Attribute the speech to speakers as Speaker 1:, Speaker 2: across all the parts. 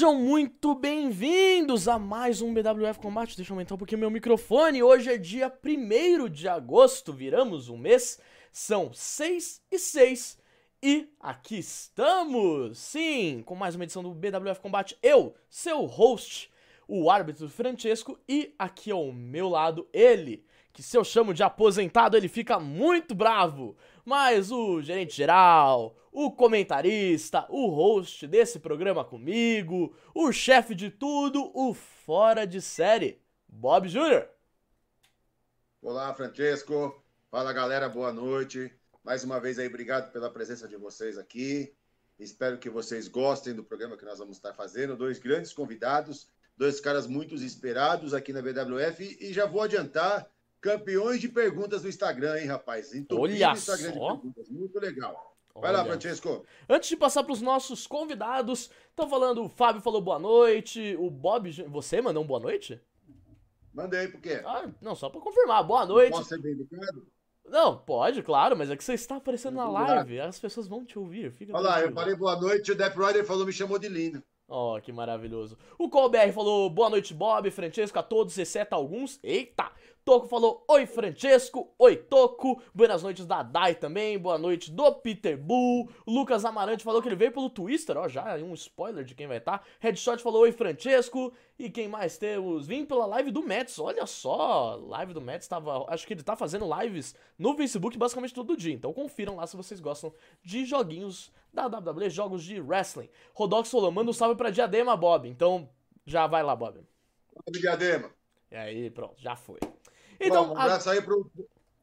Speaker 1: Sejam muito bem-vindos a mais um BWF Combate. Deixa eu aumentar um pouquinho meu microfone. Hoje é dia 1 de agosto, viramos um mês. São 6 e 6 e aqui estamos! Sim, com mais uma edição do BWF Combate. Eu, seu host, o árbitro Francesco, e aqui ao meu lado ele, que se eu chamo de aposentado ele fica muito bravo. Mas o gerente geral, o comentarista, o host desse programa comigo, o chefe de tudo, o fora de série, Bob Jr.
Speaker 2: Olá, Francesco. Fala, galera, boa noite. Mais uma vez aí, obrigado pela presença de vocês aqui. Espero que vocês gostem do programa que nós vamos estar fazendo. Dois grandes convidados, dois caras muito esperados aqui na BWF e já vou adiantar campeões de perguntas do Instagram, hein, rapaz?
Speaker 1: Olha o Instagram só.
Speaker 2: de perguntas, muito legal. Vai Olha. lá, Francesco.
Speaker 1: Antes de passar para os nossos convidados, estão falando, o Fábio falou boa noite, o Bob, você mandou um boa noite?
Speaker 2: Mandei, por quê?
Speaker 1: Ah, não, só para confirmar, boa noite.
Speaker 2: Posso ser bem educado?
Speaker 1: Não, pode, claro, mas é que você está aparecendo na live, as pessoas vão te ouvir. Fica
Speaker 2: Olha lá, eu falei boa noite, o Death Rider falou, me chamou de lindo.
Speaker 1: Oh, que maravilhoso. O Colbert falou boa noite, Bob, Francesco, a todos, exceto alguns. Eita! Toco falou oi Francesco, oi Toco, buenas noites da Dai também, boa noite do Peter Bull, Lucas Amarante falou que ele veio pelo Twister, ó, já um spoiler de quem vai estar, tá. Headshot falou oi Francesco, e quem mais temos? Vim pela live do Mets, olha só, live do Mets tava, acho que ele tá fazendo lives no Facebook basicamente todo dia, então confiram lá se vocês gostam de joguinhos da WWE, jogos de wrestling. Rodox falou, manda um salve pra Diadema, Bob, então já vai lá, Bob.
Speaker 2: Diadema.
Speaker 1: E aí, pronto, já foi.
Speaker 2: Então, Bom, um abraço a... aí pro,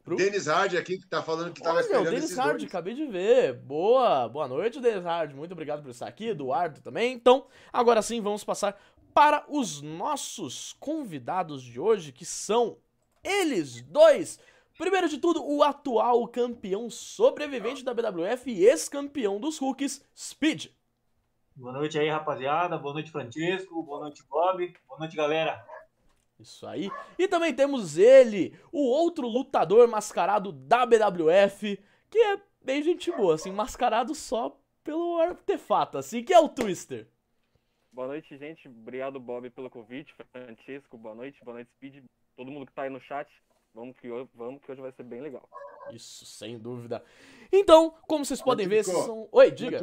Speaker 2: pro Denis Hard aqui, que tá falando que tava Olha, esperando
Speaker 1: Denis Hard, acabei de ver. Boa, boa noite, Denis Hard. Muito obrigado por estar aqui, Eduardo também. Então, agora sim, vamos passar para os nossos convidados de hoje, que são eles dois. Primeiro de tudo, o atual campeão sobrevivente da BWF e ex-campeão dos Rookies, Speed.
Speaker 3: Boa noite aí, rapaziada. Boa noite, Francisco. Boa noite, Bob. Boa noite, galera.
Speaker 1: Isso aí. E também temos ele, o outro lutador mascarado da BWF, que é bem gente boa, assim, mascarado só pelo artefato, assim, que é o Twister.
Speaker 4: Boa noite, gente. Obrigado, Bob, pelo convite. Francisco, boa noite. Boa noite, Speed. Todo mundo que tá aí no chat. Vamos que, hoje, vamos que hoje vai ser bem legal.
Speaker 1: Isso, sem dúvida. Então, como vocês podem ver, são... Oi, diga.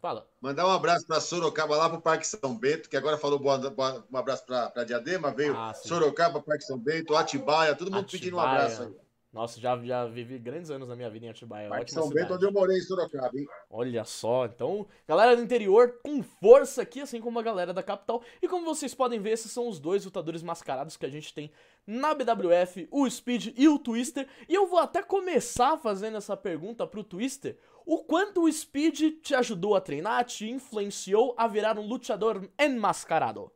Speaker 1: Fala.
Speaker 2: Mandar um abraço para Sorocaba, lá para o Parque São Bento, que agora falou boa, boa, um abraço para Diadema, veio ah, Sorocaba, Parque São Bento, Atibaia, todo mundo Atibaia. pedindo um abraço aí.
Speaker 1: Nossa, já, já vivi grandes anos na minha vida em Atibaia.
Speaker 2: Parque São cidade. Bento, onde eu morei em Sorocaba, hein?
Speaker 1: Olha só, então, galera do interior com força aqui, assim como a galera da capital. E como vocês podem ver, esses são os dois lutadores mascarados que a gente tem na BWF, o Speed e o Twister. E eu vou até começar fazendo essa pergunta pro Twister. O quanto o Speed te ajudou a treinar, te influenciou a virar um lutador enmascarado?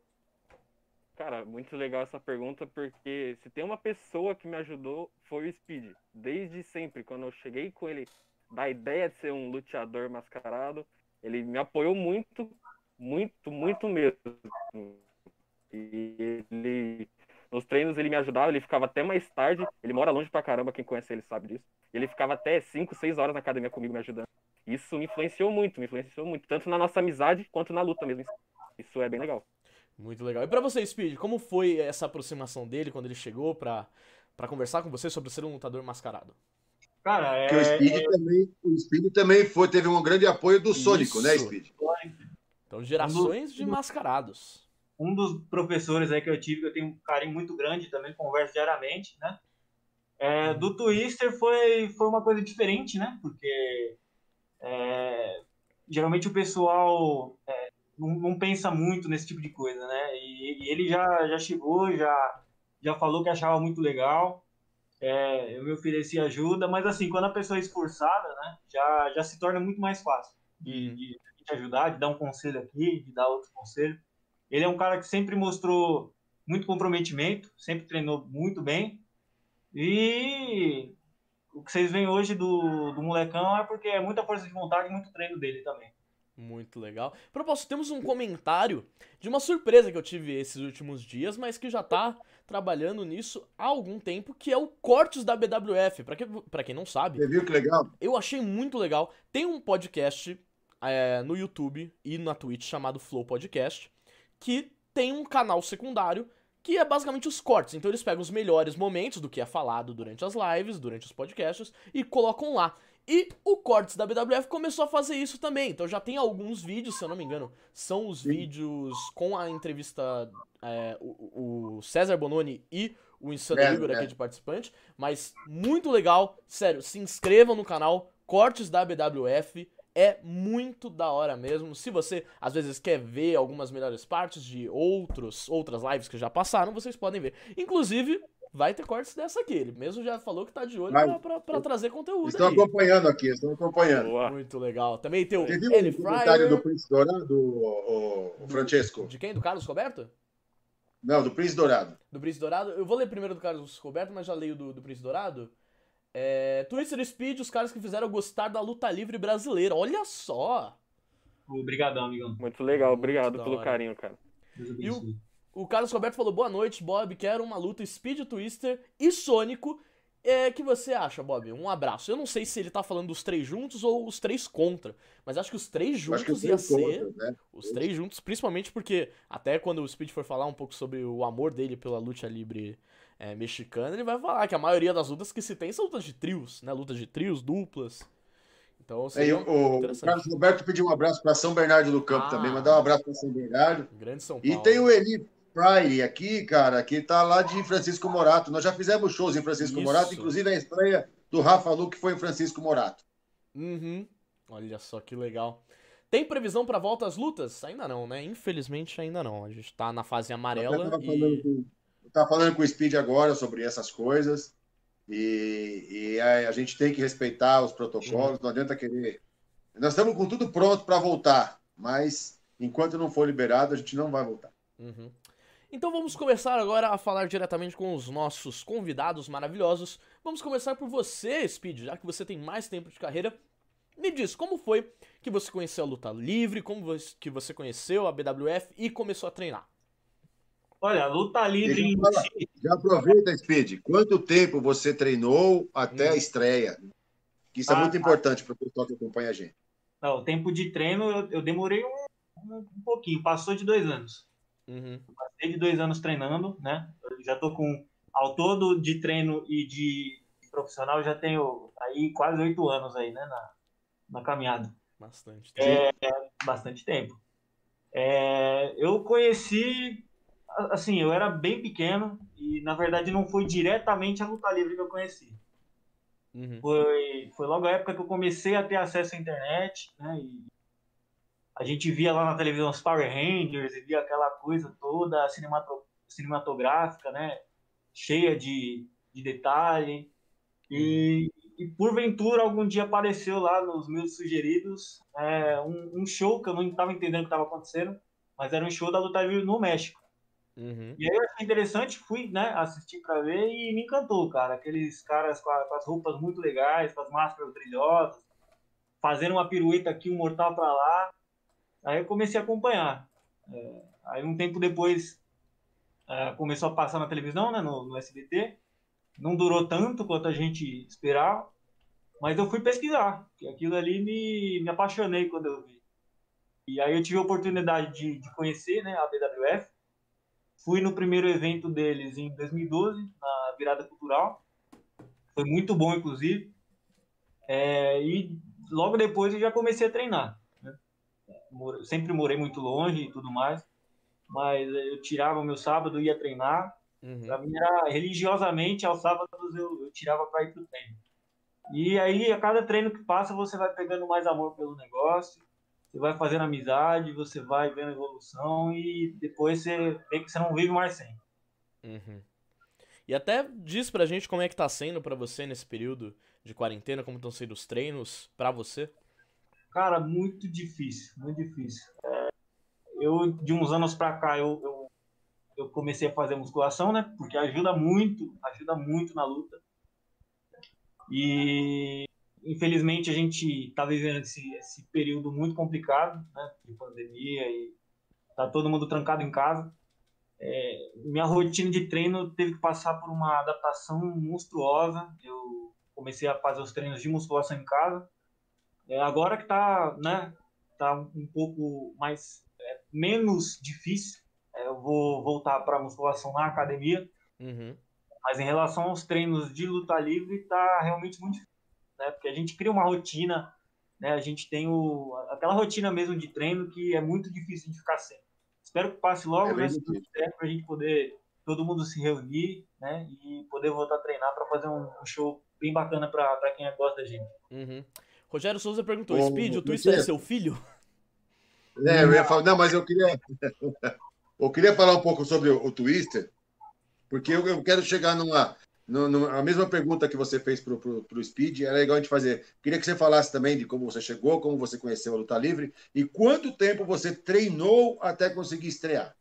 Speaker 4: Cara, muito legal essa pergunta, porque se tem uma pessoa que me ajudou, foi o Speed. Desde sempre, quando eu cheguei com ele da ideia de ser um lutador mascarado, ele me apoiou muito, muito, muito mesmo. E ele nos treinos ele me ajudava, ele ficava até mais tarde. Ele mora longe pra caramba, quem conhece ele sabe disso. Ele ficava até 5, 6 horas na academia comigo me ajudando. Isso me influenciou muito, me influenciou muito, tanto na nossa amizade quanto na luta mesmo. Isso é bem legal.
Speaker 1: Muito legal. E para você, Speed, como foi essa aproximação dele quando ele chegou pra, pra conversar com você sobre ser um lutador mascarado?
Speaker 2: Cara, é... o Speed também, o Speed também foi, teve um grande apoio do Sônico, né, Speed?
Speaker 1: Então, gerações de mascarados
Speaker 3: um dos professores aí que eu tive, que eu tenho um carinho muito grande, também converso diariamente, né? É, do Twister foi, foi uma coisa diferente, né? Porque é, geralmente o pessoal é, não, não, pensa muito nesse tipo de coisa, né? E, e, ele já, já chegou, já, já falou que achava muito legal. É, eu me ofereci ajuda, mas assim, quando a pessoa é esforçada, né? Já, já se torna muito mais fácil de, de, de ajudar, de dar um conselho aqui, de dar outro conselho. Ele é um cara que sempre mostrou muito comprometimento, sempre treinou muito bem. E o que vocês veem hoje do, do molecão é porque é muita força de vontade e muito treino dele também.
Speaker 1: Muito legal. Propósito, temos um comentário de uma surpresa que eu tive esses últimos dias, mas que já tá trabalhando nisso há algum tempo, que é o Cortes da BWF. Pra, que, pra quem não sabe.
Speaker 2: Você viu que legal?
Speaker 1: Eu achei muito legal. Tem um podcast é, no YouTube e na Twitch chamado Flow Podcast, que tem um canal secundário que é basicamente os cortes. Então eles pegam os melhores momentos do que é falado durante as lives, durante os podcasts e colocam lá. E o Cortes da BWF começou a fazer isso também. Então já tem alguns vídeos, se eu não me engano, são os vídeos com a entrevista é, o, o, César Bononi e o Insano é, Igor aqui é. de participante. Mas muito legal. Sério, se inscrevam no canal Cortes da BWF. É muito da hora mesmo. Se você às vezes quer ver algumas melhores partes de outros, outras lives que já passaram, vocês podem ver. Inclusive, vai ter cortes dessa aqui. Ele mesmo já falou que tá de olho Mas, pra, pra, pra trazer conteúdo.
Speaker 2: Estão aí. acompanhando aqui, estão acompanhando.
Speaker 1: Boa. Muito legal. Também tem o
Speaker 2: Você viu o comentário do Príncipe Dourado, o, o, Francesco?
Speaker 1: De quem? Do Carlos Roberto?
Speaker 2: Não, do Príncipe Dourado.
Speaker 1: Do Príncipe Dourado? Eu vou ler primeiro do Carlos Roberto, mas já leio do, do Príncipe Dourado. É, Twister Speed, os caras que fizeram gostar da luta livre brasileira. Olha só!
Speaker 3: Obrigadão, amigão.
Speaker 4: Muito legal, obrigado Muito pelo carinho, cara.
Speaker 1: E o, o Carlos Roberto falou: boa noite, Bob. Quero uma luta Speed Twister e Sônico. É, que você acha, Bob? Um abraço. Eu não sei se ele tá falando dos três juntos ou os três contra, mas acho que os três juntos ia ser. Contra, né? Os três juntos, principalmente porque até quando o Speed for falar um pouco sobre o amor dele pela luta livre é, mexicana, ele vai falar que a maioria das lutas que se tem são lutas de trios, né? Lutas de trios, duplas. Então,
Speaker 2: é, o, o Carlos Roberto pediu um abraço para São Bernardo do Campo ah, também. Mandar um abraço para São Bernardo.
Speaker 1: Grande São
Speaker 2: Paulo. E tem o Eli Pride aqui, cara, que tá lá de Francisco Morato. Nós já fizemos shows em Francisco Isso. Morato, inclusive a estreia do Rafa Lu, que foi em Francisco Morato.
Speaker 1: Uhum. Olha só que legal. Tem previsão para volta às lutas? Ainda não, né? Infelizmente ainda não. A gente tá na fase amarela. Eu tava, e...
Speaker 2: falando, com, eu tava falando com o Speed agora sobre essas coisas. E, e a, a, gente tem que respeitar os protocolos, uhum. não adianta querer. Nós estamos com tudo pronto para voltar, mas enquanto não for liberado, a gente não vai voltar.
Speaker 1: Uhum. Então vamos começar agora a falar diretamente com os nossos convidados maravilhosos. Vamos começar por você, Speed, já que você tem mais tempo de carreira. Me diz, como foi que você conheceu a luta livre, como que você conheceu a BWF e começou a treinar?
Speaker 3: Olha, a luta livre.
Speaker 2: Fala, já aproveita, Speed. Quanto tempo você treinou até hum. a estreia? Isso é ah, é muito tá. importante para o pessoal que acompanha a gente.
Speaker 3: Não, o tempo de treino eu, eu demorei um, um, pouquinho, passou de dois anos.
Speaker 1: Uhum.
Speaker 3: Passei de dois anos treinando, né? Eu já tô com, ao todo de treino e de profissional, já tenho aí quase oito anos aí, né? Na, na caminhada.
Speaker 1: Bastante tempo.
Speaker 3: É, bastante tempo. É, eu conheci, assim, eu era bem pequeno e, na verdade, não foi diretamente a luta livre que eu conheci.
Speaker 1: Uhum.
Speaker 3: Foi, foi logo a época que eu comecei a ter acesso à internet, né? E a gente via lá na televisão os Power Rangers e via aquela coisa toda cinematográfica, cinematográfica né? Cheia de, de detalhe. E, e porventura algum dia apareceu lá nos meus sugeridos é, um, um, show que eu não estava entendendo o que estava acontecendo, mas era um show da luta livre no México.
Speaker 1: Uhum.
Speaker 3: E aí eu achei interessante, fui né, assistir para ver e me encantou, cara. Aqueles caras com, a, com, as roupas muito legais, com as máscaras brilhosas, fazendo uma pirueta aqui, um mortal para lá. Aí eu comecei a acompanhar. É, aí um tempo depois é, começou a passar na televisão, né, no, no, SBT. Não durou tanto quanto a gente esperava, mas eu fui pesquisar, que aquilo ali me, me apaixonei quando eu vi. E aí eu tive a oportunidade de, de conhecer né, a BWF. Fui no primeiro evento deles em 2012, na Virada Cultural. Foi muito bom, inclusive. É, e logo depois eu já comecei a treinar sempre morei muito longe e tudo mais, mas eu tirava o meu sábado, ia treinar. Uhum. Pra mim era religiosamente, aos sábados eu, eu tirava para ir pro treino. E aí, a cada treino que passa, você vai pegando mais amor pelo negócio, você vai fazendo amizade, você vai vendo evolução e depois você vê que você não vive mais sem.
Speaker 1: Uhum. E até diz pra gente como é que tá sendo para você nesse período de quarentena, como estão sendo os treinos para você.
Speaker 3: Cara, muito difícil, muito difícil. Eu, de uns anos para cá, eu, eu, eu, comecei a fazer musculação, né? Porque ajuda muito, ajuda muito na luta. E, infelizmente, a gente tá vivendo esse, esse período muito complicado, né? De pandemia e tá todo mundo trancado em casa. É, minha rotina de treino teve que passar por uma adaptação monstruosa. Eu comecei a fazer os treinos de musculação em casa é, agora que tá, né, tá um, pouco mais é, menos difícil. É, eu vou voltar para musculação na academia,
Speaker 1: Uhum.
Speaker 3: mas em relação aos treinos de luta livre, tá realmente muito difícil, né? Porque a gente cria uma rotina, né? A gente tem o, aquela rotina mesmo de treino que é muito difícil de ficar sem. Espero que passe logo,
Speaker 2: É
Speaker 3: né? Certo, pra gente poder todo mundo se reunir, né? E poder voltar a treinar para fazer um, um show bem bacana para quem gosta da gente.
Speaker 1: Uhum. Rogério Souza perguntou:
Speaker 2: Ô,
Speaker 1: Speed, o Twister é seu filho?
Speaker 2: É, eu ia falar, não, mas eu queria, eu queria falar um pouco sobre o, o Twister, porque eu, eu quero chegar numa, nu- numa, a mesma pergunta que você fez pro, pro, pro Speed, era legal a gente fazer. Queria que você falasse também de como você chegou, como você conheceu a luta livre e quanto tempo você treinou até conseguir estrear.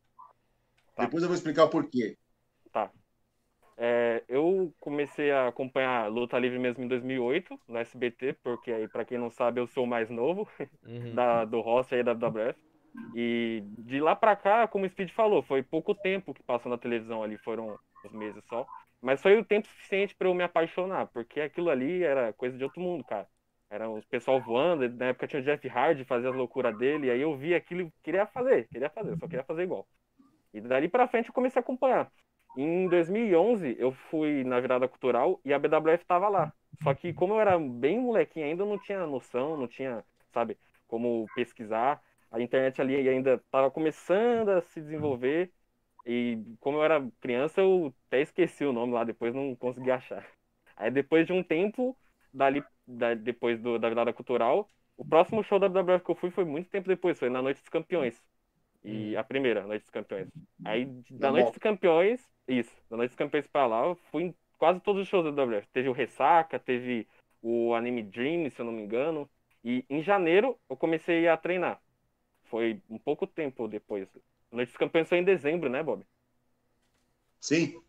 Speaker 4: Tá.
Speaker 2: Depois eu vou explicar o porquê.
Speaker 4: Tá. É, eu comecei a acompanhar luta livre mesmo em 2008 no SBT, porque aí para quem não sabe eu sou o mais novo
Speaker 1: Uhum.
Speaker 4: da, do roster aí da WWF. E de lá pra cá, como o Speed falou, foi pouco tempo que passou na televisão ali, foram uns meses só. Mas foi o tempo suficiente pra eu me apaixonar, porque aquilo ali era coisa de outro mundo, cara. Era os pessoal voando, na época tinha o Jeff Hardy fazia as loucuras dele, e aí eu vi aquilo e queria fazer, queria fazer, só queria fazer igual. E dali pra frente eu comecei a acompanhar. Em 2011 eu fui na virada cultural e a BWF tava lá. Só que como eu era bem molequinho ainda, eu não tinha noção, não tinha, sabe, como pesquisar. A internet ali ainda estava começando a se desenvolver. E como eu era criança, eu até esqueci o nome lá, depois não consegui achar. Aí depois de um tempo, dali, da- depois do, da virada cultural, o próximo show da WWF que eu fui foi muito tempo depois, foi na Noite dos Campeões. E a primeira, Noite dos Campeões. Aí da
Speaker 2: Na
Speaker 4: Noite dos Campeões, isso, da Noite dos Campeões pra lá, eu fui em quase todos os shows da WWF. Teve o Ressaca, teve o Anime Dream, se eu não me engano. E em janeiro eu comecei a treinar. Foi um pouco tempo depois. Noite dos Campeões foi em dezembro, né, Bob?
Speaker 2: Sim,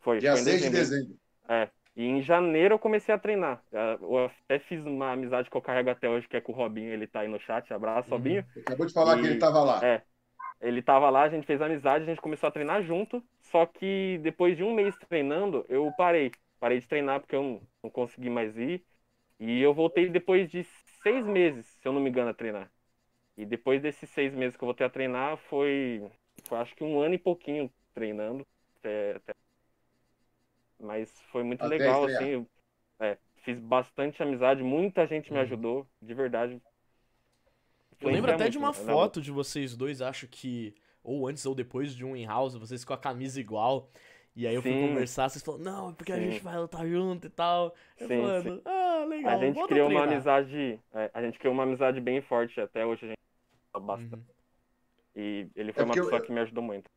Speaker 4: Foi,
Speaker 2: dia
Speaker 4: foi em
Speaker 2: 6 de
Speaker 4: dezembro.
Speaker 2: dezembro.
Speaker 4: É. E em janeiro eu comecei a treinar. Eu até fiz uma amizade que eu carrego até hoje, que é com o Robinho, ele tá aí no chat. Abraço,
Speaker 1: Uhum.
Speaker 4: Robinho.
Speaker 2: Acabou de falar
Speaker 4: E-
Speaker 2: que ele estava lá.
Speaker 4: É. Ele tava lá, a gente fez amizade, a gente começou a treinar junto. Só que depois de um mês treinando, eu parei. Parei de treinar porque eu não, não consegui mais ir. E eu voltei depois de seis meses, se eu não me engano, a treinar. E depois desses seis meses que eu voltei a treinar, foi, foi acho que um ano e pouquinho treinando. até- até- Mas foi muito
Speaker 2: Até
Speaker 4: legal,
Speaker 2: estrear.
Speaker 4: assim. eu- é, fiz bastante amizade, muita gente me
Speaker 1: Uhum.
Speaker 4: ajudou, de verdade.
Speaker 1: Eu lembro até de uma
Speaker 4: né,
Speaker 1: foto de vocês dois, acho que. Ou antes ou depois de um in house, vocês com a camisa igual. E aí eu fui
Speaker 4: Sim.
Speaker 1: conversar, vocês falaram, não, é porque a
Speaker 4: Sim.
Speaker 1: gente vai lutar junto e tal. Eu
Speaker 4: Sim,
Speaker 1: falando, ah, legal.
Speaker 4: A gente criou uma
Speaker 1: treinar."
Speaker 4: amizade, é, a gente criou uma amizade bem forte até hoje a gente bastante.
Speaker 1: Uhum.
Speaker 4: E ele foi
Speaker 2: É
Speaker 4: uma
Speaker 2: porque eu-
Speaker 4: pessoa que me ajudou muito.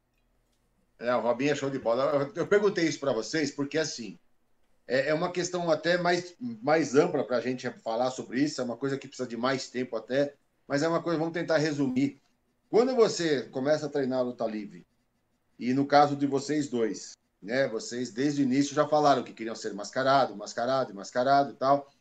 Speaker 2: É, o Robinho é show de bola. Eu, perguntei isso para vocês porque, assim, é, é uma questão até mais, mais ampla para a gente falar sobre isso, é uma coisa que precisa de mais tempo até, mas é uma coisa, vamos tentar resumir. Quando você começa a treinar a luta livre, e no caso de vocês dois, né, vocês desde o início já falaram que queriam ser mascarado, mascarado, mascarado e tal,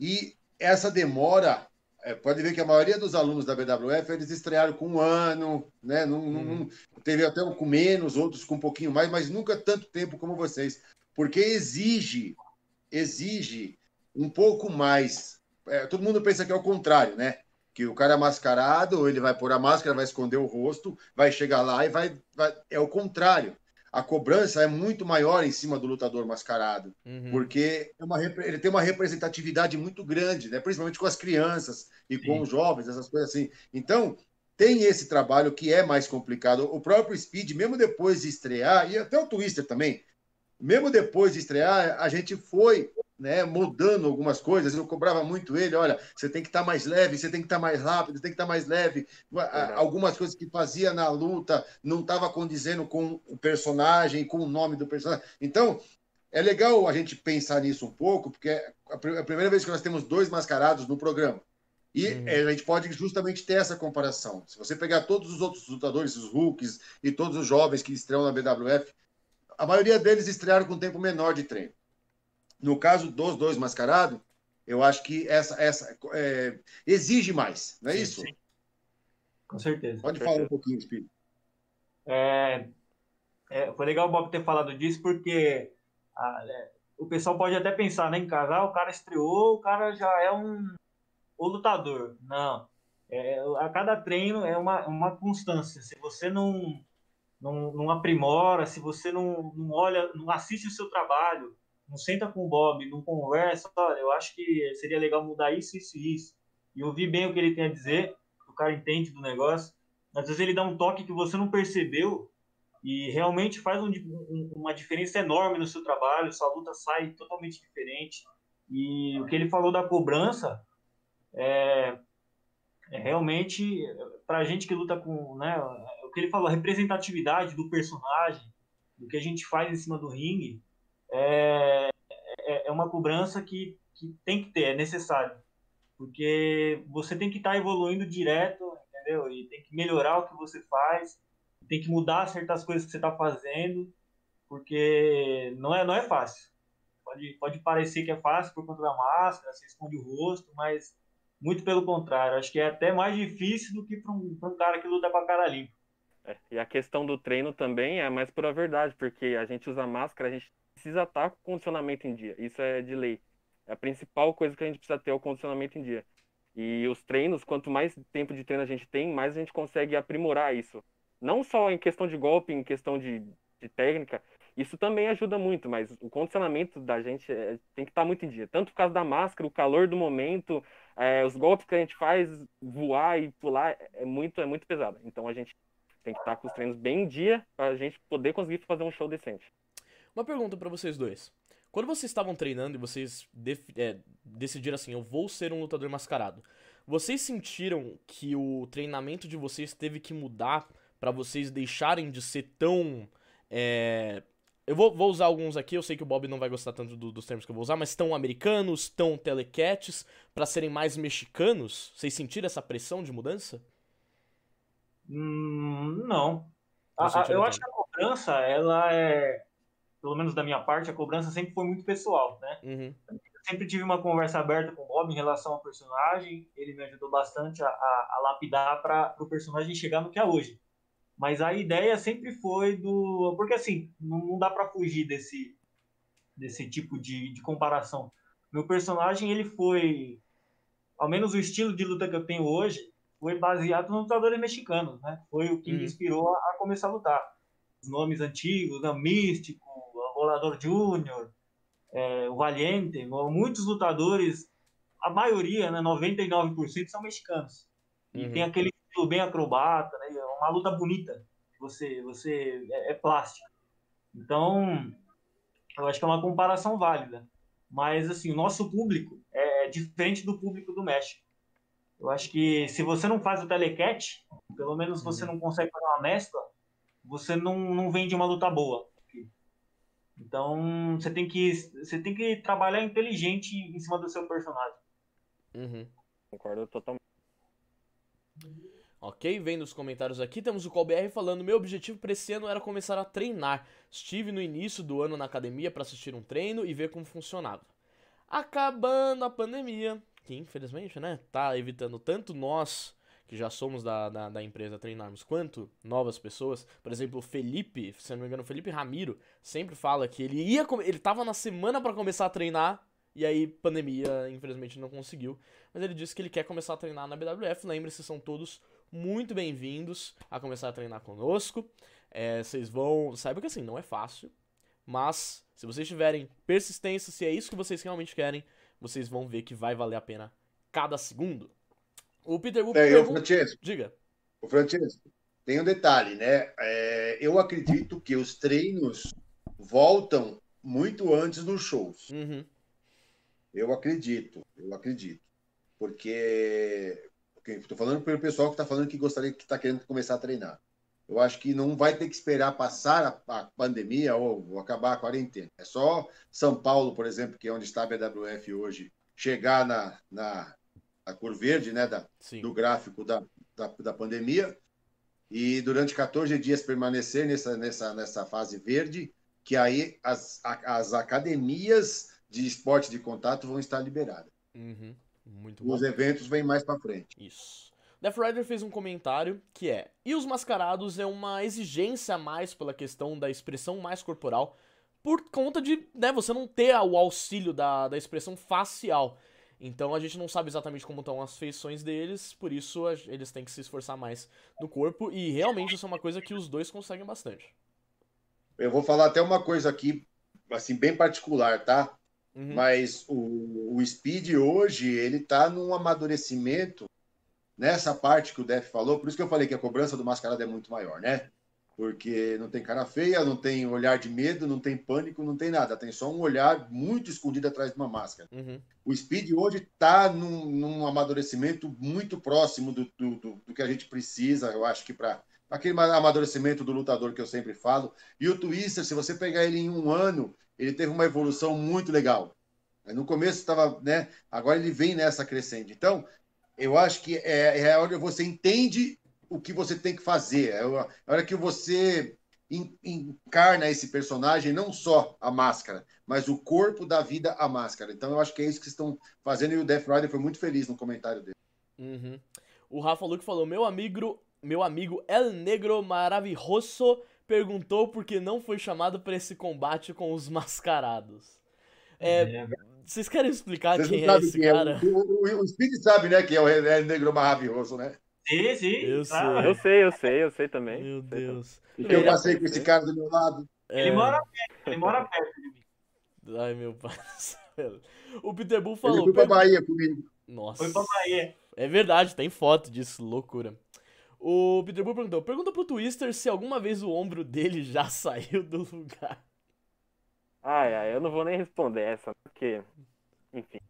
Speaker 2: e essa demora é, pode ver que a maioria dos alunos da BWF eles estrearam com um ano, né? Não, não-
Speaker 1: Uhum.
Speaker 2: não- teve até um com menos, outros com um pouquinho mais, mas nunca tanto tempo como vocês, porque exige, exige um pouco mais. É, todo mundo pensa que é o contrário, né? Que o cara é mascarado, ele vai pôr a máscara, vai esconder o rosto, vai chegar lá e vai, vai- É o contrário. A cobrança é muito maior em cima do lutador mascarado
Speaker 1: Uhum.
Speaker 2: porque é uma ele tem uma representatividade muito grande, né? principalmente com as crianças e com
Speaker 3: Sim.
Speaker 2: os jovens, essas coisas assim. Então, tem esse trabalho que é mais complicado. O próprio Speed, mesmo depois de estrear, e até o Twister também, mesmo depois de estrear, a gente foi né, mudando algumas coisas. Eu cobrava muito ele: olha, você tem que estar mais leve, você tem que estar mais rápido, você tem que estar mais leve.
Speaker 4: Verdade.
Speaker 2: Algumas coisas que fazia na luta não estava condizendo com o personagem, com o nome do personagem. Então, é legal a gente pensar nisso um pouco, porque é a a primeira vez que nós temos dois mascarados no programa. E
Speaker 1: Uhum.
Speaker 2: eh, a gente pode justamente ter essa comparação. Se você pegar todos os outros lutadores, os Hulks e todos os jovens que estreiam na BWF, a maioria deles estrearam com um tempo menor de treino. No caso dos dois mascarados, eu acho que essa, essa é, exige mais, não é
Speaker 1: Sim,
Speaker 2: isso?
Speaker 3: sim. Com certeza.
Speaker 2: Pode falar um pouquinho, Espírito.
Speaker 3: É, é, foi legal o Bob ter falado disso, porque ah, é, o pessoal pode até pensar, né, em casa, o cara estreou, o cara já é um o lutador. Não. É, a cada treino é uma, uma constância. Se você não, não, não aprimora, se você não, não olha, não assiste o seu trabalho, não senta com o Bob, não conversa, olha, eu acho que seria legal mudar isso, isso e isso. E ouvir bem o que ele tem a dizer, o cara entende do negócio. Às vezes ele dá um toque que você não percebeu e realmente faz um, um, uma diferença enorme no seu trabalho, sua luta sai totalmente diferente. E o que ele falou da cobrança é, é realmente para gente que luta com, né, o que ele falou, a representatividade do personagem, do que a gente faz em cima do ringue, é, é uma cobrança que, que tem que ter, é necessário. Porque você tem que estar tá evoluindo direto, entendeu? E tem que melhorar o que você faz, tem que mudar certas coisas que você está fazendo, porque não é, não é fácil. Pode, pode parecer que é fácil por conta da máscara, você esconde o rosto, mas muito pelo contrário. Acho que é até mais difícil do que para um, um cara que luta com a cara limpa.
Speaker 4: É, e a questão do treino também é mais pura verdade, porque a gente usa máscara, a gente precisa estar com o condicionamento em dia. Isso é de lei. É a principal coisa que a gente precisa ter é o condicionamento em dia. E os treinos, quanto mais tempo de treino a gente tem, mais a gente consegue aprimorar isso. Não só em questão de golpe, em questão de, de técnica, isso também ajuda muito, mas o condicionamento da gente é, tem que estar muito em dia. Tanto por causa da máscara, o calor do momento, é, os golpes que a gente faz, voar e pular, é muito, é muito pesado. Então a gente tem que estar com os treinos bem em dia para a gente poder conseguir fazer um show decente.
Speaker 1: Uma pergunta para vocês dois. Quando vocês estavam treinando e vocês é, decidiram assim, eu vou ser um lutador mascarado, vocês sentiram que o treinamento de vocês teve que mudar para vocês deixarem de ser tão. É... Eu vou, vou, usar alguns aqui, eu sei que o Bob não vai gostar tanto do, dos termos que eu vou usar, mas tão americanos, tão telecats, para serem mais mexicanos? Vocês sentiram essa pressão de mudança?
Speaker 3: Hum, não. A, eu acho que a cobrança, ela é pelo menos da minha parte, a cobrança sempre foi muito pessoal, né? Uhum. sempre tive uma conversa aberta com o Bob em relação ao personagem, ele me ajudou bastante a, a, a lapidar para o personagem chegar no que é hoje. Mas a ideia sempre foi do. Porque assim, não, não dá para fugir desse, desse tipo de, de comparação. Meu personagem, ele foi. Ao menos o estilo de luta que eu tenho hoje foi baseado nos lutadores mexicanos, né? Foi o que me uhum. inspirou a, a começar a lutar. Os nomes antigos, né? Místico, Volador Júnior, é, o Valiente, muitos lutadores, a maioria, né, 99% são mexicanos. E uhum. tem aquele estilo bem acrobata, né, é uma luta bonita. Você, você é, é plástico. Então, eu acho que é uma comparação válida. Mas, assim, o nosso público é diferente do público do México. Eu acho que se você não faz o telecat, pelo menos você uhum. não consegue fazer uma mescla, você não, não vende uma luta boa. Então você tem que você tem que trabalhar inteligente em cima do seu personagem.
Speaker 4: Uhum. Concordo totalmente.
Speaker 1: Ok, vendo os comentários aqui, temos o ColBR falando: Meu objetivo para esse ano era começar a treinar. Estive no início do ano na academia para assistir um treino e ver como funcionava. Acabando a pandemia, que infelizmente, né, tá evitando tanto nós que já somos da, da, da, empresa treinarmos, quanto novas pessoas. Por exemplo, o Felipe, se não me engano, o Felipe Ramiro sempre fala que ele ia ele tava na semana para começar a treinar e aí pandemia, infelizmente não conseguiu, mas ele disse que ele quer começar a treinar na BWF. Lembre-se, são todos muito bem-vindos a começar a treinar conosco. É, vocês vão, saiba que assim, não é fácil, mas se vocês tiverem persistência, se é isso que vocês realmente querem, vocês vão ver que vai valer a pena cada segundo. O Peter Wu
Speaker 2: é, pergunta... Francesco,
Speaker 1: Diga.
Speaker 2: O Francesco, tem um detalhe, né? É, eu acredito que os treinos voltam muito antes dos shows. Uhum. Eu acredito, eu acredito. Porque estou falando pelo pessoal que está falando que gostaria que está querendo começar a treinar. Eu acho que não vai ter que esperar passar a, a pandemia ou, ou, acabar a quarentena. É só São Paulo, por exemplo, que é onde está a BWF hoje, chegar na, na, a cor verde né, da, do gráfico da, da, da, pandemia, e durante 14 dias permanecer nessa, nessa, nessa fase verde, que aí as, as academias de esporte de contato vão estar liberadas.
Speaker 1: Uhum. Muito
Speaker 2: Os bom. eventos vêm mais para frente.
Speaker 1: Isso. Death Rider fez um comentário que é: E os mascarados é uma exigência a mais pela questão da expressão mais corporal, por conta de né, você não ter o auxílio da, da expressão facial. Então a gente não sabe exatamente como estão as feições deles, por isso eles têm que se esforçar mais no corpo. E realmente isso é uma coisa que os dois conseguem bastante.
Speaker 2: Eu vou falar até uma coisa aqui, assim, bem particular, tá?
Speaker 1: Uhum.
Speaker 2: Mas o, o Speed hoje, ele tá num amadurecimento nessa parte que o Def falou, por isso que eu falei que a cobrança do mascarado é muito maior, né? Porque não tem cara feia, não tem olhar de medo, não tem pânico, não tem nada. Tem só um olhar muito escondido atrás de uma máscara.
Speaker 1: Uhum.
Speaker 2: O Speed hoje está num, num amadurecimento muito próximo do, do, do- do que a gente precisa, eu acho que para aquele amadurecimento do lutador que eu sempre falo. E o Twister, se você pegar ele em um ano, ele teve uma evolução muito legal. No começo estava, né? Agora ele vem nessa crescente. Então, eu acho que é, é a hora que você entende o que você tem que fazer. É a a hora que você en- encarna esse personagem, não só a máscara, mas o corpo da vida à máscara. Então eu acho que é isso que estão fazendo e o Death Rider foi muito feliz no comentário dele.
Speaker 1: Uhum. O Rafa Luke falou: Meu amigo, meu amigo El Negro Maravilhoso perguntou por que não foi chamado pra esse combate com os mascarados. É,
Speaker 3: É,
Speaker 1: vocês querem explicar
Speaker 2: Vocês
Speaker 1: quem é esse
Speaker 2: quem é.
Speaker 1: cara?
Speaker 2: O, o, o Speed sabe, né, que é o é negro maravilhoso, né?
Speaker 3: Sim, sim.
Speaker 1: Eu
Speaker 3: claro.
Speaker 1: sei.
Speaker 4: Eu sei, eu sei, eu sei também.
Speaker 1: Meu. Deus.
Speaker 2: Porque eu
Speaker 1: É,
Speaker 2: passei com esse cara do meu lado.
Speaker 3: Ele
Speaker 1: É,
Speaker 3: mora perto, ele mora perto de mim.
Speaker 1: Ai, meu pai do céu. O Peter Bull
Speaker 2: Ele
Speaker 1: falou.
Speaker 2: foi pra
Speaker 1: "Per-
Speaker 2: Bahia comigo.
Speaker 1: Nossa.
Speaker 3: Foi pra Bahia.
Speaker 1: É verdade, tem foto disso, loucura. O Peter Bull perguntou: pergunta pro Twister se alguma vez o ombro dele já saiu do lugar.
Speaker 4: Ai, ai, eu não vou nem responder essa, porque. Enfim.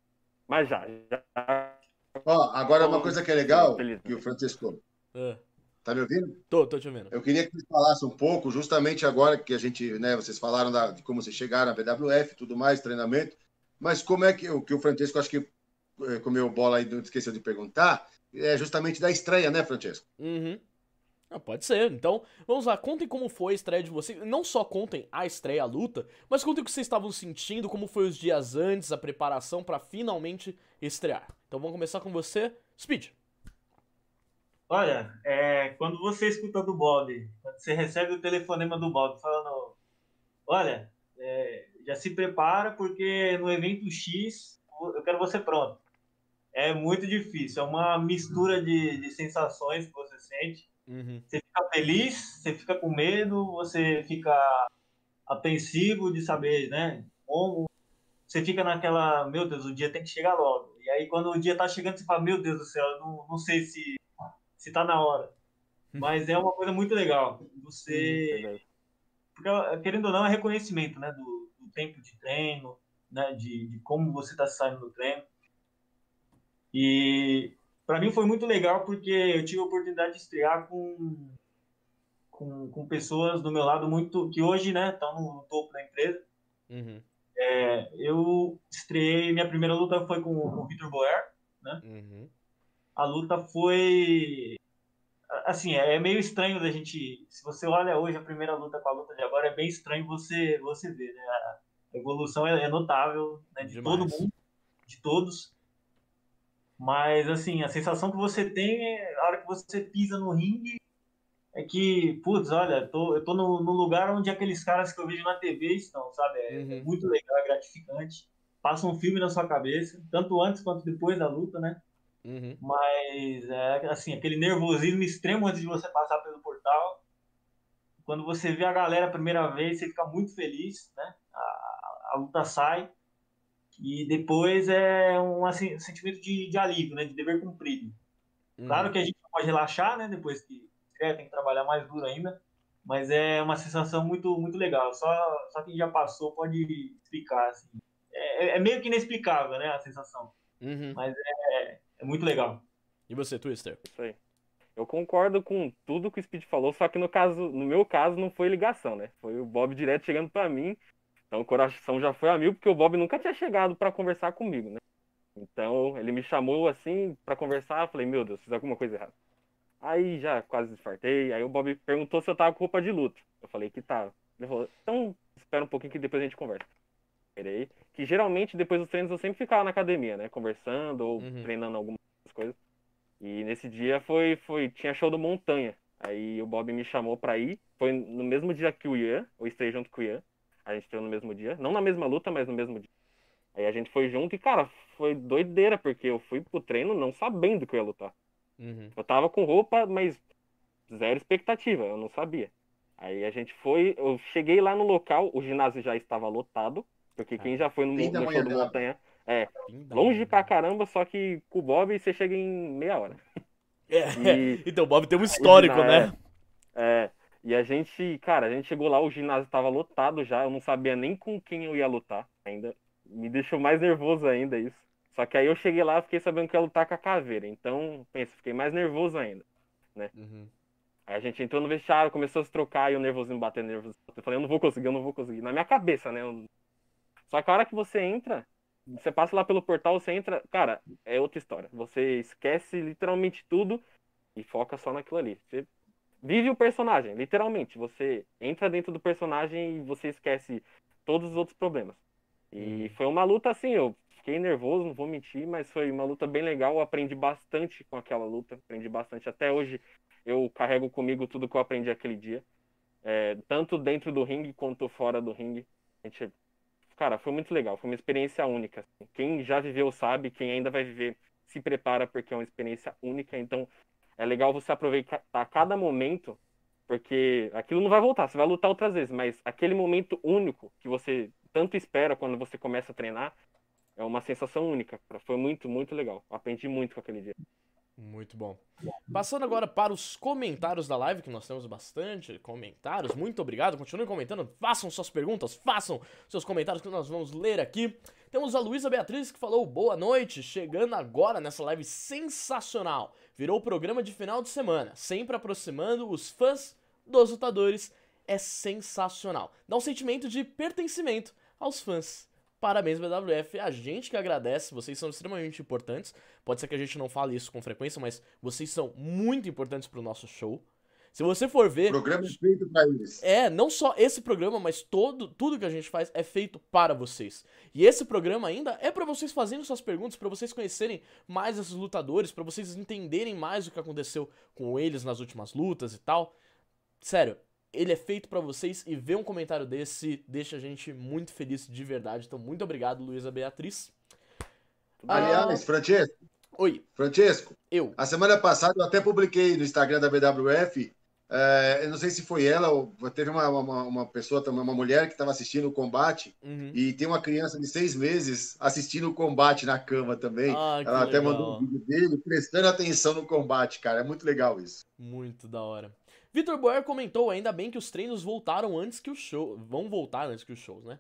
Speaker 4: Mas já, já.
Speaker 2: Ó, agora uma coisa que é legal, que o Francisco,
Speaker 1: Ah,
Speaker 2: tá me ouvindo?
Speaker 1: tô, tô te ouvindo.
Speaker 2: Eu queria que vocês falassem um pouco, justamente agora que a gente, né, vocês falaram da- de como vocês chegaram na BWF e tudo mais, treinamento, mas como é que, o que o Francesco, acho que eh, comeu bola aí, não esqueceu de perguntar, é justamente da estreia, né, Francesco?
Speaker 1: Uhum. Ah, pode ser. Então, vamos lá. Contem como foi a estreia de vocês. Não só contem a estreia, a luta, mas contem o que vocês estavam sentindo, como foi os dias antes, a preparação pra finalmente estrear. Então vamos começar com você, Speed.
Speaker 3: Olha, é, quando você escuta do Bob, quando você recebe o telefonema do Bob falando, olha, é, já se prepara porque no evento X eu quero você pronto. É muito difícil, é uma mistura de, de sensações que você sente.
Speaker 1: Uhum.
Speaker 3: Você fica feliz, você fica com medo, você fica apreensivo de saber, né? Como você fica naquela, meu Deus, o dia tem que chegar logo. E aí quando o dia tá chegando, você fala, meu Deus do céu, não, não sei se se tá na hora. Mas é uma coisa muito legal. Você,
Speaker 4: Verdade.
Speaker 3: porque, querendo ou não, é reconhecimento, né, do, do tempo de treino, né, de, de como você está saindo do treino. E para mim foi muito legal porque eu tive a oportunidade de estrear com, com, com pessoas do meu lado muito que hoje, né, estão no topo da empresa.
Speaker 1: Uhum.
Speaker 3: É, eu estreiei, minha primeira luta foi com, com o Vitor Boer.
Speaker 1: Uhum.
Speaker 3: A luta foi assim, é meio estranho da gente, se você olha hoje a primeira luta com a luta de agora, é bem estranho você você ver, né? A evolução é, é notável, né, de
Speaker 1: Demais.
Speaker 3: todo mundo, de todos. Mas assim, a sensação que você tem é, a hora que você pisa no ringue é que, putz, olha, tô, eu tô no, no lugar onde aqueles caras que eu vejo na TV estão, sabe? É,
Speaker 1: Uhum.
Speaker 3: muito legal, é gratificante. Passa um filme na sua cabeça, tanto antes quanto depois da luta, né?
Speaker 1: Uhum.
Speaker 3: Mas é assim, aquele nervosismo extremo antes de você passar pelo portal. Quando você vê a galera a primeira vez, você fica muito feliz, né? A, a luta sai. E depois é um assim, sentimento de, de alívio, né? De dever cumprido.
Speaker 1: Uhum.
Speaker 3: Claro que a gente pode relaxar, né? Depois que estreia, tem que trabalhar mais duro ainda. Mas é uma sensação muito, muito legal. Só, só quem já passou pode explicar. Assim. É, é meio que inexplicável, né? A sensação.
Speaker 1: Uhum.
Speaker 3: É muito legal.
Speaker 1: E você, Twister?
Speaker 4: Isso aí. Eu concordo com tudo que o Speed falou, só que no caso, no meu caso, não foi ligação, né? Foi o Bob direto chegando pra mim. Então o coração já foi a mil, porque o Bob nunca tinha chegado pra conversar comigo, né? Então ele me chamou assim pra conversar, eu falei, meu Deus, fiz alguma coisa errada. Aí já quase desfartei, aí o Bob perguntou se eu tava com roupa de luta. Eu falei que tava. Ele falou, então espera um pouquinho que depois a gente conversa. Esperei. Que geralmente depois dos treinos eu sempre ficava na academia, né? Conversando ou
Speaker 1: Uhum.
Speaker 4: treinando algumas coisas. E nesse dia foi, foi, tinha show do Montanha. Aí o Bob me chamou pra ir. Foi no mesmo dia que o Ian, eu estreiei junto com o Ian. A gente treinou no mesmo dia. Não na mesma luta, mas no mesmo dia. Aí a gente foi junto e, cara, foi doideira, porque eu fui pro treino não sabendo que eu ia lutar.
Speaker 1: Uhum.
Speaker 4: Eu tava com roupa, mas zero expectativa, eu não sabia. Aí a gente foi, eu cheguei lá no local, o ginásio já estava lotado, porque quem já foi no, no
Speaker 2: manhã
Speaker 4: show do
Speaker 2: dela.
Speaker 4: Montanha, é, longe
Speaker 1: manhã.
Speaker 4: pra caramba, só que com o Bob você chega em meia hora.
Speaker 1: É.
Speaker 4: E-
Speaker 1: Então, o Bob tem um histórico, né?
Speaker 4: ginásio- É, e a gente, cara, a gente chegou lá, o ginásio tava lotado já, eu não sabia nem com quem eu ia lutar ainda. Me deixou mais nervoso ainda isso. Só que aí eu cheguei lá, fiquei sabendo que ia lutar com a caveira. Então, pensa, fiquei mais nervoso ainda.
Speaker 1: Uhum.
Speaker 4: Aí a gente entrou no vestiário, começou a se trocar e o nervosinho batendo, nervoso. Eu falei, eu não vou conseguir, eu não vou conseguir. Na minha cabeça, né? Eu- Só que a hora que você entra, você passa lá pelo portal, você entra, cara, é outra história. Você esquece literalmente tudo e foca só naquilo ali. Você vive o personagem, literalmente. Você entra dentro do personagem e você esquece todos os outros problemas. E
Speaker 1: Hum.
Speaker 4: foi uma luta assim, eu fiquei nervoso, não vou mentir, mas foi uma luta bem legal. Eu aprendi bastante com aquela luta, aprendi bastante. Até hoje eu carrego comigo tudo que eu aprendi aquele dia. É, tanto dentro do ringue quanto fora do ringue. A gente, cara, foi muito legal, foi uma experiência única. assim. Quem já viveu sabe, quem ainda vai viver se prepara porque é uma experiência única. Então é legal você aproveitar cada momento, porque aquilo não vai voltar, você vai lutar outras vezes, mas aquele momento único que você tanto espera quando você começa a treinar é uma sensação única. Foi muito, muito legal. Aprendi muito com aquele dia.
Speaker 1: Muito bom. Passando agora para os comentários da live, que nós temos bastante comentários. Muito obrigado. Continuem comentando, façam suas perguntas, façam seus comentários que nós vamos ler aqui. Temos a Luísa Beatriz que falou boa noite, chegando agora nessa live sensacional. Virou programa de final de semana, sempre aproximando os fãs dos lutadores. É sensacional. Dá um sentimento de pertencimento aos fãs. Parabéns, BWF. A gente que agradece, vocês são extremamente importantes. Pode ser que a gente não fale isso com frequência, mas vocês são muito importantes pro nosso show. Se você for
Speaker 2: O
Speaker 1: ver,
Speaker 2: programa é feito pra eles.
Speaker 1: é, não só esse programa, mas todo, tudo que a gente faz é feito para vocês. E esse programa ainda é para vocês fazerem suas perguntas, para vocês conhecerem mais esses lutadores, para vocês entenderem mais o que aconteceu com eles nas últimas lutas e tal. Sério, ele é feito para vocês e ver um comentário desse deixa a gente muito feliz de verdade. Então, muito obrigado, Luísa Beatriz. Ah.
Speaker 2: Aliás, Francesco,
Speaker 1: Oi,
Speaker 2: Francesco,
Speaker 1: eu.
Speaker 2: a semana passada eu até publiquei no Instagram da BWF. eh, eu não sei se foi ela ou teve uma, uma, uma pessoa também, uma mulher que estava assistindo o combate
Speaker 1: Uhum.
Speaker 2: e tem uma criança de seis meses assistindo o combate na cama também.
Speaker 1: Ah,
Speaker 2: Ela até
Speaker 1: legal.
Speaker 2: mandou um vídeo dele prestando atenção no combate, cara. É muito legal isso.
Speaker 1: Muito da hora. Vitor Boer comentou ainda bem que os treinos voltaram antes que o show. Vão voltar antes que os shows, né?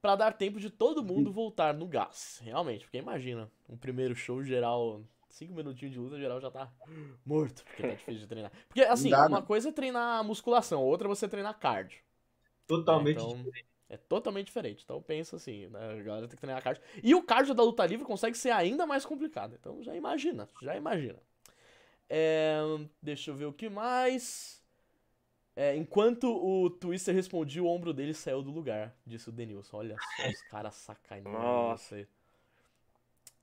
Speaker 1: Pra dar tempo de todo mundo voltar no gás. Realmente, porque imagina, um primeiro show geral, cinco minutinhos de luta, geral já tá morto, porque tá difícil de treinar. Porque, assim,
Speaker 2: dá,
Speaker 1: uma
Speaker 2: né?
Speaker 1: coisa é treinar musculação, outra é você treinar cardio.
Speaker 3: Totalmente
Speaker 1: Então,
Speaker 3: diferente.
Speaker 1: É totalmente diferente. Então pensa assim, né? A galera tem que treinar cardio. E o cardio da luta livre consegue ser ainda mais complicado. Então já imagina, já imagina. É, deixa eu ver o que mais. É, enquanto o Twister respondia, o ombro dele saiu do lugar, disse o Denilson. Olha só, os caras sacaneando
Speaker 4: Nossa.
Speaker 1: você.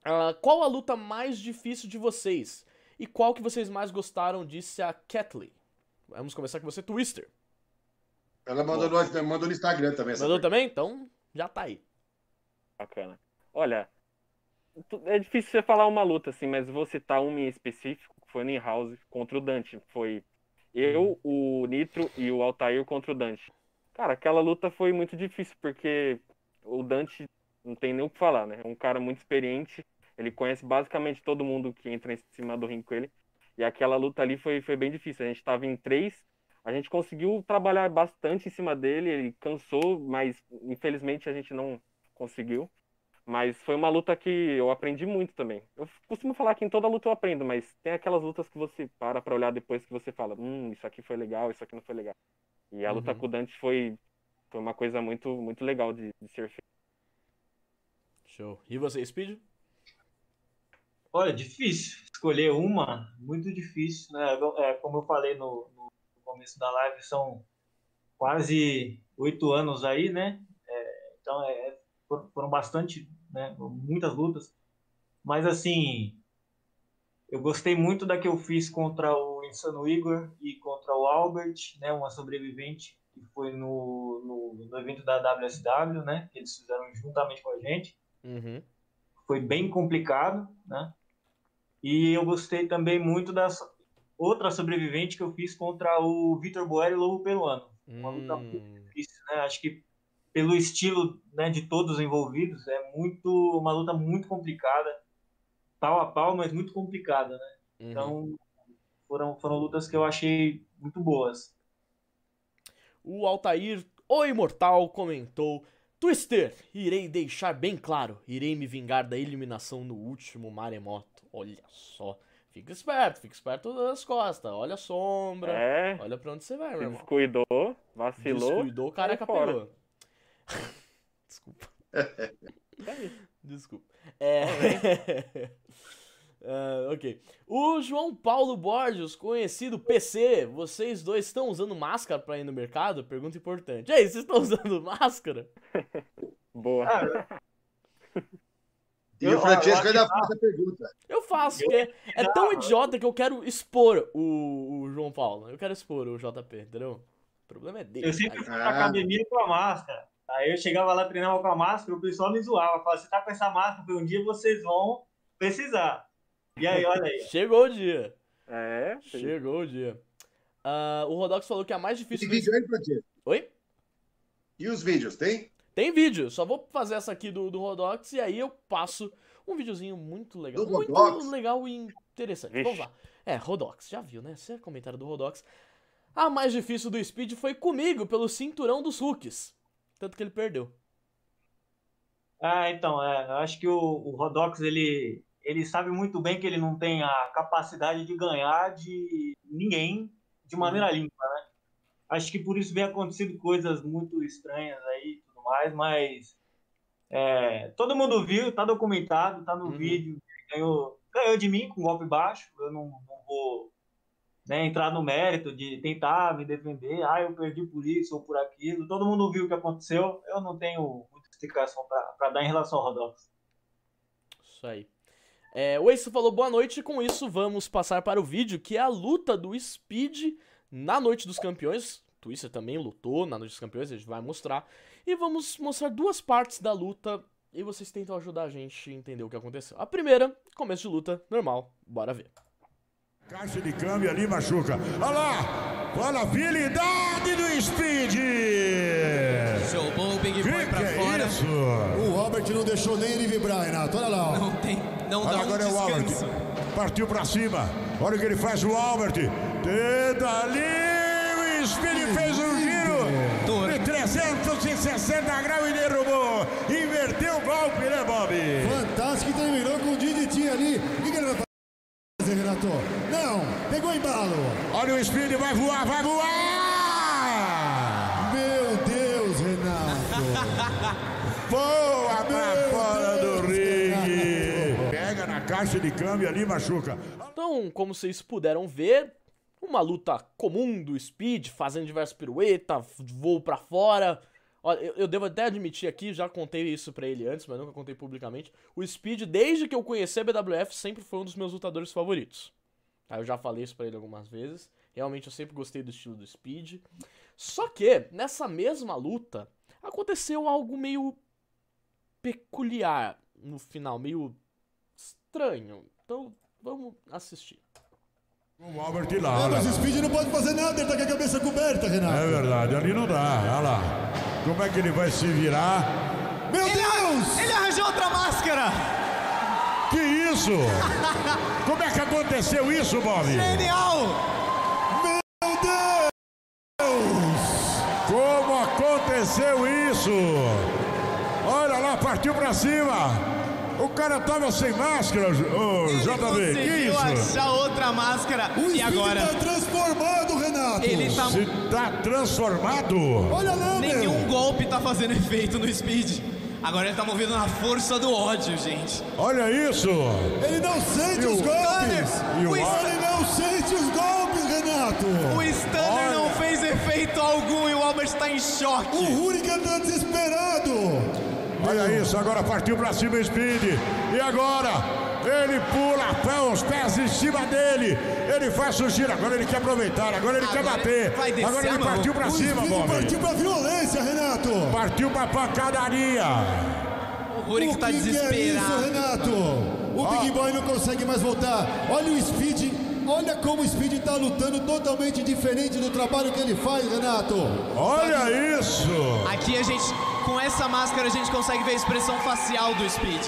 Speaker 1: Ah, qual a luta mais difícil de vocês? E qual que vocês mais gostaram? Disse a Catley. Vamos começar com você, Twister.
Speaker 2: Ela mandou no, mandou no Instagram também. essa
Speaker 1: Mandou também? Então, já tá aí.
Speaker 4: Bacana. Olha, é difícil você falar uma luta assim, mas vou citar uma em específico, que foi no In-House contra o Dante. Foi eu, o Nitro e o Altair contra o Dante. Cara, aquela luta foi muito difícil, porque o Dante não tem nem o que falar, né? É um cara muito experiente, ele conhece basicamente todo mundo que entra em cima do ringue com ele. E aquela luta ali foi, foi bem difícil. A gente tava em três, a gente conseguiu trabalhar bastante em cima dele, ele cansou, mas infelizmente a gente não conseguiu. Mas foi uma luta que eu aprendi muito também. Eu costumo falar que em toda luta eu aprendo, mas tem aquelas lutas que você para pra olhar depois que você fala, hum, isso aqui foi legal, isso aqui não foi legal. E a luta
Speaker 1: Uhum.
Speaker 4: com o Dante foi, foi uma coisa muito, muito legal de, de ser feita.
Speaker 1: Show. E você, Speed?
Speaker 3: Olha, difícil escolher uma, muito difícil, né? É, como eu falei no, no começo da live, são quase oito anos aí, né? É, então, é, foram, bastante, né? Muitas lutas. Mas, assim, eu gostei muito da que eu fiz contra o Insano Igor e contra o Albert, né? Uma sobrevivente, que foi no, no, no evento da WSW, né? Que eles fizeram juntamente com a gente.
Speaker 1: Uhum.
Speaker 3: Foi bem complicado, né? E eu gostei também muito da outra sobrevivente que eu fiz contra o Vitor Boeri Lobo Peruano. Uma luta
Speaker 1: Hum,
Speaker 3: difícil, né? Acho que pelo estilo né, de todos os envolvidos, é muito uma luta muito complicada, pau a pau, mas muito complicada, né?
Speaker 1: uhum.
Speaker 3: Então foram, foram lutas que eu achei muito boas.
Speaker 1: O Altair, o Imortal, comentou: Twister, irei deixar bem claro, irei me vingar da eliminação no último maremoto. Olha só. Fica esperto, fica esperto das costas. Olha a sombra.
Speaker 4: É,
Speaker 1: Olha pra onde você vai, meu irmão.
Speaker 4: descuidou, vacilou.
Speaker 1: Descuidou, o careca pegou. Desculpa. Desculpa. É. Ah, ok. O João Paulo Borges, conhecido PC, vocês dois estão usando máscara pra ir no mercado? Pergunta importante. E aí, vocês estão usando máscara?
Speaker 4: Boa.
Speaker 3: Ah,
Speaker 2: E
Speaker 3: Eu-
Speaker 2: o Francesco ainda faz a pergunta.
Speaker 1: Eu faço, porque é tão idiota que eu quero expor o, o João Paulo. Eu quero expor o JP, entendeu? O problema é dele.
Speaker 3: Eu sempre fui pra academia com a máscara. Aí eu chegava lá, treinava com a máscara, o pessoal me zoava. Falava, você tá com essa máscara, porque um dia vocês vão precisar. E aí, olha aí.
Speaker 1: Chegou o dia.
Speaker 4: É, sim.
Speaker 1: Chegou o dia. Ah, o Rodox falou que é a mais
Speaker 2: Esse
Speaker 1: difícil.
Speaker 2: vídeo aí, Francesco.
Speaker 1: Oi?
Speaker 2: E os vídeos, tem?
Speaker 1: Tem vídeo, só vou fazer essa aqui do, do Rodox e aí eu passo um videozinho muito legal.
Speaker 2: Do
Speaker 1: muito
Speaker 2: Rodox?
Speaker 1: legal e interessante.
Speaker 4: Vixe.
Speaker 1: Vamos lá. É, Rodox, já viu, né? Esse é comentário do Rodox. A mais difícil do Speed foi comigo, pelo cinturão dos hooks. Tanto que ele perdeu.
Speaker 3: Ah, então, é, eu acho que o, o Rodox, ele, ele sabe muito bem que ele não tem a capacidade de ganhar de ninguém de maneira limpa, né? Acho que por isso vem acontecendo coisas muito estranhas aí e tudo mais, mas é, todo mundo viu, tá documentado, tá no
Speaker 1: Uhum.
Speaker 3: vídeo, ganhou, ganhou de mim com golpe baixo, eu não, não vou né, entrar no mérito de tentar me defender, ah, eu perdi por isso ou por aquilo, todo mundo viu o que aconteceu, eu não tenho muita explicação para dar em relação ao Rodox.
Speaker 1: Isso aí. É, o Ace falou boa noite com isso vamos passar para o vídeo que é a luta do Speed na Noite dos Campeões. Twister também lutou na Noite dos Campeões, a gente vai mostrar. E vamos mostrar duas partes da luta e vocês tentam ajudar a gente a entender o que aconteceu. A primeira, começo de luta, normal, bora ver.
Speaker 5: Caixa de câmbio ali machuca. Olha lá! Olha a habilidade do Speed!
Speaker 6: Jogou o Big
Speaker 5: Que
Speaker 6: Boy pra
Speaker 5: que é
Speaker 6: fora.
Speaker 5: isso?
Speaker 7: O Robert não deixou nem ele vibrar, Renato. Olha lá. ó.
Speaker 6: Não tem. Não
Speaker 5: Olha
Speaker 6: dá um
Speaker 5: agora é o Albert. Partiu pra cima. Olha o que ele faz, o Albert. Tenta ali. O Speed fez um giro de 360 graus e derrubou. Inverteu o golpe, né, Bob?
Speaker 7: Fantástico que terminou com o DDT ali. O que, que ele vai fazer, Renato? Não, pegou embalo.
Speaker 5: Olha o Speed, vai voar, vai voar!
Speaker 7: Meu Deus, Renato.
Speaker 5: Voa pra
Speaker 7: Meu
Speaker 5: fora do
Speaker 7: Deus,
Speaker 5: ringue. Pega na caixa de câmbio ali, machuca.
Speaker 1: Então, como vocês puderam ver, uma luta comum do Speed, fazendo diversas piruetas, voo pra fora. Olha, eu, eu devo até admitir aqui, já contei isso pra ele antes, mas nunca contei publicamente. O Speed, desde que eu conheci a BWF, sempre foi um dos meus lutadores favoritos. Aí eu já falei isso pra ele algumas vezes. Realmente eu sempre gostei do estilo do Speed. Só que, nessa mesma luta, aconteceu algo meio peculiar no final, meio estranho. Então, vamos assistir.
Speaker 5: O Albert lá,
Speaker 7: É,
Speaker 5: olha.
Speaker 7: mas o Speed não pode fazer nada, ele tá com a cabeça coberta,
Speaker 5: É
Speaker 7: Renato.
Speaker 5: verdade, ali não dá, olha lá. Como é que ele vai se virar?
Speaker 7: Meu Deus!
Speaker 6: Ele arranjou outra máscara!
Speaker 5: Que isso? Como é que aconteceu isso, Bob?
Speaker 6: Genial!
Speaker 7: Meu Deus!
Speaker 5: Como aconteceu isso? Olha lá, partiu pra cima. O cara tava sem máscara, ô
Speaker 6: Ele
Speaker 5: JB. Que isso?
Speaker 6: achar outra máscara.
Speaker 7: O
Speaker 6: E agora?
Speaker 7: tá transformado, Renato.
Speaker 6: Ele tá.
Speaker 5: Se tá transformado.
Speaker 7: Olha lá,
Speaker 6: Nenhum
Speaker 7: meu.
Speaker 6: golpe tá fazendo efeito no Speed. Agora ele tá movido na força do ódio, gente.
Speaker 5: Olha isso.
Speaker 7: Ele não sente
Speaker 5: E o
Speaker 7: os golpes.
Speaker 6: Thunder,
Speaker 5: E o
Speaker 6: o, Stan-
Speaker 7: Ele não sente os golpes, Renato.
Speaker 6: o Stunner não fez efeito algum e o Albert tá em choque.
Speaker 7: O Hurricane tá desesperado.
Speaker 5: Olha isso, agora partiu pra cima o Speed. E agora? Ele pula pé, os pés em cima dele. Ele faz o giro. Agora ele quer aproveitar. Agora ele quer
Speaker 6: Agora
Speaker 5: bater.
Speaker 6: vai descer
Speaker 5: Agora ele partiu pra
Speaker 7: O
Speaker 5: cima, Bob.
Speaker 7: partiu pra violência, Renato.
Speaker 5: Partiu pra pancadaria.
Speaker 6: O Rurik tá
Speaker 7: que que é isso,
Speaker 6: desesperado.
Speaker 7: Renato? O Big Boy não consegue mais voltar. Olha o Speed, olha como o Speed tá lutando totalmente diferente do trabalho que ele faz, Renato.
Speaker 5: Olha isso!
Speaker 6: Aqui a gente, com essa máscara, a gente consegue ver a expressão facial do Speed.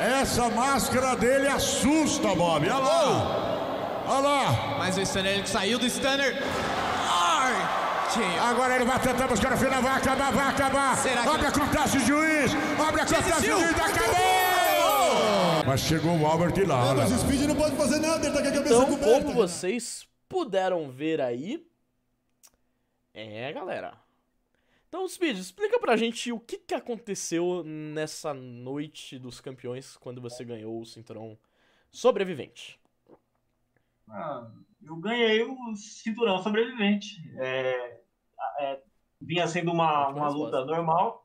Speaker 5: Essa máscara dele assusta, Bob. Olha lá! Olha lá!
Speaker 6: Mas o Stunner ele saiu do Stunner.
Speaker 5: Agora ele vai tentar buscar o final, vai acabar, vai acabar.
Speaker 6: Será que-
Speaker 5: Abre a contagem, juiz. Abre a contagem, juiz, acabou. Mas chegou o Albert lá,
Speaker 7: É, mas o Speed não pode fazer nada, ele tá com a cabeça
Speaker 1: Então,
Speaker 7: coberta.
Speaker 1: como vocês puderam ver aí. É, galera. Então, Speed, explica pra gente o que, que aconteceu nessa noite dos campeões quando você ganhou o cinturão sobrevivente.
Speaker 3: Ah, eu ganhei o cinturão sobrevivente. É, é, vinha sendo uma, uma luta normal.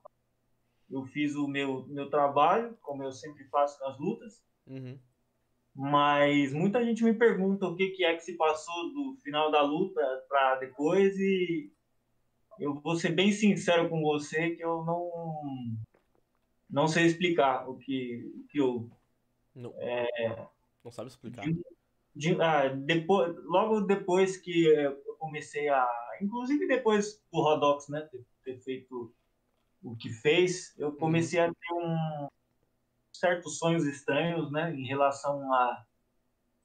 Speaker 3: Eu fiz o meu, meu trabalho, como eu sempre faço nas lutas.
Speaker 1: Uhum.
Speaker 3: Mas muita gente me pergunta o que, que é que se passou do final da luta para depois e eu vou ser bem sincero com você que eu não não sei explicar o que, o que eu
Speaker 1: Não, não sabe explicar.
Speaker 3: de- ah, depois, logo depois que eu comecei a. Inclusive depois do Rodox, né? Ter, ter feito o que fez, eu comecei a ter um certos sonhos estranhos, né? Em relação a,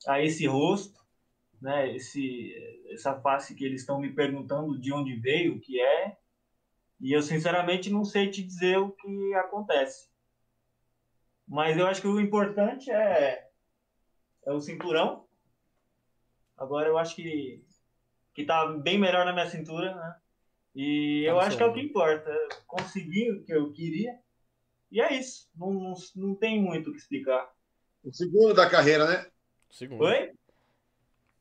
Speaker 3: a esse rosto, né? Esse, essa face que eles estão me perguntando de onde veio, o que é. E eu sinceramente não sei te dizer o que acontece. Mas eu acho que o importante é, é o cinturão. Agora eu acho que, que tá bem melhor na minha cintura, né? E
Speaker 1: Tá
Speaker 3: eu acho que é o que importa. Consegui o que eu queria. E é isso. Não, não, não tem muito o que explicar.
Speaker 2: O segundo da carreira, né?
Speaker 1: Segundo.
Speaker 3: Oi?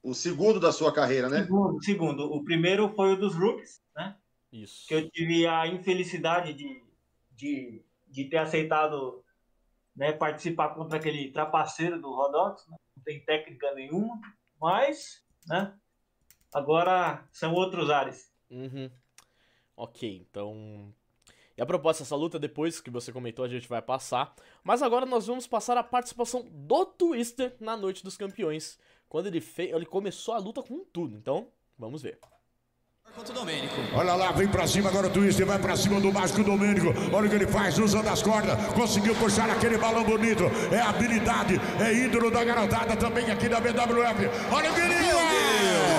Speaker 2: O segundo da sua carreira, né?
Speaker 3: Segundo, segundo. O primeiro foi o dos Rooks, né?
Speaker 1: Isso.
Speaker 3: Que eu tive a infelicidade de, de, de ter aceitado né, participar contra aquele trapaceiro do Rodox. Né? Não tem técnica nenhuma. Mas, né? Agora são outros ares.
Speaker 1: Uhum. Ok, então. E a proposta dessa luta, depois que você comentou, a gente vai passar. Mas agora nós vamos passar a participação do Twister na Noite dos Campeões. Quando ele fez. Ele começou a luta com tudo. Então, vamos ver.
Speaker 6: Contra o Domênico.
Speaker 5: Olha lá, vem pra cima agora o Twister, vai pra cima do Mágico Domênico. Olha o que ele faz, usando as cordas. Conseguiu puxar aquele balão bonito. É habilidade, é ídolo da garotada também aqui da BWF. Olha o Guilherme!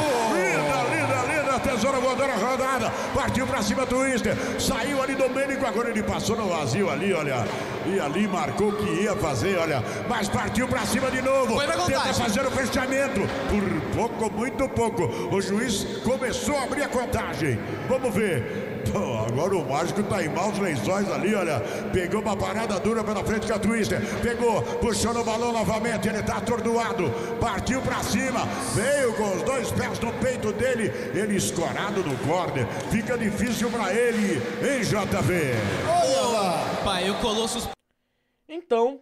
Speaker 5: Tesoura voadora rodada. Partiu pra cima Twister. Saiu ali Domênico, agora ele passou no vazio ali, olha. E ali marcou o que ia fazer, olha. Mas partiu pra cima de novo.
Speaker 6: Foi
Speaker 5: Tenta fazer o fechamento. Por pouco, muito pouco. O juiz começou a abrir a contagem. Vamos ver. Pô, agora o mágico tá em maus lençóis ali, olha. Pegou uma parada dura pela frente com a Twister. Pegou, puxou no balão novamente. Ele tá atordoado. Partiu pra cima. Veio com os dois pés no peito dele. Ele escorado no corner. Fica difícil pra ele, hein, JV?
Speaker 7: Olha lá.
Speaker 6: Pai, o Colossus
Speaker 1: Então,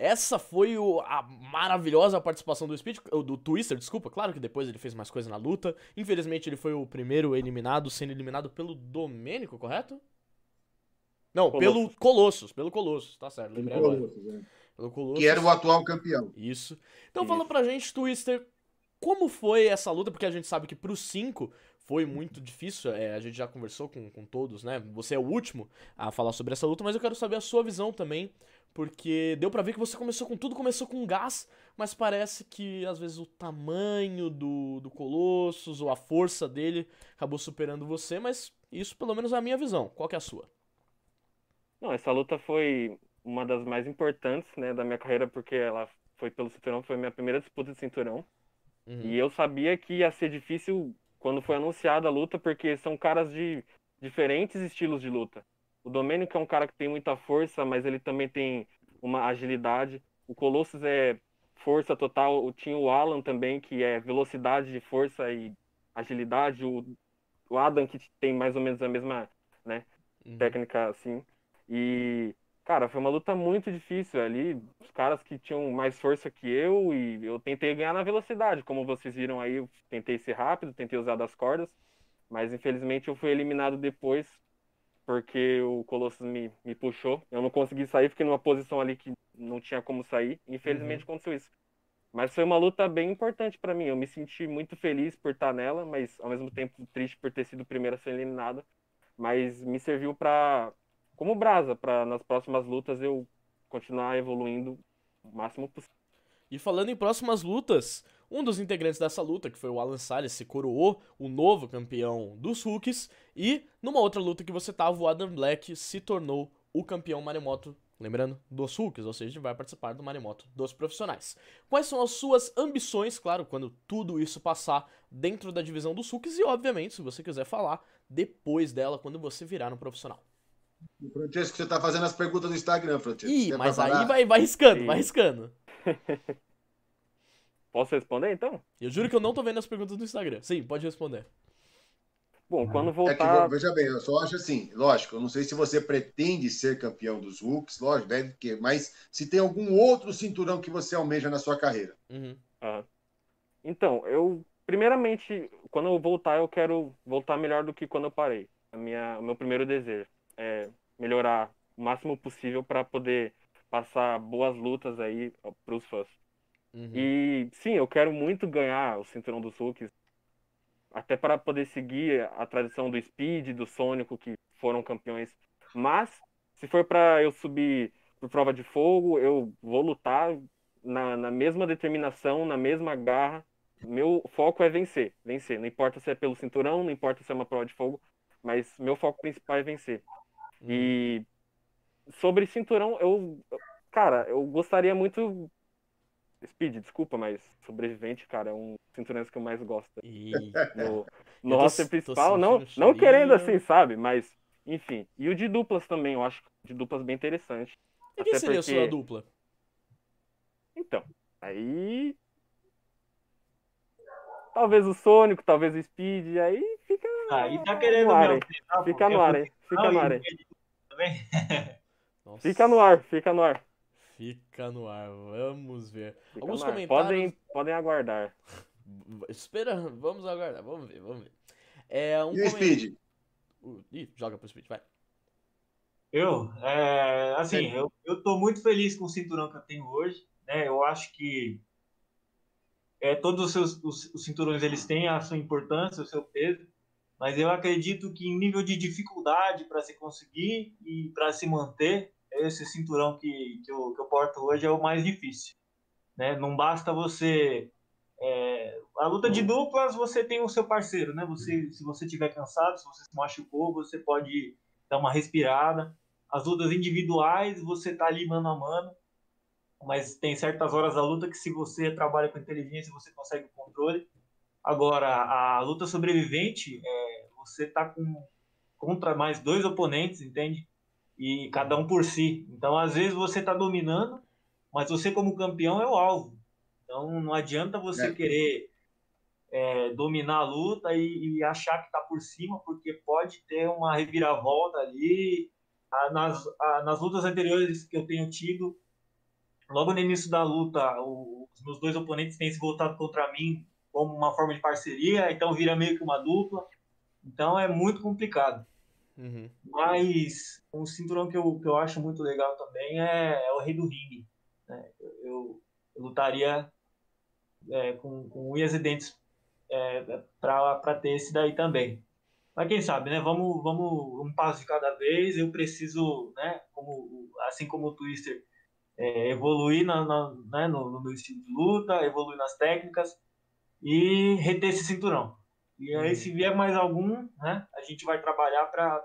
Speaker 1: essa foi o- a maravilhosa participação do Speed, do Twister, desculpa. Claro que depois ele fez mais coisa na luta. Infelizmente, ele foi o primeiro eliminado, sendo eliminado pelo Domênico, correto? Não,
Speaker 4: Colossus.
Speaker 1: pelo Colossus, pelo Colossus, tá certo, lembrei agora. Pelo Colossus.
Speaker 2: Que era o atual campeão.
Speaker 1: Isso. Então fala pra gente, Twister, como foi essa luta? Porque a gente sabe que pros cinco foi muito difícil. é, a gente já conversou com, com todos, né? Você é o último a falar sobre essa luta, mas eu quero saber a sua visão também. Porque deu pra ver que você começou com tudo, começou com gás, mas parece que às vezes o tamanho do, do Colossus ou a força dele acabou superando você, mas isso pelo menos é a minha visão. Qual que é a sua?
Speaker 4: Não, essa luta foi uma das mais importantes, né, da minha carreira, porque ela foi pelo cinturão, foi minha primeira disputa de cinturão.
Speaker 1: Uhum.
Speaker 4: E eu sabia que ia ser difícil quando foi anunciada a luta, porque são caras de diferentes estilos de luta. O Domênico é um cara que tem muita força, mas ele também tem uma agilidade. O Colossus é força total. Tinha o Alan também, que é velocidade, força e agilidade. O, o Adam, que tem mais ou menos a mesma, né,
Speaker 1: Uhum.
Speaker 4: técnica assim. E, cara, foi uma luta muito difícil ali. Os caras que tinham mais força que eu e eu tentei ganhar na velocidade. Como vocês viram aí, eu tentei ser rápido, tentei usar das cordas, mas infelizmente eu fui eliminado depois porque o Colossus me, me puxou. Eu não consegui sair, fiquei numa posição ali que não tinha como sair. Infelizmente aconteceu isso. Mas foi uma luta bem importante pra mim. Eu me senti muito feliz por estar nela, mas ao mesmo tempo triste por ter sido o primeiro a ser eliminado. Mas me serviu pra como brasa para nas próximas lutas eu continuar evoluindo o máximo possível.
Speaker 1: E falando em próximas lutas, um dos integrantes dessa luta, que foi o Alan Salles, se coroou o novo campeão dos Hulks. E numa outra luta que você tava, o Adam Black se tornou o campeão Maremoto, lembrando, dos Hulks, ou seja, vai participar do Maremoto dos profissionais. Quais são as suas ambições, claro, quando tudo isso passar dentro da divisão dos Hulks e, obviamente, se você quiser falar, depois dela, quando você virar no profissional.
Speaker 2: O Francesco, você tá fazendo as perguntas no Instagram, Francesco.
Speaker 1: Ih, mas
Speaker 2: preparar?
Speaker 1: aí vai, vai riscando,
Speaker 4: Sim.
Speaker 1: vai riscando.
Speaker 4: Posso responder então?
Speaker 1: Eu juro que eu não tô vendo as perguntas no Instagram. Sim, pode responder.
Speaker 4: Bom, quando
Speaker 2: É que,
Speaker 4: voltar.
Speaker 2: veja bem, eu só acho assim, lógico, eu não sei se você pretende ser campeão dos Hulks, lógico, deve que, mas se tem algum outro cinturão que você almeja na sua carreira.
Speaker 1: Uhum.
Speaker 4: Aham. Então, eu primeiramente, quando eu voltar, eu quero voltar melhor do que quando eu parei. A minha, o meu primeiro desejo é melhorar o máximo possível para poder passar boas lutas aí para os fãs.
Speaker 1: Uhum.
Speaker 4: E sim, eu quero muito ganhar o cinturão dos Hulks, até para poder seguir a tradição do Speed, do Sônico, que foram campeões. Mas, se for para eu subir por prova de fogo, eu vou lutar na, na mesma determinação, na mesma garra. Meu foco é vencer, vencer. Não importa se é pelo cinturão, não importa se é uma prova de fogo, mas meu foco principal é vencer. E sobre cinturão, eu. Cara, eu gostaria muito. Speed, desculpa, mas sobrevivente, cara, é um cinturão que eu mais gosto.
Speaker 1: E...
Speaker 4: No,
Speaker 1: Eu
Speaker 4: no roster principal, não, não querendo assim, sabe? Mas, enfim. E o de duplas também, eu acho de duplas bem interessante.
Speaker 1: E quem seria a
Speaker 4: porque-
Speaker 1: sua dupla?
Speaker 4: Então, aí. Talvez o Sônico, talvez o Speed, aí fica.
Speaker 3: Aí tá querendo
Speaker 4: no ar, Fica no ar, hein? Fica no ar. Fica no ar, fica no ar.
Speaker 1: Fica no ar, vamos ver.
Speaker 4: Fica
Speaker 1: Alguns comentários.
Speaker 4: Podem, podem aguardar.
Speaker 1: Espera, vamos aguardar, vamos ver, vamos ver. É um
Speaker 2: E o Speed?
Speaker 1: Uh, Ih, joga pro Speed, vai.
Speaker 3: Eu, é, assim, eu, eu tô muito feliz com o cinturão que eu tenho hoje, né? Eu acho que é, todos os seus os, os cinturões eles têm a sua importância, o seu peso, mas eu acredito que em nível de dificuldade para se conseguir e para se manter, esse cinturão que, que, eu, que eu porto hoje é o mais difícil, né? Não basta você é, a luta de duplas você tem o seu parceiro, né? Você, se você estiver cansado, se você se machucou, você pode dar uma respirada. As lutas individuais, você tá ali mano a mano, mas tem certas horas da luta que se você trabalha com inteligência, você consegue o controle. Agora, a luta sobrevivente, é, você tá com contra mais dois oponentes, entende? E cada um por si. Então, às vezes você tá dominando, mas você como campeão é o alvo. Então, não adianta você
Speaker 2: É.
Speaker 3: querer é, dominar a luta e, e achar que tá por cima, porque pode ter uma reviravolta ali. Ah, Nas, ah, nas lutas anteriores que eu tenho tido, logo no início da luta, o- os meus dois oponentes têm se voltado contra mim como uma forma de parceria, então vira meio que uma dupla. Então é muito complicado.
Speaker 1: Uhum.
Speaker 3: Mas um cinturão que eu, que eu acho muito legal também é, é o Rei do Ringue. né? Eu, eu- eu lutaria é, com, com unhas e dentes é, para ter esse daí também. Mas quem sabe, né? Vamos, vamos um passo de cada vez. Eu preciso, né? Como, assim como o Twister, é, evoluir na, na- né, no, no meu estilo de luta, evoluir nas técnicas e reter esse cinturão. E aí,
Speaker 1: Uhum.
Speaker 3: se vier mais algum, né? A gente vai trabalhar para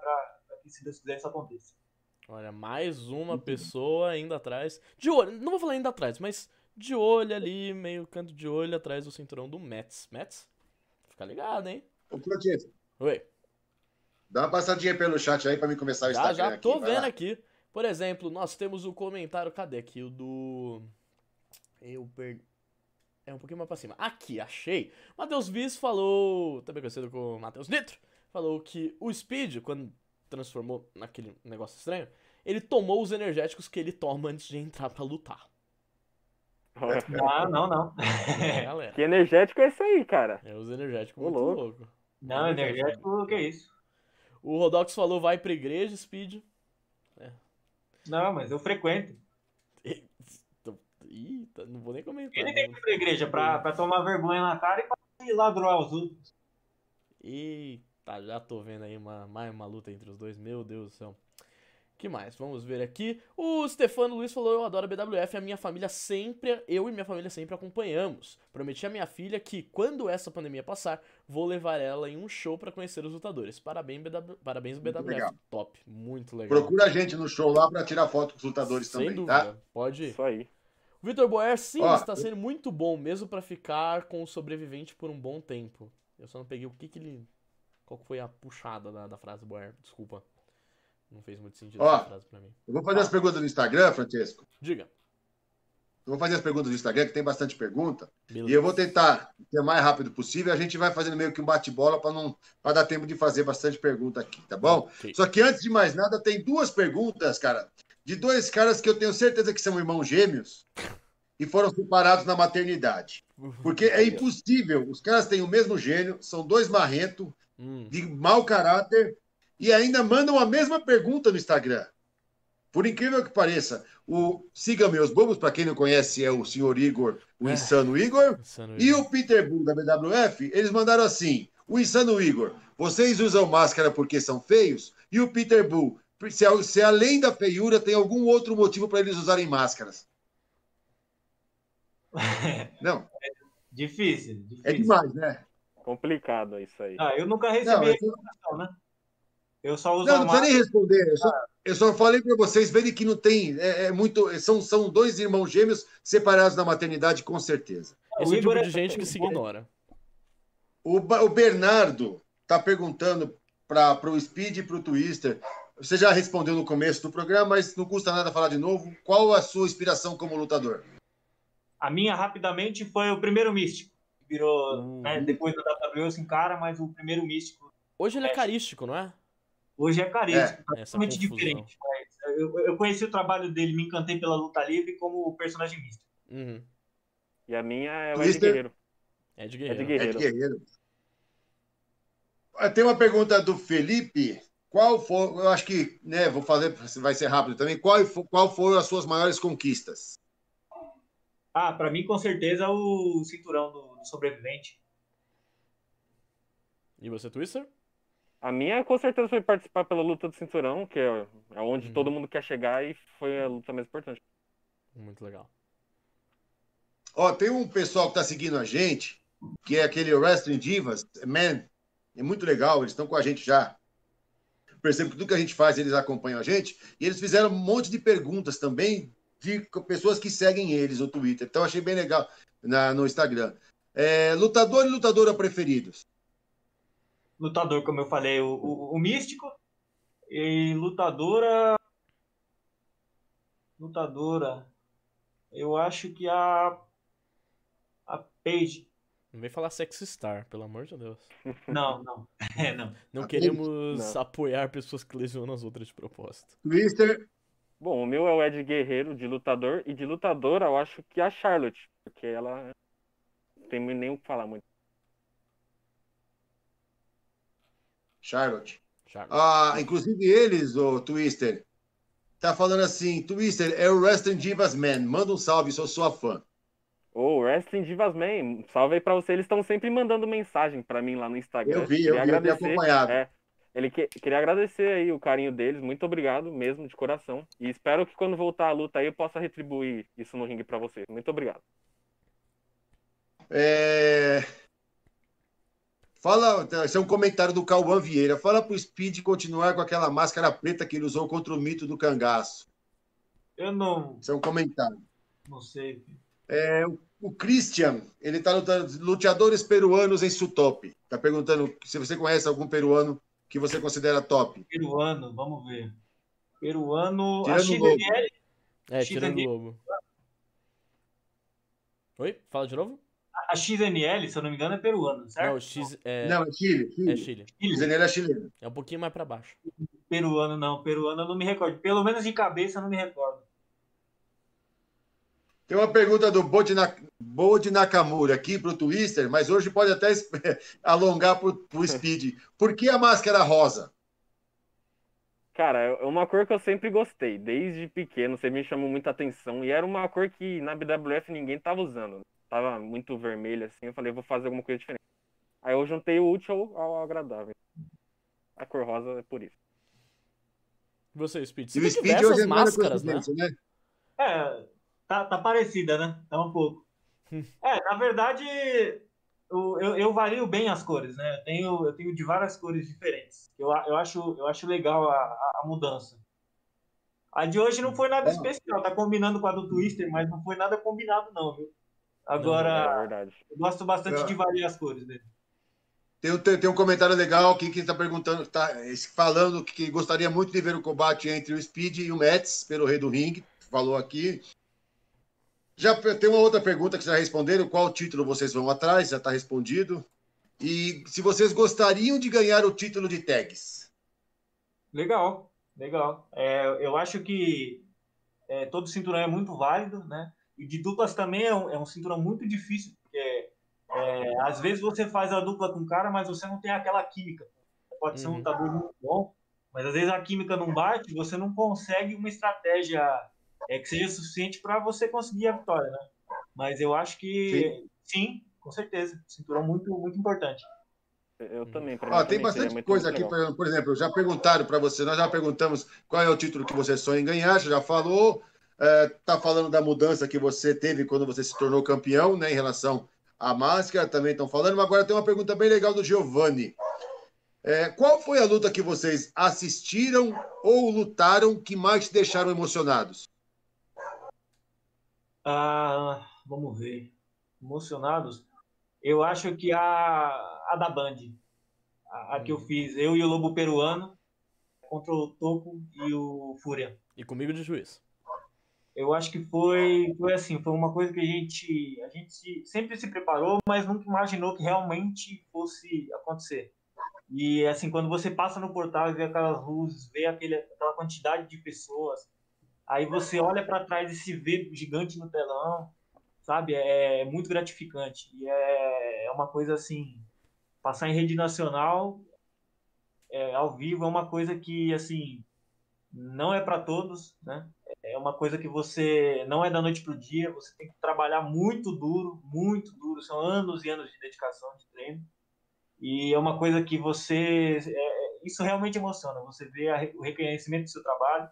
Speaker 3: que, se Deus quiser, isso aconteça.
Speaker 1: Olha, mais uma pessoa indo atrás. De olho, não vou falar indo atrás, mas de olho ali, meio canto de olho atrás do cinturão do Mets. Mets? Fica ligado, hein?
Speaker 2: Ô,
Speaker 1: Oi.
Speaker 2: dá uma passadinha pelo chat aí pra mim começar o
Speaker 1: Já,
Speaker 2: Instagram
Speaker 1: já
Speaker 2: aqui.
Speaker 1: tô
Speaker 2: vai
Speaker 1: vendo aqui. Por exemplo, nós temos o comentário. Cadê aqui? O do. Eu perdi. É um pouquinho mais pra cima. Aqui, achei. Matheus Viz falou. Também conhecido como Matheus Nitro. Falou que o Speed, quando transformou naquele negócio estranho, ele tomou os energéticos que ele toma antes de entrar pra lutar.
Speaker 3: Ah, não, não.
Speaker 1: É.
Speaker 4: Que energético é esse aí, cara?
Speaker 1: É os energéticos
Speaker 4: Ô,
Speaker 1: muito
Speaker 4: louco.
Speaker 1: louco.
Speaker 3: Não, energético, o que é isso?
Speaker 1: O Rodox falou, vai pra igreja, Speed.
Speaker 3: Não, mas eu frequento.
Speaker 1: Ih, tá- não vou nem comentar.
Speaker 3: Ele tem que ir pra igreja pra, pra tomar vergonha na cara e pra ir ladroar os outros.
Speaker 1: Eita, já tô vendo aí uma, mais uma luta entre os dois, meu Deus do céu. Que mais? Vamos ver aqui. O Stefano Luiz falou: Eu adoro a BWF, a minha família sempre, eu e minha família sempre acompanhamos. Prometi à minha filha que, quando essa pandemia passar, vou levar ela em um show pra conhecer os lutadores. Parabéns, BW, parabéns
Speaker 2: Muito
Speaker 1: BWF.
Speaker 2: legal.
Speaker 1: Top, muito legal.
Speaker 2: Procura a gente no show lá pra tirar foto com os lutadores
Speaker 1: Sem
Speaker 2: também,
Speaker 1: dúvida,
Speaker 2: tá?
Speaker 1: pode ir.
Speaker 4: Isso aí.
Speaker 1: O Vitor Boer, sim,
Speaker 2: Ó,
Speaker 1: está sendo muito bom, mesmo pra ficar com o sobrevivente por um bom tempo. Eu só não peguei o que que ele. Qual que foi a puxada da, da frase Boer? Desculpa. Não fez muito sentido
Speaker 2: Ó.
Speaker 1: essa frase pra mim.
Speaker 2: Eu vou fazer as perguntas do Instagram, Francesco.
Speaker 1: Diga.
Speaker 2: Eu vou fazer as perguntas do Instagram, que tem bastante pergunta.
Speaker 1: Beleza.
Speaker 2: E eu vou tentar ser o mais rápido possível. A gente vai fazendo meio que um bate-bola para não pra dar tempo de fazer bastante pergunta aqui, tá bom?
Speaker 1: Ok.
Speaker 2: Só que antes de mais nada, tem duas perguntas, cara, de dois caras que eu tenho certeza que são irmãos gêmeos e foram separados na maternidade. Porque é impossível. Os caras têm o mesmo gênio, são dois marrentos,
Speaker 1: Hum,
Speaker 2: de mau caráter, e ainda mandam a mesma pergunta no Instagram. Por incrível que pareça, o Siga Meus Bobos, para quem não conhece, é o senhor Igor, o
Speaker 1: É.
Speaker 2: insano Igor.
Speaker 1: insano
Speaker 2: E
Speaker 1: isso.
Speaker 2: o Peter Bull da BWF, eles mandaram assim: o insano Igor, vocês usam máscara porque são feios? E o Peter Bull, se, se além da feiura tem algum outro motivo para eles usarem máscaras? Não,
Speaker 3: Difícil, difícil.
Speaker 2: é demais, né?
Speaker 4: Complicado isso aí.
Speaker 3: Ah, eu nunca
Speaker 2: Não,
Speaker 3: recebi
Speaker 2: eu-
Speaker 3: educação, né? Eu só uso
Speaker 2: Não, não precisa
Speaker 3: máscara.
Speaker 2: nem responder. Eu só, eu só falei para vocês verem que não tem. É, é muito. São, são dois irmãos gêmeos separados na maternidade, com certeza.
Speaker 1: Esse
Speaker 3: o
Speaker 1: é o tipo de
Speaker 3: é-
Speaker 1: gente que se ignora.
Speaker 2: O, o Bernardo está perguntando para o Speed e para o Twister. Você já respondeu no começo do programa, mas não custa nada falar de novo. Qual a sua inspiração como lutador?
Speaker 3: A minha, rapidamente, foi o primeiro místico. que Virou,
Speaker 1: Uhum.
Speaker 3: né, depois do WWE se encara, mas o primeiro místico
Speaker 1: Hoje ele é carístico, não é?
Speaker 3: Hoje é tá
Speaker 1: Essa
Speaker 3: totalmente diferente. Mas eu, eu conheci o trabalho dele, me encantei pela luta livre como personagem místico.
Speaker 1: Uhum.
Speaker 4: E a minha é o Ed? Guerreiro.
Speaker 1: É de
Speaker 4: É
Speaker 1: guerreiro.
Speaker 2: É
Speaker 4: Guerreiro.
Speaker 2: de guerreiro. Tem uma pergunta do Felipe. Qual foi, eu acho que, né, vou fazer, vai ser rápido também. Qual, qual foram as suas maiores conquistas?
Speaker 3: Ah, pra mim, com certeza, o cinturão do, do sobrevivente.
Speaker 1: E você, Twister?
Speaker 4: A minha, com certeza, foi participar pela luta do cinturão, que é é onde
Speaker 1: Uhum.
Speaker 4: todo mundo quer chegar e foi a luta mais importante.
Speaker 1: Muito legal.
Speaker 2: Ó, tem um pessoal que tá seguindo a gente, que é aquele Wrestling Divas, Man. É muito legal, eles estão com a gente já. Percebo que tudo que a gente faz, eles acompanham a gente. E eles fizeram um monte de perguntas também de pessoas que seguem eles no Twitter. Então, achei bem legal na, no Instagram. É, lutador e lutadora preferidos?
Speaker 3: Lutador, como eu falei, o, o, o místico. E lutadora. Lutadora. Eu acho que a. A Paige.
Speaker 1: Não vem falar sexy star, pelo amor de Deus.
Speaker 3: Não, não. É, não.
Speaker 1: Não
Speaker 2: A
Speaker 1: queremos
Speaker 4: Não.
Speaker 1: apoiar pessoas que lesionam as outras de propósito.
Speaker 2: Twister,
Speaker 4: Bom, o meu é o Ed Guerreiro de lutador, e de lutadora eu acho que a Charlotte, porque ela não tem nem o que falar muito.
Speaker 2: Charlotte.
Speaker 1: Charlotte.
Speaker 2: Ah, inclusive eles, o Twister, tá falando assim, Twister, é o Wrestling Divas Man. Manda um salve, sou sua fã.
Speaker 4: Ô, Wrestling Divas Man, salve aí pra você. Eles estão sempre mandando mensagem pra mim lá no Instagram.
Speaker 2: Eu vi, eu
Speaker 4: Queria
Speaker 2: vi, eu vi acompanhado.
Speaker 4: É, ele que- queria agradecer aí o carinho deles, muito obrigado mesmo, de coração. E espero que quando voltar a luta aí eu possa retribuir isso no ringue pra vocês. Muito obrigado.
Speaker 2: É... Fala, esse é um comentário do Cauã Vieira. Fala pro Speed continuar com aquela máscara preta que ele usou contra o mito do cangaço.
Speaker 3: Eu não,
Speaker 2: Esse é um comentário.
Speaker 3: não sei.
Speaker 2: É, o- Christian, ele tá lutando luteadores peruanos em Sutop. Tá perguntando se você conhece algum peruano que você considera top.
Speaker 3: Peruano, vamos ver. Peruano.
Speaker 2: Tirando
Speaker 3: a
Speaker 2: o logo.
Speaker 3: XNL.
Speaker 1: É,
Speaker 3: X
Speaker 1: tirando o
Speaker 3: ali.
Speaker 1: lobo. Oi? Fala de novo?
Speaker 3: A XNL, se eu não me engano, é peruano, certo?
Speaker 1: Não, o X é,
Speaker 2: Não, é Chile.
Speaker 1: é
Speaker 2: Chile.
Speaker 1: Chile.
Speaker 3: Chile.
Speaker 2: Zenela é chileno.
Speaker 1: É um pouquinho mais pra baixo.
Speaker 3: Peruano, não. Peruano eu não me recordo. Pelo menos de cabeça eu não me recordo.
Speaker 2: Tem uma pergunta do Bode Na- Bode Nakamura aqui para o Twister, mas hoje pode até alongar para o Speed. Por que a máscara rosa?
Speaker 4: Cara, é uma cor que eu sempre gostei, desde pequeno, sempre me chamou muita atenção. E era uma cor que na BWF ninguém tava usando. Tava muito vermelho assim, eu falei, vou fazer alguma coisa diferente. Aí eu juntei o útil ao, agradável. A cor rosa é por isso.
Speaker 1: Você, Speed.
Speaker 2: E
Speaker 1: Você
Speaker 2: o
Speaker 1: tem
Speaker 2: Speed
Speaker 1: diversas
Speaker 2: hoje é
Speaker 1: máscaras, né?
Speaker 2: né?
Speaker 3: É, tá, tá parecida, né? Tá um pouco. É, na verdade, eu, eu, eu vario bem as cores, né? Eu tenho, eu tenho de várias cores diferentes. Eu, eu, acho, eu acho legal a, a, a mudança. A de hoje não foi nada
Speaker 2: É.
Speaker 3: especial, tá combinando com a do Twister, mas não foi nada combinado, não, viu?
Speaker 4: É
Speaker 3: Agora,
Speaker 4: verdade.
Speaker 3: eu gosto bastante
Speaker 2: É.
Speaker 3: de variar as cores dele.
Speaker 2: Tem, um- tem, tem um comentário legal aqui que está perguntando, tá falando que gostaria muito de ver o combate entre o Speed e o Mets pelo Rei do Ring. Falou aqui. Já tem uma outra pergunta que já responderam: qual título vocês vão atrás? Já está respondido. E se vocês gostariam de ganhar o título de tags?
Speaker 3: Legal, legal. É, eu acho que é, todo cinturão é muito válido, né? E de duplas também é um, é um cinturão muito difícil, porque é, às vezes você faz a dupla com o cara, mas você não tem aquela química. Pode ser um
Speaker 1: Uhum.
Speaker 3: lutador muito bom, mas às vezes a química não bate, você não consegue uma estratégia é, que seja suficiente para você conseguir a vitória, né? Mas eu acho que sim, com certeza, cinturão muito muito importante.
Speaker 4: Eu também. pra
Speaker 2: Ó,
Speaker 4: mim
Speaker 2: tem
Speaker 4: também seria
Speaker 2: bastante coisa aqui,
Speaker 4: legal.
Speaker 2: por por exemplo, já perguntaram para você, nós já perguntamos qual é o título que você sonha em ganhar, você já falou, está falando da mudança que você teve quando você se tornou campeão, né, em relação à máscara, também estão falando, mas agora tem uma pergunta bem legal do Giovanni. É, qual foi a luta que vocês assistiram ou lutaram que mais te deixaram emocionados?
Speaker 3: Ah, vamos ver. Emocionados? Eu acho que a, a da Band. A, a que eu fiz, eu e o Lobo Peruano, contra o Toco e o Fúria.
Speaker 1: E comigo de juiz.
Speaker 3: Eu acho que foi, foi assim, foi uma coisa que a gente, a gente se- sempre se preparou, mas nunca imaginou que realmente fosse acontecer. E assim, quando você passa no portal e vê aquelas luzes, vê aquele, aquela quantidade de pessoas, aí você olha para trás e se vê gigante no telão, sabe? É muito gratificante. E é, é uma coisa assim, passar em rede nacional, é, ao vivo, é uma coisa que, assim, não é para todos, né? É uma coisa que você não é da noite pro dia, você tem que trabalhar muito duro, muito duro, são anos e anos de dedicação, de treino. E é uma coisa que você. é, isso realmente emociona. Você vê a o reconhecimento do seu trabalho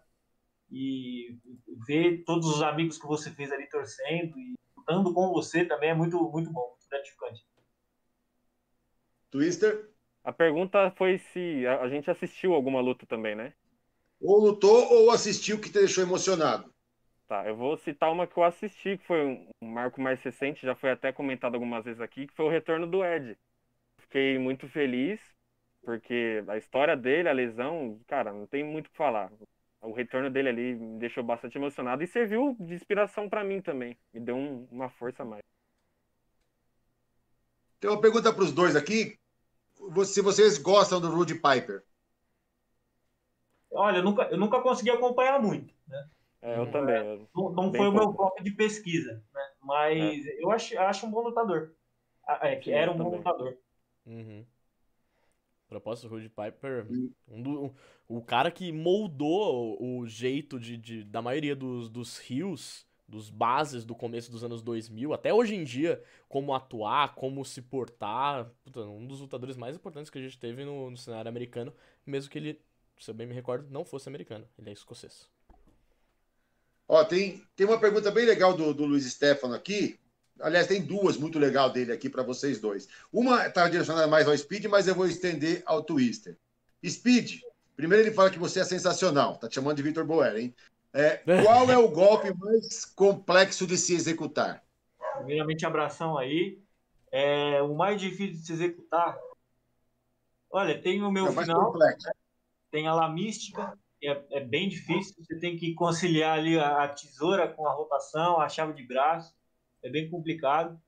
Speaker 3: e ver todos os amigos que você fez ali torcendo e lutando com você também é muito, muito bom, muito gratificante.
Speaker 2: Twister?
Speaker 4: A pergunta foi se a, a gente assistiu alguma luta também, né?
Speaker 2: Ou lutou ou assistiu que te deixou emocionado?
Speaker 4: Tá, eu vou citar uma que eu assisti, que foi um um marco mais recente, já foi até comentado algumas vezes aqui, que foi o retorno do Ed. Fiquei muito feliz, porque a história dele, a lesão, cara, não tem muito o que falar. O retorno dele ali me deixou bastante emocionado e serviu de inspiração pra mim também. Me deu um- uma força a mais.
Speaker 2: Tem uma pergunta para os dois aqui. Se vocês gostam do Rudy Piper?
Speaker 3: Olha, eu nunca, eu nunca consegui acompanhar muito, né?
Speaker 4: É, eu também. eu-
Speaker 3: Não, não foi o meu foco de pesquisa, né? Mas eu acho, acho um bom lutador. Ah, É, que
Speaker 4: Sim,
Speaker 3: era um bom
Speaker 4: também.
Speaker 3: lutador.
Speaker 1: Uhum. Propósito, Rudy Piper, um do- um- o cara que moldou o, o jeito de, de- da maioria dos, dos rios, dos bases do começo dos anos 2000, até hoje em dia, como atuar, como se portar. Puta, um dos lutadores mais importantes que a gente teve no, no cenário americano, mesmo que ele, se eu bem me recordo, não fosse americano, ele é escocês.
Speaker 2: Ó, tem, tem uma pergunta bem legal do, do Luiz Stefano aqui. Aliás, tem duas muito legal dele aqui para vocês dois. Uma está direcionada mais ao Speed, mas eu vou estender ao Twister. Speed, primeiro ele fala que você é sensacional. Tá te chamando de Vitor Boer, hein? É, qual é o golpe mais complexo de se executar?
Speaker 3: Primeiramente, abração aí. É, o mais difícil de se executar. Olha, tem o meu
Speaker 2: É o mais
Speaker 3: final,
Speaker 2: complexo.
Speaker 3: Tem a La Mística, que é, é bem difícil. Você tem que conciliar ali a, a tesoura com a rotação, a chave de braço. É bem complicado.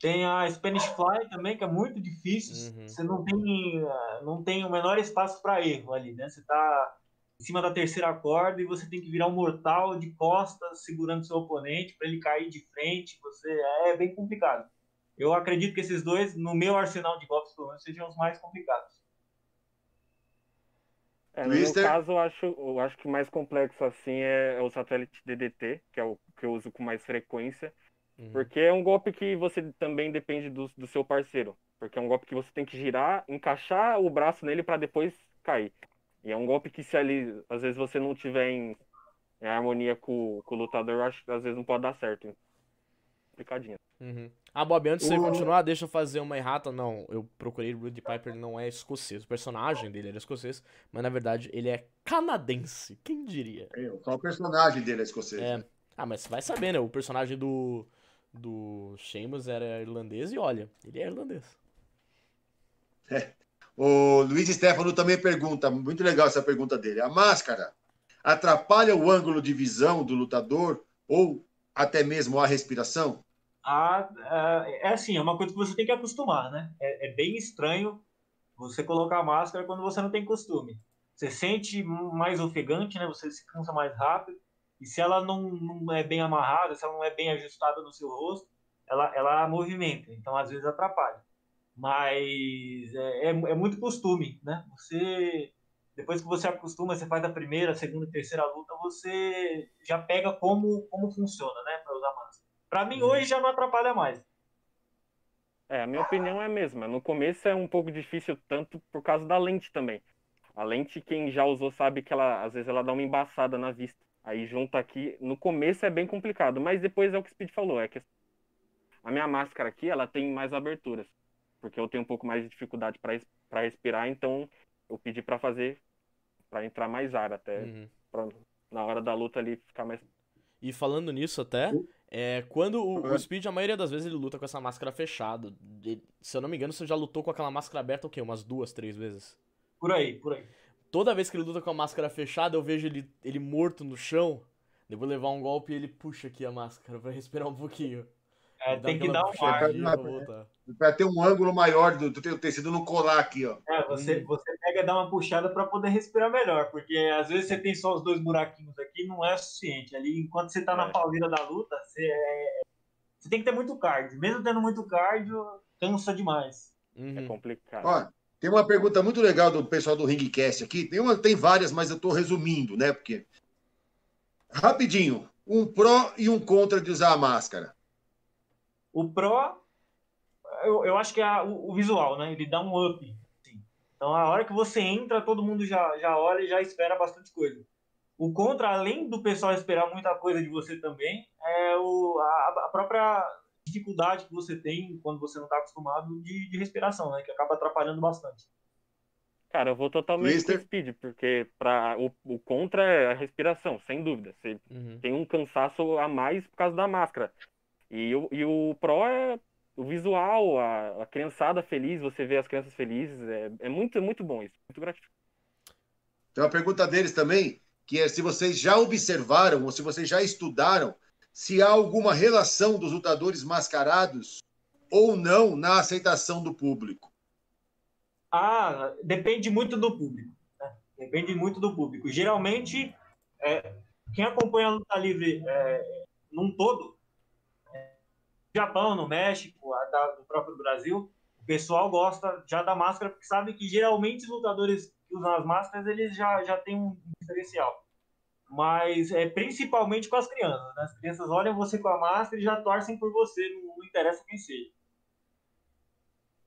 Speaker 3: Tem a Spanish Fly também, que é muito difícil.
Speaker 1: Uhum.
Speaker 3: Você não tem, ah, não tem o menor espaço para erro ali, né? Você está em cima da terceira corda e você tem que virar um mortal de costas, segurando seu oponente para ele cair de frente. Você é bem complicado. Eu acredito que esses dois, no meu arsenal de golpes, pelo menos, sejam os mais complicados.
Speaker 4: É, no
Speaker 2: Twister?
Speaker 4: meu caso, eu acho, eu acho que o mais complexo assim é, é o satélite DDT, que é o que eu uso com mais frequência,
Speaker 1: Uhum.
Speaker 4: porque é um golpe que você também depende do, do seu parceiro, porque é um golpe que você tem que girar, encaixar o braço nele para depois cair. E é um golpe que se ali, às vezes você não tiver em, em harmonia com, com o lutador, eu acho que às vezes não pode dar certo. Complicadinho.
Speaker 1: Uhum. Ah, Bob, antes de você
Speaker 2: O-
Speaker 1: continuar, deixa eu fazer uma errata. Não, eu procurei o Rudy Piper, ele não é escocês. O personagem dele era escocês, mas na verdade ele é canadense. Quem diria?
Speaker 2: Só o personagem dele é escocês.
Speaker 1: É. Ah, mas você vai saber, né? O personagem do, do Sheamus era irlandês e olha, ele é irlandês.
Speaker 2: O Luiz Stefano também pergunta, muito legal essa pergunta dele. A máscara atrapalha o ângulo de visão do lutador ou até mesmo a respiração?
Speaker 3: Ah, ah, é assim, é uma coisa que você tem que acostumar, né? É, é bem estranho você colocar a máscara quando você não tem costume. Você sente mais ofegante, né? Você se cansa mais rápido. E se ela não, não é bem amarrada, se ela não é bem ajustada no seu rosto, ela, ela movimenta. Então, às vezes, atrapalha. Mas é, é, é muito costume, né? Você, depois que você acostuma, você faz a primeira, a segunda terceira luta, você já pega como, como funciona, né? Para usar máscara. Para mim, hoje já não atrapalha mais.
Speaker 4: É, a minha opinião é a mesma. No começo é um pouco difícil, tanto por causa da lente também. A lente, quem já usou sabe que ela, às vezes, ela dá uma embaçada na vista. Aí junta aqui, no começo é bem complicado, mas depois é o que o Speed falou, é que a minha máscara aqui, ela tem mais aberturas, porque eu tenho um pouco mais de dificuldade para respirar, então eu pedi para fazer, para entrar mais ar até,
Speaker 1: Uhum.
Speaker 4: pra, na hora da luta ali ficar mais
Speaker 1: E falando nisso até, é, quando o, o Speed, a maioria das vezes, ele luta com essa máscara fechada. Ele- se eu não me engano, você já lutou com aquela máscara aberta o quê? Umas duas, três vezes?
Speaker 3: Por aí, por aí.
Speaker 1: Toda vez que ele luta com a máscara fechada, eu vejo ele, ele morto no chão. Depois levar um golpe e ele puxa aqui a máscara pra respirar um pouquinho.
Speaker 3: É, tem que dar um ar.
Speaker 2: Para ter um ângulo maior do, do tecido no colar aqui, ó.
Speaker 3: É, você, você pega e dá uma puxada para poder respirar melhor, porque às vezes você tem só os dois buraquinhos aqui, não é suficiente. Ali, enquanto você tá na
Speaker 4: É.
Speaker 3: pauleira da luta, você, é- você tem que ter muito cardio. Mesmo tendo muito cardio, cansa demais.
Speaker 4: é
Speaker 1: Uhum.
Speaker 4: complicado.
Speaker 2: Ó, tem uma pergunta muito legal do pessoal do Ringcast aqui. Tem, uma, tem várias, mas eu estou resumindo, né? Porque. Rapidinho, um pró e um contra de usar a máscara.
Speaker 3: O Pro, eu, eu acho que é o, o visual, né? Ele dá um up. assim. Então, a hora que você entra, todo mundo já, já olha e já espera bastante coisa. O contra, além do pessoal esperar muita coisa de você também, é o, a, a própria dificuldade que você tem quando você não está acostumado de, de respiração, né? Que acaba atrapalhando bastante.
Speaker 4: Cara, eu vou totalmente
Speaker 2: Twister.
Speaker 4: com Speed, porque pra, o, o contra é a respiração, sem dúvida. Você
Speaker 1: Uhum.
Speaker 4: tem um cansaço a mais por causa da máscara. E, o- e o Pro é o visual, a, a criançada feliz, você vê as crianças felizes, é, é muito, é muito bom isso, muito gratificante.
Speaker 2: Tem uma pergunta deles também, que é se vocês já observaram ou se vocês já estudaram se há alguma relação dos lutadores mascarados ou não na aceitação do público.
Speaker 3: Ah, depende muito do público. né? Depende muito do público. Geralmente, é, quem acompanha a luta livre é, num todo, Japão, no México, da- do próprio Brasil, o pessoal gosta já da máscara, porque sabe que geralmente os lutadores que usam as máscaras, eles já, já têm um diferencial. Mas é principalmente com as crianças. né? As crianças olham você com a máscara e já torcem por você, não, não interessa quem seja.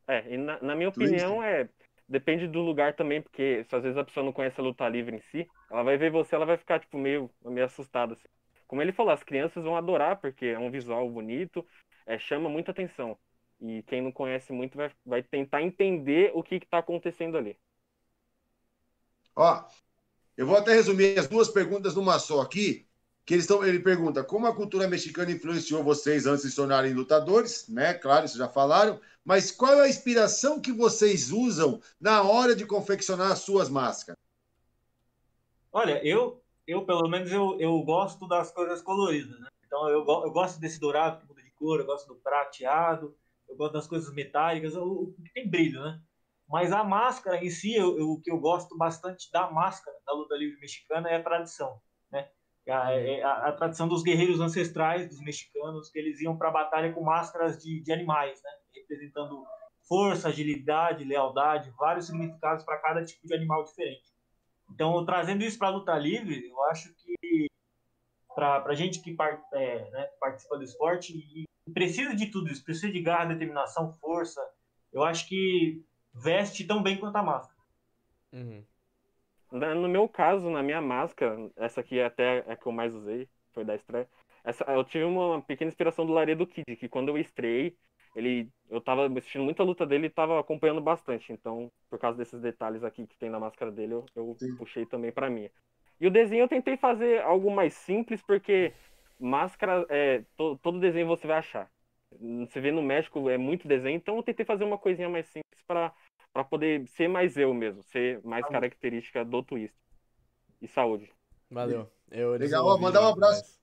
Speaker 4: É, e na, na minha opinião, é, depende do lugar também, porque se às vezes a pessoa não conhece a luta livre em si, ela vai ver você, ela vai ficar, tipo, meio, meio assustada, assim. Como ele falou, as crianças vão adorar, porque é um visual bonito, é, chama muita atenção. E quem não conhece muito vai, vai tentar entender o que está acontecendo ali.
Speaker 2: Ó, eu vou até resumir as duas perguntas numa só aqui, que eles estão, ele pergunta como a cultura mexicana influenciou vocês antes de se tornarem lutadores, né? Claro, isso já falaram, mas qual é a inspiração que vocês usam na hora de confeccionar as suas máscaras?
Speaker 3: Olha, eu, eu pelo menos eu, eu gosto das coisas coloridas, né? Então eu, eu gosto desse dourado cor, eu gosto do prateado, eu gosto das coisas metálicas, o, que tem brilho, né? Mas a máscara em si, eu, eu- o que eu gosto bastante da máscara da luta livre mexicana é a tradição, né? A, é a, a tradição dos guerreiros ancestrais dos mexicanos, que eles iam para a batalha com máscaras de, de animais, né? Representando força, agilidade, lealdade, vários significados para cada tipo de animal diferente. Então, trazendo isso para a luta livre, eu acho que para a gente que part, é, né, participa do esporte e precisa de tudo isso, precisa de garra, determinação, força, eu acho que veste tão bem quanto a máscara.
Speaker 1: Uhum.
Speaker 4: No meu caso, na minha máscara, essa aqui até é a que eu mais usei, foi da estreia. Essa, eu tive uma pequena inspiração do Laredo Kid, que quando eu estreiei, ele, eu tava assistindo muita luta dele e tava acompanhando bastante. Então, por causa desses detalhes aqui que tem na máscara dele, eu, eu puxei também para mim. E o desenho eu tentei fazer algo mais simples, porque máscara, é, to, todo desenho você vai achar. Você vê no México, é muito desenho, então eu tentei fazer uma coisinha mais simples para para poder ser mais eu mesmo, ser mais característica do twist. E saúde.
Speaker 1: Valeu. Eu
Speaker 2: Legal, ó, mandar um abraço.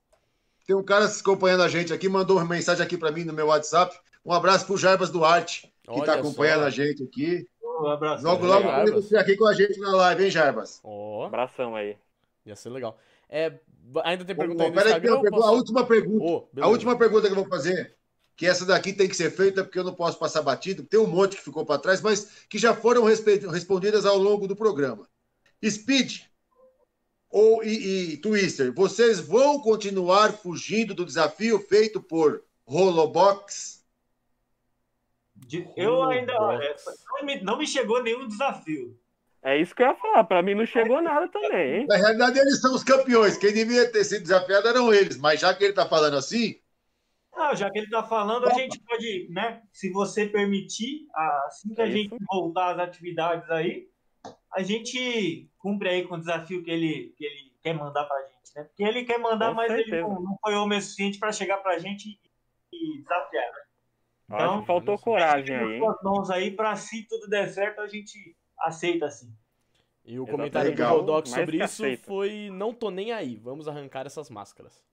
Speaker 2: Tem um cara acompanhando a gente aqui, mandou uma mensagem aqui para mim no meu WhatsApp. Um abraço pro Jarbas Duarte, que está acompanhando só. a gente aqui.
Speaker 3: Um abraço.
Speaker 2: Logo, logo, você aqui com a gente na live, hein, Jarbas?
Speaker 1: Oh.
Speaker 4: Abração aí.
Speaker 1: Ia ser legal. É, ainda tem pergunta
Speaker 2: oh,
Speaker 1: aí
Speaker 2: Peraí,
Speaker 1: Instagram?
Speaker 2: A última pergunta.
Speaker 1: Oh,
Speaker 2: a última pergunta que eu vou fazer que essa daqui tem que ser feita porque eu não posso passar batido, tem um monte que ficou para trás, mas que já foram respondidas ao longo do programa. Speed ou e, e, Twister, vocês vão continuar fugindo do desafio feito por Holobox?
Speaker 3: Eu ainda não me, não me chegou nenhum desafio.
Speaker 4: É isso que eu ia falar, para mim não chegou nada também, hein?
Speaker 2: Na realidade, eles são os campeões. Quem devia ter sido desafiado eram eles, mas já que ele está falando assim,
Speaker 3: não, já que ele está falando, a gente pode, né? Se você permitir, assim que a gente voltar às atividades aí, a gente cumpre aí com o desafio que ele, que ele quer mandar para a gente, né? Porque ele quer mandar, com mas certeza. ele não, não, foi homem o suficiente para chegar para a gente e, e desafiar, né?
Speaker 4: Então, Acho faltou coragem aí.
Speaker 3: Hein? mãos aí para se tudo der certo, a gente aceita assim.
Speaker 1: E o comentário do Rodox sobre isso aceita. foi: Não tô nem aí, vamos arrancar essas máscaras.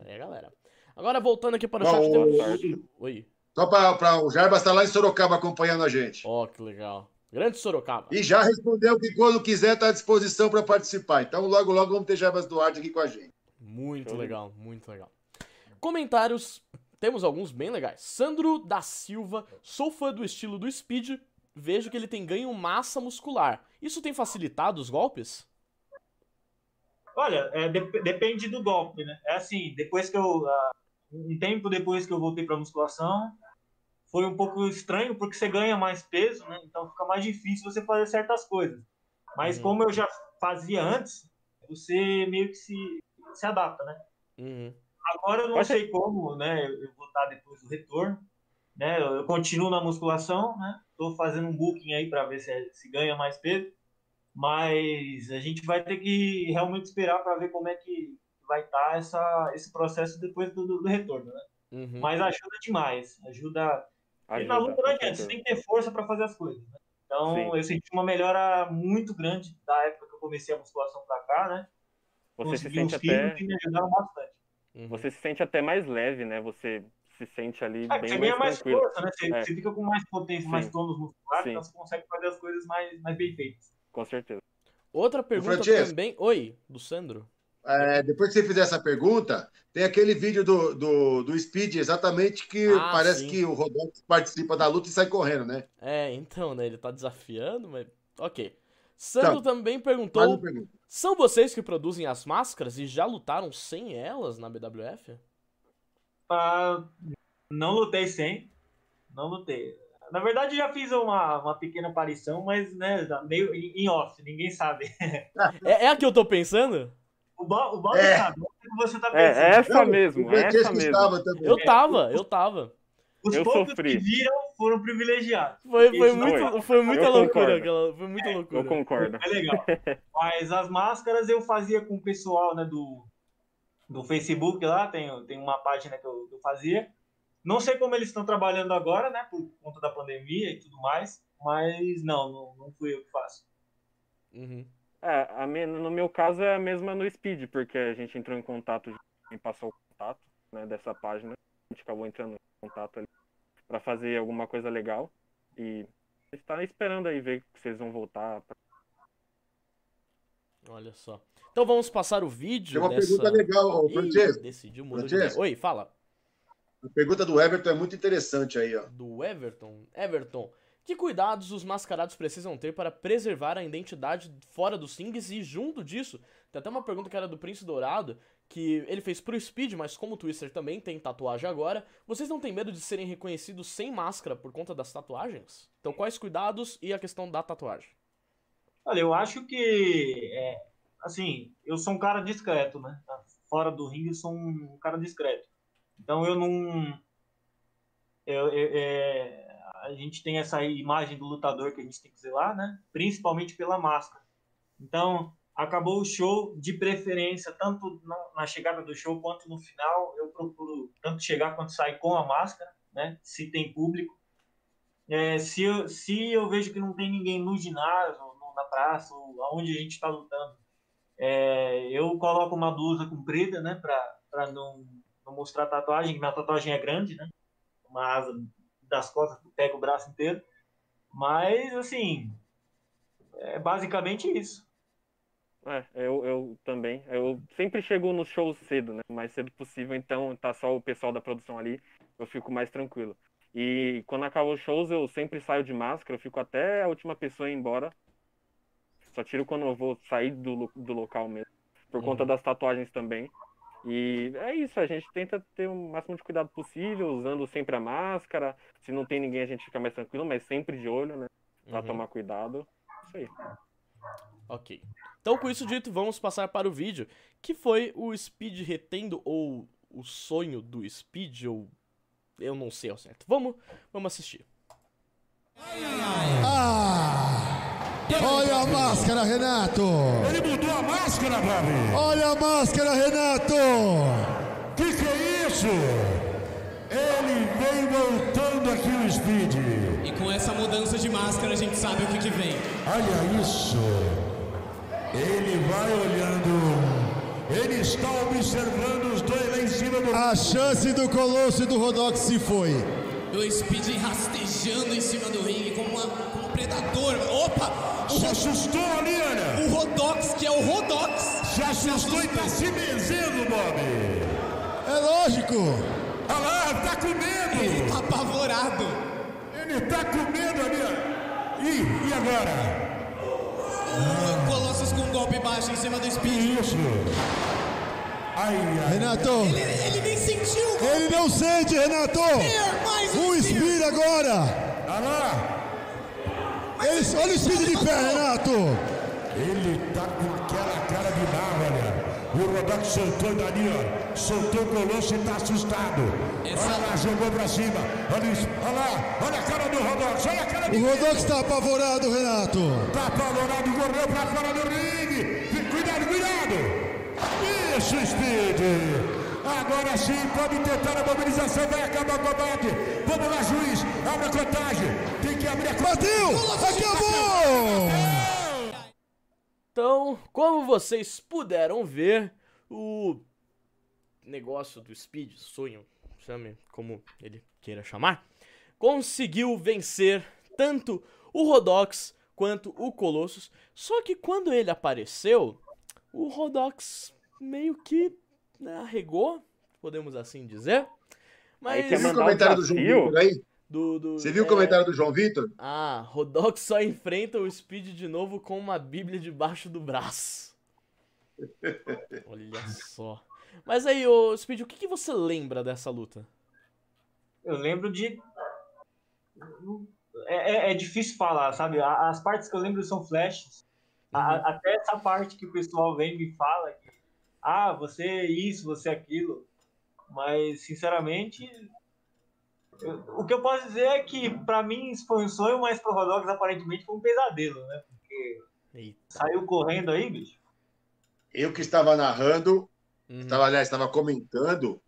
Speaker 1: Aí, galera. Agora, voltando aqui para o chat, tem Oi.
Speaker 2: Só para o Jarbas estar tá lá em Sorocaba acompanhando a gente.
Speaker 1: Ó, oh, que legal. Grande Sorocaba.
Speaker 2: E já respondeu que quando quiser está à disposição para participar. Então, logo, logo vamos ter Jarbas Duarte aqui com a gente.
Speaker 1: Muito legal, muito legal. Comentários, temos alguns bem legais. Sandro da Silva, sou fã do estilo do Speed, vejo que ele tem ganho massa muscular. Isso tem facilitado os golpes?
Speaker 3: Olha, é, de, depende do golpe, né? É assim, depois que eu. Uh, um tempo depois que eu voltei para musculação, foi um pouco estranho porque você ganha mais peso, né? Então fica mais difícil você fazer certas coisas. Mas uhum. como eu já fazia antes, você meio que se, se adapta, né?
Speaker 1: Uhum.
Speaker 3: Agora eu não Pode sei como, né? Eu vou estar depois do retorno, né? Eu continuo na musculação, né? Tô fazendo um booking aí para ver se, se ganha mais peso. Mas a gente vai ter que realmente esperar para ver como é que vai estar tá essa, esse processo depois do, do retorno, né?
Speaker 1: Uhum.
Speaker 3: Mas ajuda demais. Ajuda. ajuda e na luta não adianta, você tem que ter força para fazer as coisas. Né? Então Sim. eu senti uma melhora muito grande da época que eu comecei a musculação para cá, né?
Speaker 4: Você Consegui se sente até.
Speaker 3: Que me ajudaram bastante.
Speaker 4: Você se sente até mais leve, né? Você se sente ali
Speaker 3: é,
Speaker 4: bem
Speaker 3: você
Speaker 4: mais
Speaker 3: mais
Speaker 4: tranquilo.
Speaker 3: força, né? Você, é. você, fica com mais potência, Sim. mais tônus musculares,
Speaker 4: Sim.
Speaker 3: então você consegue fazer as coisas mais, mais bem feitas.
Speaker 4: Com certeza.
Speaker 1: Outra pergunta também. Oi, do Sandro.
Speaker 2: É, depois que você fizer essa pergunta, tem aquele vídeo do, do, do Speed, exatamente que ah, parece sim. que o Rodolfo participa da luta e sai correndo, né?
Speaker 1: É, então, né? Ele tá desafiando, mas. Ok. Sandro então, também perguntou: são vocês que produzem as máscaras e já lutaram sem elas na BWF?
Speaker 3: Ah, não lutei sem. Não lutei. Na verdade, já fiz uma, uma pequena aparição, mas né, meio em off, ninguém sabe.
Speaker 1: É, é a que eu tô pensando?
Speaker 3: O Bob, o Bob é. sabe, o que você tá
Speaker 4: pensando. É, essa Não, mesmo, é essa mesmo.
Speaker 1: Eu tava, eu tava.
Speaker 3: Os
Speaker 4: eu
Speaker 3: poucos
Speaker 4: sofri.
Speaker 3: que viram foram privilegiados.
Speaker 1: Foi, foi, muito, foi muita loucura aquela. Foi muita é, loucura.
Speaker 4: Eu concordo.
Speaker 3: É legal. Mas as máscaras eu fazia com o pessoal né, do, do Facebook lá, tem, tem uma página que eu, que eu fazia. Não sei como eles estão trabalhando agora, né? Por conta da pandemia e tudo mais. Mas não, não, não fui eu que faço.
Speaker 1: Uhum.
Speaker 4: É, a minha, no meu caso é a mesma no Speed, porque a gente entrou em contato, e passou o contato né, dessa página. A gente acabou entrando em contato ali para fazer alguma coisa legal. E está esperando aí ver se eles vão voltar. Pra...
Speaker 1: Olha só. Então vamos passar o vídeo.
Speaker 2: Tem uma
Speaker 1: dessa...
Speaker 2: pergunta legal, Francesco.
Speaker 1: Decidiu mudar de Oi, fala.
Speaker 2: A pergunta do Everton é muito interessante aí, ó.
Speaker 1: Do Everton? Everton, Que cuidados os mascarados precisam ter para preservar a identidade fora dos rings e junto disso, tem até uma pergunta que era do Príncipe Dourado, que ele fez pro Speed, mas como o Twister também tem tatuagem agora, vocês não têm medo de serem reconhecidos sem máscara por conta das tatuagens? Então quais cuidados e a questão da tatuagem?
Speaker 3: Olha, eu acho que, é, assim, eu sou um cara discreto, né? Fora do ringue eu sou um cara discreto. Então eu não... Eu, eu, é, a gente tem essa imagem do lutador que a gente tem que zelar, né? Principalmente pela máscara. Então, acabou o show, de preferência, tanto na, na, chegada do show quanto no final, eu procuro tanto chegar quanto sair com a máscara, né? Se tem público. É, se, eu, se eu vejo que não tem ninguém no ginásio, no, na praça, ou aonde a gente está lutando, é, eu coloco uma blusa comprida, né? Para não, não mostrar tatuagem, minha tatuagem é grande, né? Uma asa das costas, pega o braço inteiro. Mas, assim, é basicamente isso.
Speaker 4: É, eu, eu também. Eu sempre chego nos shows cedo, né? O mais cedo possível, então tá só o pessoal da produção ali, eu fico mais tranquilo. E quando acaba os shows, eu sempre saio de máscara, eu fico até a última pessoa ir embora. Só tiro quando eu vou sair do, do local mesmo. Por uhum. conta das tatuagens também. E é isso, a gente tenta ter o máximo de cuidado possível, usando sempre a máscara. Se não tem ninguém, a gente fica mais tranquilo, mas sempre de olho, né? Pra uhum. tomar cuidado. Isso aí.
Speaker 1: Ok. Então, com isso dito, vamos passar para o vídeo, que foi o Speed retendo, ou o sonho do Speed, ou eu não sei ao certo. Vamos, vamos assistir.
Speaker 7: Ah! Olha a máscara, Renato!
Speaker 5: Ele mudou a máscara, Babi!
Speaker 7: Olha a máscara, Renato!
Speaker 5: Que que é isso? Ele vem voltando aqui o Speed.
Speaker 6: E com essa mudança de máscara a gente sabe o que, que vem.
Speaker 5: Olha isso! Ele vai olhando. Ele está observando os dois lá em cima do.
Speaker 7: A chance do Colosso e do Rodox se foi.
Speaker 6: O Speed rastejando em cima do ringue como, uma, um predador. Opa!
Speaker 5: Se assustou ali, olha.
Speaker 6: O Rodox, que é o Rodox.
Speaker 5: Se assustou e tá se benzendo, Bob.
Speaker 7: É lógico.
Speaker 5: Olha lá, tá com medo.
Speaker 6: Ele tá apavorado.
Speaker 5: Ele tá com medo ali, ó. E, e agora?
Speaker 6: O Colossus com um golpe baixo em cima do Speed.
Speaker 5: Isso. Ai, ai,
Speaker 7: Renato.
Speaker 6: Ele, ele nem sentiu.
Speaker 7: Ele não sente, Renato. O Speed agora.
Speaker 5: Olha lá.
Speaker 7: Ele, olha o Speed de pé, Renato.
Speaker 5: Ele tá com aquela cara de mal, olha. O Rodox soltou dali, ó. Soltou o colosso e tá assustado.
Speaker 6: Essa...
Speaker 5: Olha lá, jogou pra cima. Olha, isso. olha lá, olha a cara do Rodox. Olha a cara do
Speaker 7: O Rodox tá apavorado, Renato.
Speaker 5: Tá apavorado, correu pra fora do ringue. Cuidado, cuidado. Isso, Speed. Agora sim, pode tentar a mobilização, vai acabar o combate. Vamos lá, juiz, abre a contagem. Tem que abrir a
Speaker 7: Bateu! Acabou!
Speaker 1: Então, como vocês puderam ver, o negócio do Speed, sonho, chame como ele queira chamar, conseguiu vencer tanto o Rodox quanto o Colossus. Só que quando ele apareceu, o Rodox meio que arregou, podemos assim dizer. Mas...
Speaker 2: Você viu o comentário do João Vitor aí?
Speaker 1: Do, do,
Speaker 2: Você viu
Speaker 1: é...
Speaker 2: o comentário do João Vitor?
Speaker 1: Ah, Rodox só enfrenta o Speed de novo com uma bíblia debaixo do braço. Olha só. Mas aí, ô Speed, o que, que você lembra dessa luta?
Speaker 3: Eu lembro de. É, é, é difícil falar, sabe? As partes que eu lembro são flashes. Uhum. A, até essa parte que o pessoal vem e me fala que ah, você é isso, você é aquilo. Mas, sinceramente, eu, o que eu posso dizer é que, para mim, isso foi um sonho, mas pro Rodox aparentemente foi um pesadelo, né? Porque Eita. saiu correndo aí, bicho.
Speaker 2: Eu que estava narrando, uhum. estava, aliás, estava comentando,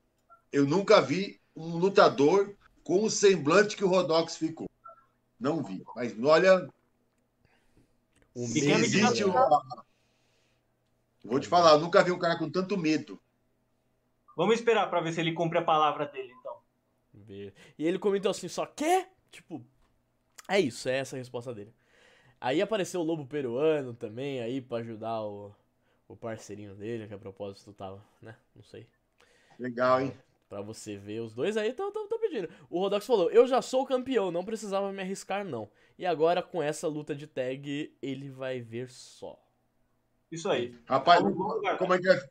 Speaker 2: eu nunca vi um lutador com o semblante que o Rodox ficou. Não vi. Mas olha. O existe uma, Vou te falar, eu nunca vi um cara com tanto medo.
Speaker 3: Vamos esperar para ver se ele cumpre a palavra dele, então.
Speaker 1: E ele comentou assim, só que? Tipo, é isso, é essa a resposta dele. Aí apareceu o lobo peruano também, aí para ajudar o, o parceirinho dele, que a propósito tava, né? Não sei.
Speaker 2: Legal, hein?
Speaker 1: Pra você ver os dois aí, estão pedindo. O Rodox falou: Eu já sou campeão, não precisava me arriscar, não. E agora, com essa luta de tag, ele vai ver só.
Speaker 3: Isso aí.
Speaker 2: Rapaz,
Speaker 3: Vamos, vamos, cara.
Speaker 2: como a, gente vai,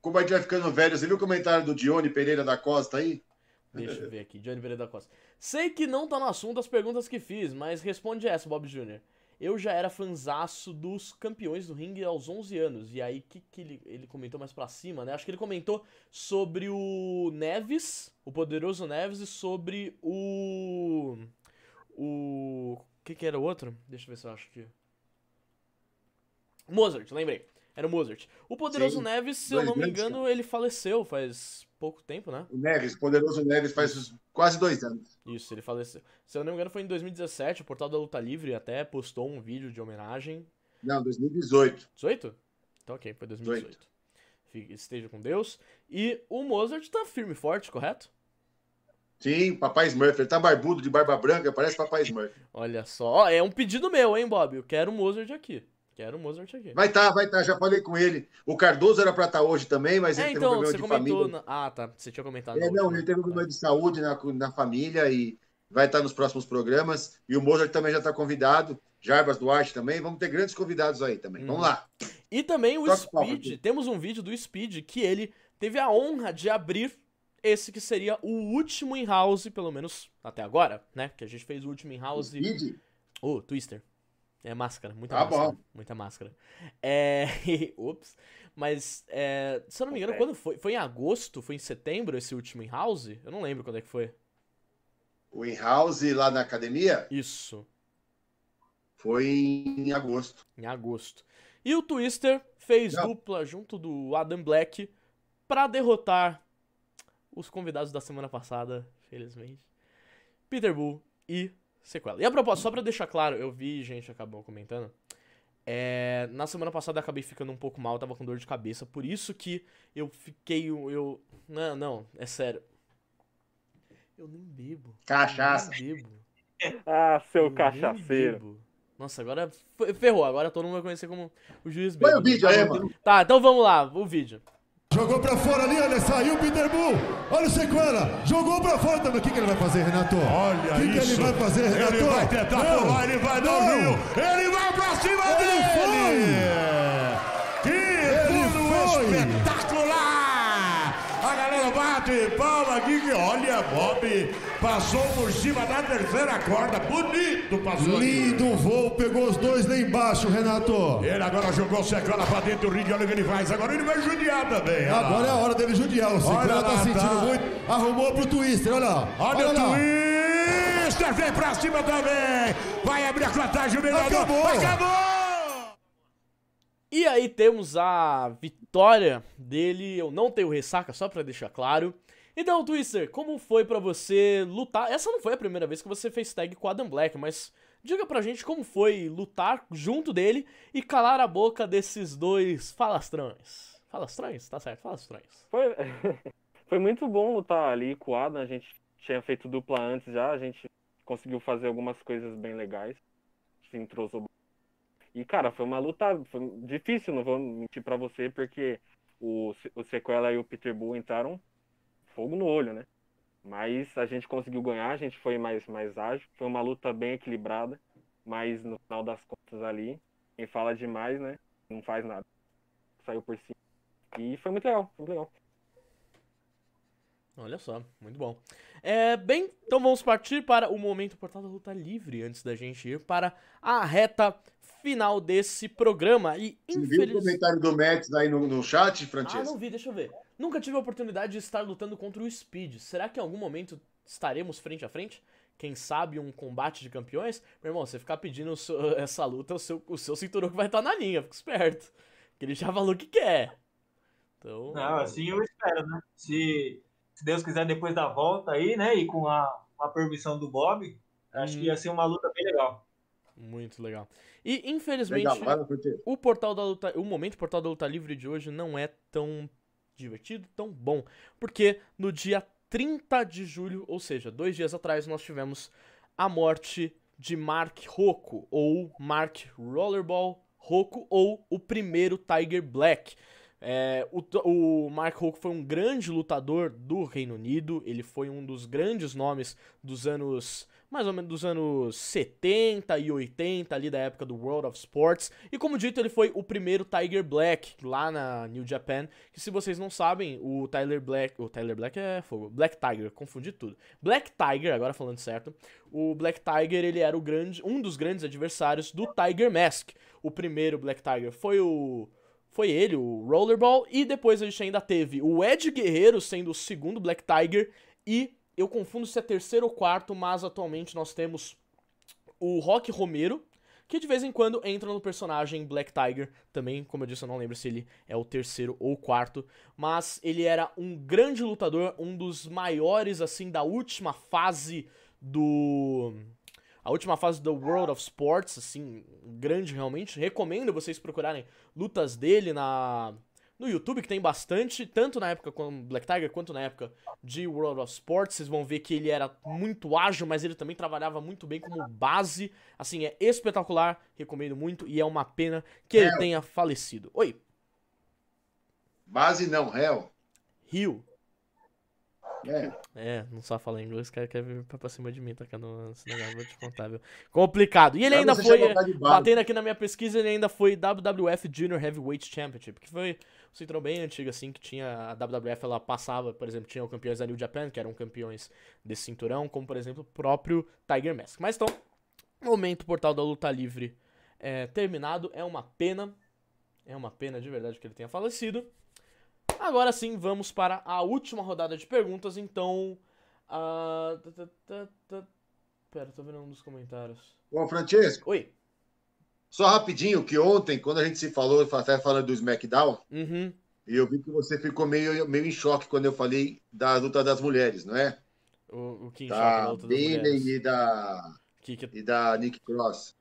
Speaker 2: como a gente vai ficando velho, você viu o comentário do Dione Pereira da Costa aí?
Speaker 1: Deixa eu ver aqui, Johnny Pereira da Costa. Sei que não tá no assunto as perguntas que fiz, mas responde essa, Bob Jr. Eu já era fanzaço dos campeões do ringue aos 11 anos. E aí, o que, que ele, ele comentou mais pra cima, né? Acho que ele comentou sobre o Neves, o poderoso Neves, e sobre o. O. O que, que era o outro? Deixa eu ver se eu acho que. Mozart, lembrei. Era o Mozart. O poderoso
Speaker 2: Sim,
Speaker 1: Neves, se eu não me engano, ele faleceu faz pouco tempo, né?
Speaker 2: O Neves, poderoso Neves, faz quase dois anos.
Speaker 1: Isso, ele faleceu. Se eu não me engano, foi em 2017, o portal da Luta Livre até postou um vídeo de homenagem.
Speaker 2: Não, 2018.
Speaker 1: 18? Então ok, foi 2018. Fique- Esteja com Deus. E o Mozart tá firme e forte, correto?
Speaker 2: Sim, Papai Smurf. Ele tá barbudo de barba branca, parece Papai Smurf.
Speaker 1: Olha só. É um pedido meu, hein, Bob? Eu quero o Mozart aqui. Quero o Mozart aqui.
Speaker 2: Vai tá, vai tá, já falei com ele. O Cardoso era pra estar hoje também, mas ele
Speaker 1: É,
Speaker 2: teve um
Speaker 1: então,
Speaker 2: problema de
Speaker 1: comentou.
Speaker 2: família.
Speaker 1: na- Ah, tá. Você tinha comentado.
Speaker 2: É, não, ele teve um problema de saúde na, na família e vai estar nos próximos programas. E o Mozart também já está convidado. Jarbas Duarte também. Vamos ter grandes convidados aí também. Vamos
Speaker 1: Uhum.
Speaker 2: lá.
Speaker 1: E também o
Speaker 2: Toca o
Speaker 1: Speed. Temos um vídeo do Speed que ele teve a honra de abrir esse que seria o último in house, pelo menos até agora, né? Que a gente fez o último in house.
Speaker 2: Speed?
Speaker 1: Ô, Twister. É máscara, muita
Speaker 2: Tá
Speaker 1: máscara.
Speaker 2: bom.
Speaker 1: Muita máscara. É. Ups. Mas, é, se eu não me engano,
Speaker 4: Acontece.
Speaker 1: quando foi? Foi em agosto? Foi em setembro esse último in house? Eu não lembro quando é que foi.
Speaker 2: O in-house lá na academia
Speaker 1: Isso,
Speaker 2: foi em agosto.
Speaker 1: em agosto. E o Twister fez
Speaker 2: Não.
Speaker 1: dupla junto do Adam Black pra derrotar os convidados da semana passada, felizmente. Peter Bull e Sequela. E a propósito, só pra deixar claro, eu vi gente acabou comentando. É, na semana passada eu acabei ficando um pouco mal, tava com dor de cabeça, por isso que eu fiquei. Eu. Não, não, é sério. Eu nem bebo.
Speaker 2: Cachaça.
Speaker 1: Eu nem bebo.
Speaker 4: Ah,
Speaker 1: Eu
Speaker 4: seu
Speaker 1: nem
Speaker 4: cachaceiro.
Speaker 1: bebo. Nossa, agora fe- ferrou. Agora todo mundo vai conhecer como o juiz
Speaker 2: Põe
Speaker 1: bêbado.
Speaker 2: o vídeo aí, mano.
Speaker 1: Tá, então vamos lá, o vídeo.
Speaker 7: Jogou pra fora ali, olha, saiu o Peter Bull. Olha o Sequela. Jogou pra fora também. O que, que ele vai fazer, Renato?
Speaker 5: Olha
Speaker 7: O que, que
Speaker 5: isso.
Speaker 7: ele vai fazer, Renato?
Speaker 5: Ele vai tentar
Speaker 7: Não.
Speaker 5: pular, ele vai dar o rio. Ele vai pra cima
Speaker 7: Ele
Speaker 5: dele. Que
Speaker 7: Ele foi.
Speaker 5: espetacular. A galera bate palma aqui que olha, Bob passou por cima da terceira corda. Bonito passou ali.
Speaker 7: Lindo voo, pegou os dois lá embaixo, Renato.
Speaker 5: Ele agora jogou sequela pra dentro do ringue, olha o que ele faz. Agora ele vai judiar também. olha.
Speaker 7: Agora é a hora dele judiar. O Sequela
Speaker 5: lá,
Speaker 7: tá sentindo
Speaker 5: tá.
Speaker 7: muito. Arrumou pro Twister, olha lá.
Speaker 5: Olha,
Speaker 7: lá.
Speaker 5: o Twister, vem pra cima também. Vai abrir a contagem, o melhor.
Speaker 7: Acabou.
Speaker 5: Acabou.
Speaker 1: E aí temos a vitória dele. Eu não tenho ressaca, só pra deixar claro. Então, Twister, como foi pra você lutar? Essa não foi a primeira vez que você fez tag com Adam Black, mas diga pra gente como foi lutar junto dele e calar a boca desses dois falastrões. Falastrões? Tá certo, falastrões.
Speaker 4: Foi, foi muito bom lutar ali com o Adam. A gente tinha feito dupla antes já. A gente conseguiu fazer algumas coisas bem legais. Se entrosou. E, cara, foi uma luta foi difícil, não vou mentir pra você, porque o, o Sequela e o Peter Bull entraram fogo no olho, né? Mas a gente conseguiu ganhar, a gente foi mais, mais ágil. Foi uma luta bem equilibrada. Mas no final das contas ali, quem fala demais, né? Não faz nada. Saiu por cima. E foi muito legal, foi muito legal.
Speaker 1: Olha só, muito bom. É, bem, então vamos partir para o momento Portal da Luta Livre antes da gente ir para a reta final desse programa. E
Speaker 2: Você viu o
Speaker 1: infelizmente.
Speaker 2: comentário do Mets aí no, no chat,
Speaker 1: Ah,
Speaker 2: Francesco?
Speaker 1: não vi, deixa eu ver. Nunca tive a oportunidade de estar lutando contra o Speed. Será que em algum momento estaremos frente a frente? Quem sabe um combate de campeões? Meu irmão, você ficar pedindo seu- essa luta, o seu, o seu cinturão que vai estar na linha, fica esperto. Porque ele já falou que quer. Então.
Speaker 3: Não, assim eu espero, né? Se, se Deus quiser, depois da volta aí, né? E com a, a permissão do Bob, acho
Speaker 1: Hum.
Speaker 3: que ia ser uma luta bem legal.
Speaker 1: Muito legal. E infelizmente.
Speaker 2: Legal,
Speaker 1: o portal da luta, o momento portal da luta livre de hoje não é tão divertido, tão bom, porque no dia 30 de julho, ou seja, dois dias atrás, nós tivemos a morte de Mark Rocco, ou Mark Rollerball Rocco, ou o primeiro Tiger Black. É, o, o Mark Hoke foi um grande lutador do Reino Unido, ele foi um dos grandes nomes dos anos, mais ou menos dos anos 70 e 80, ali da época do World of Sports. E como dito, ele foi o primeiro Tiger Black lá na New Japan, que se vocês não sabem, o Tyler Black, o Tyler Black é fogo, Black Tiger, confundi tudo. Black Tiger, agora falando certo, o Black Tiger, ele era o grande, um dos grandes adversários do Tiger Mask. O primeiro Black Tiger foi o foi ele, o Rollerball, e depois a gente ainda teve o Ed Guerreiro sendo o segundo Black Tiger, e eu confundo se é terceiro ou quarto, mas atualmente nós temos o Rock Romero, que de vez em quando entra no personagem Black Tiger, também, como eu disse, eu não lembro se ele é o terceiro ou quarto, mas ele era um grande lutador, um dos maiores, assim, da última fase do a última fase do World of Sports, assim, grande realmente. Recomendo vocês procurarem lutas dele na no YouTube, que tem bastante, tanto na época com Black Tiger quanto na época de World of Sports. Vocês vão ver que ele era muito ágil, mas ele também trabalhava muito bem como base. Assim, é espetacular, recomendo muito e é uma pena que ele
Speaker 2: É.
Speaker 1: tenha falecido. Oi,
Speaker 2: Base não, réu.
Speaker 1: Rio.
Speaker 2: É.
Speaker 1: É, não só fala inglês, o cara quer vir pra cima de mim, tacando esse negócio, vou te contar, viu? Complicado. E ele ainda foi,
Speaker 2: o
Speaker 1: batendo aqui na minha pesquisa, ele ainda foi WWF Junior Heavyweight Championship, que foi um cinturão bem antigo, assim, que tinha, a WWF, ela passava, por exemplo, tinha os campeões da New Japan, que eram campeões desse cinturão, como, por exemplo, o próprio Tiger Mask. Mas, então, momento Portal da Luta Livre é, terminado, é uma pena, é uma pena de verdade que ele tenha falecido. Agora sim, vamos para a última rodada de perguntas, então... tá, tá, tá, tá. Pera, tô vendo um dos comentários.
Speaker 2: Ô, Francesco,
Speaker 1: Oi.
Speaker 2: só rapidinho, que ontem, quando a gente se falou, até falando do SmackDown,
Speaker 1: Uhum.
Speaker 2: e eu vi que você ficou meio, meio em choque quando eu falei da luta das mulheres, não é?
Speaker 1: O, o King Shark na
Speaker 2: Da
Speaker 1: luta das
Speaker 2: Bailey
Speaker 1: mulheres.
Speaker 2: e da,
Speaker 1: Que, que,
Speaker 2: e da Nick Cross.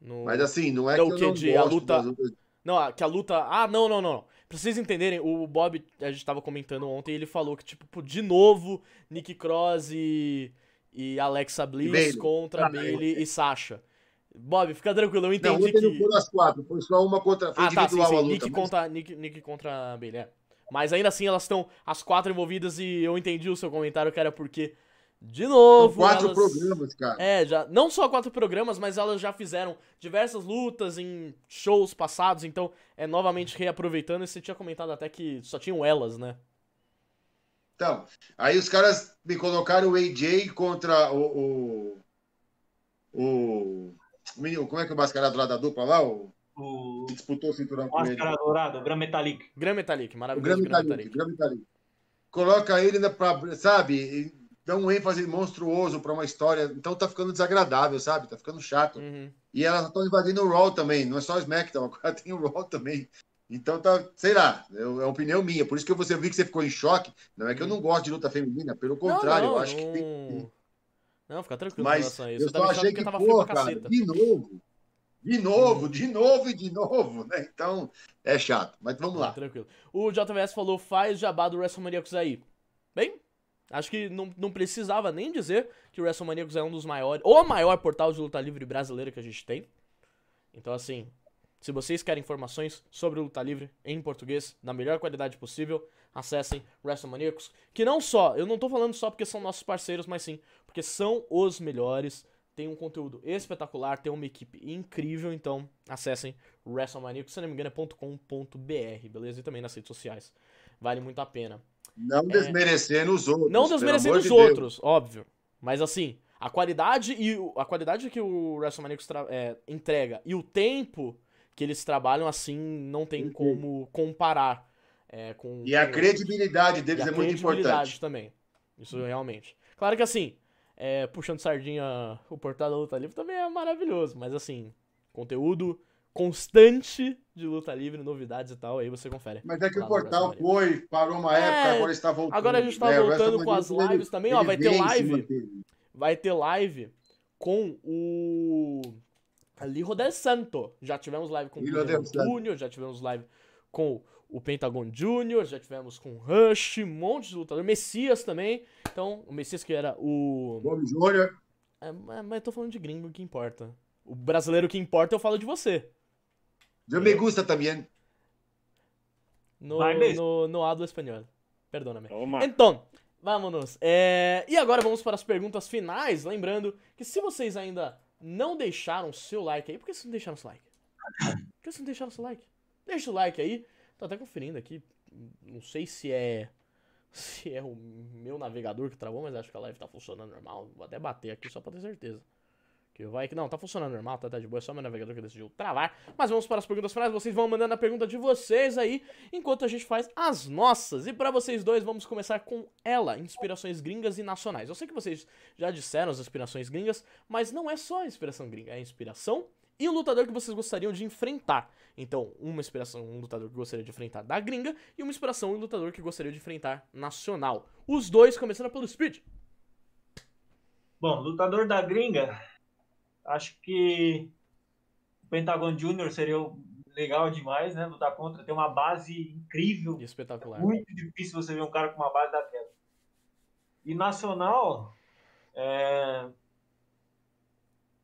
Speaker 1: no...
Speaker 2: Mas assim, não é
Speaker 1: Não,
Speaker 2: que eu
Speaker 1: que
Speaker 2: não
Speaker 1: de a
Speaker 2: gosto
Speaker 1: luta-
Speaker 2: das.
Speaker 1: Não, que a luta. Ah, não, não, não. Pra vocês entenderem, o Bob, a gente tava comentando ontem, ele falou que, tipo, de novo, Nick Cross e, e Alexa Bliss
Speaker 2: Bayley.
Speaker 1: contra
Speaker 2: Ah,
Speaker 1: Bailey e Sasha. Bob, fica tranquilo, eu
Speaker 2: Não,
Speaker 1: entendi
Speaker 2: não
Speaker 1: que.
Speaker 2: foram as quatro, foi só uma contra. Foi
Speaker 1: Ah, tá, sim, sim. Nick
Speaker 2: mas-
Speaker 1: contra, Nick, Nick contra Bailey, é. Mas ainda assim, elas estão as quatro envolvidas e eu entendi o seu comentário, que era porque, de
Speaker 2: São
Speaker 1: novo.
Speaker 2: quatro
Speaker 1: elas...
Speaker 2: programas, cara.
Speaker 1: É, já, não só quatro programas, mas elas já fizeram diversas lutas em shows passados, então é novamente reaproveitando. E você tinha comentado até que só tinham elas, né?
Speaker 2: Então, aí os caras me colocaram o AJ contra o. O. o, o menino, como é que é o mascarado lá da dupla lá? O,
Speaker 3: O
Speaker 2: que disputou o cinturão com ele.
Speaker 3: Máscara Dourada, o Gran Metalik.
Speaker 1: Gran Metalik,
Speaker 2: O
Speaker 1: maravilhoso
Speaker 2: Grêmio
Speaker 1: Gran Metalik.
Speaker 2: Coloca ele na, pra, sabe, dá um ênfase monstruoso pra uma história. Então tá ficando desagradável, sabe? Tá ficando chato.
Speaker 1: Uhum.
Speaker 2: E elas estão invadindo o Raw também, não é só o SmackDown, agora tem o Raw também. Então tá, sei lá, é uma opinião minha. Por isso que você vi que você ficou em choque. Não é que eu não gosto de luta feminina, pelo contrário,
Speaker 1: não,
Speaker 2: eu acho
Speaker 1: não...
Speaker 2: que tem.
Speaker 1: Não, fica tranquilo
Speaker 2: Mas
Speaker 1: relação a isso.
Speaker 2: eu
Speaker 1: Eu
Speaker 2: só
Speaker 1: achando
Speaker 2: achei
Speaker 1: que
Speaker 2: que,
Speaker 1: tava
Speaker 2: pô, cara, de novo, de novo, de novo e de novo, né? Então é chato. Mas vamos lá.
Speaker 1: Tranquilo. O JVS falou, faz jabá do WrestleManiacos aí. Bem, acho que não, não precisava nem dizer que o WrestleManiacos é um dos maiores, ou o maior portal de luta livre brasileiro que a gente tem. Então, assim, se vocês querem informações sobre luta livre em português, na melhor qualidade possível, acessem WrestleManiacos. Que não só, eu não tô falando só porque são nossos parceiros, mas sim, porque são os melhores. Tem um conteúdo espetacular, tem uma equipe incrível, então acessem WrestleManiacos, se não me engano é .com.br, beleza? E também nas redes sociais. Vale muito a pena.
Speaker 2: Não desmerecendo os outros.
Speaker 1: É. Não desmerecendo os
Speaker 2: de Deus.
Speaker 1: outros, óbvio. Mas assim, a qualidade e a qualidade que o WrestleManiacos tra- é, entrega e o tempo que eles trabalham assim não tem como comparar é, com
Speaker 2: E a credibilidade deles é muito
Speaker 1: credibilidade
Speaker 2: importante.
Speaker 1: também. Isso realmente. Claro que assim, é, puxando sardinha, o portal da luta livre também é maravilhoso, mas assim, conteúdo constante de luta livre, novidades e tal, aí você confere.
Speaker 2: Mas é que o portal foi, parou uma
Speaker 1: É,
Speaker 2: época, agora está voltando.
Speaker 1: agora a gente tá
Speaker 2: né? O
Speaker 1: voltando com as
Speaker 2: ele-
Speaker 1: lives também, ó, vai ter live. vai ter live com o Lijo del Santo. Já tivemos live com o
Speaker 2: Lijo del
Speaker 1: Pentagon. Júnior, já tivemos live com o Pentagon Júnior, já tivemos com o Rush, um monte de lutador. Messias também. Então, o Messias que era o.
Speaker 2: Gomes Júnior.
Speaker 1: É, mas eu tô falando de gringo, o que importa. O brasileiro que importa, eu falo de você.
Speaker 2: Eu me gusta também.
Speaker 1: No, no, no habla espanhol. Perdóname.
Speaker 4: Toma.
Speaker 1: Então, vámonos. É, E agora vamos para as perguntas finais. Lembrando que se vocês ainda não deixaram seu like aí, por que vocês não deixaram seu like? Por que vocês não deixaram seu like? Deixa o like aí. Tô até conferindo aqui. Não sei se é. Se é o meu navegador que travou, mas acho que a live tá funcionando normal. Vou até bater aqui só pra ter certeza. Que vai que. Não, tá funcionando normal, tá, tá de boa. É só meu navegador que decidiu travar. Mas vamos para as perguntas finais. Vocês vão mandando a pergunta de vocês aí, enquanto a gente faz as nossas. E pra vocês dois, vamos começar com ela: inspirações gringas e nacionais. Eu sei que vocês já disseram as inspirações gringas, mas não é só a inspiração gringa, é a inspiração e o lutador que vocês gostariam de enfrentar. Então, uma inspiração, um lutador que gostaria de enfrentar da gringa, e uma inspiração, um lutador que gostaria de enfrentar nacional. Os dois, começando pelo Speed.
Speaker 3: Bom, lutador da gringa, acho que o Pentagon Jr. seria legal demais, né? Lutar contra, tem uma base incrível.
Speaker 1: E espetacular.
Speaker 3: Muito difícil você ver um cara com uma base daquela. E nacional, é...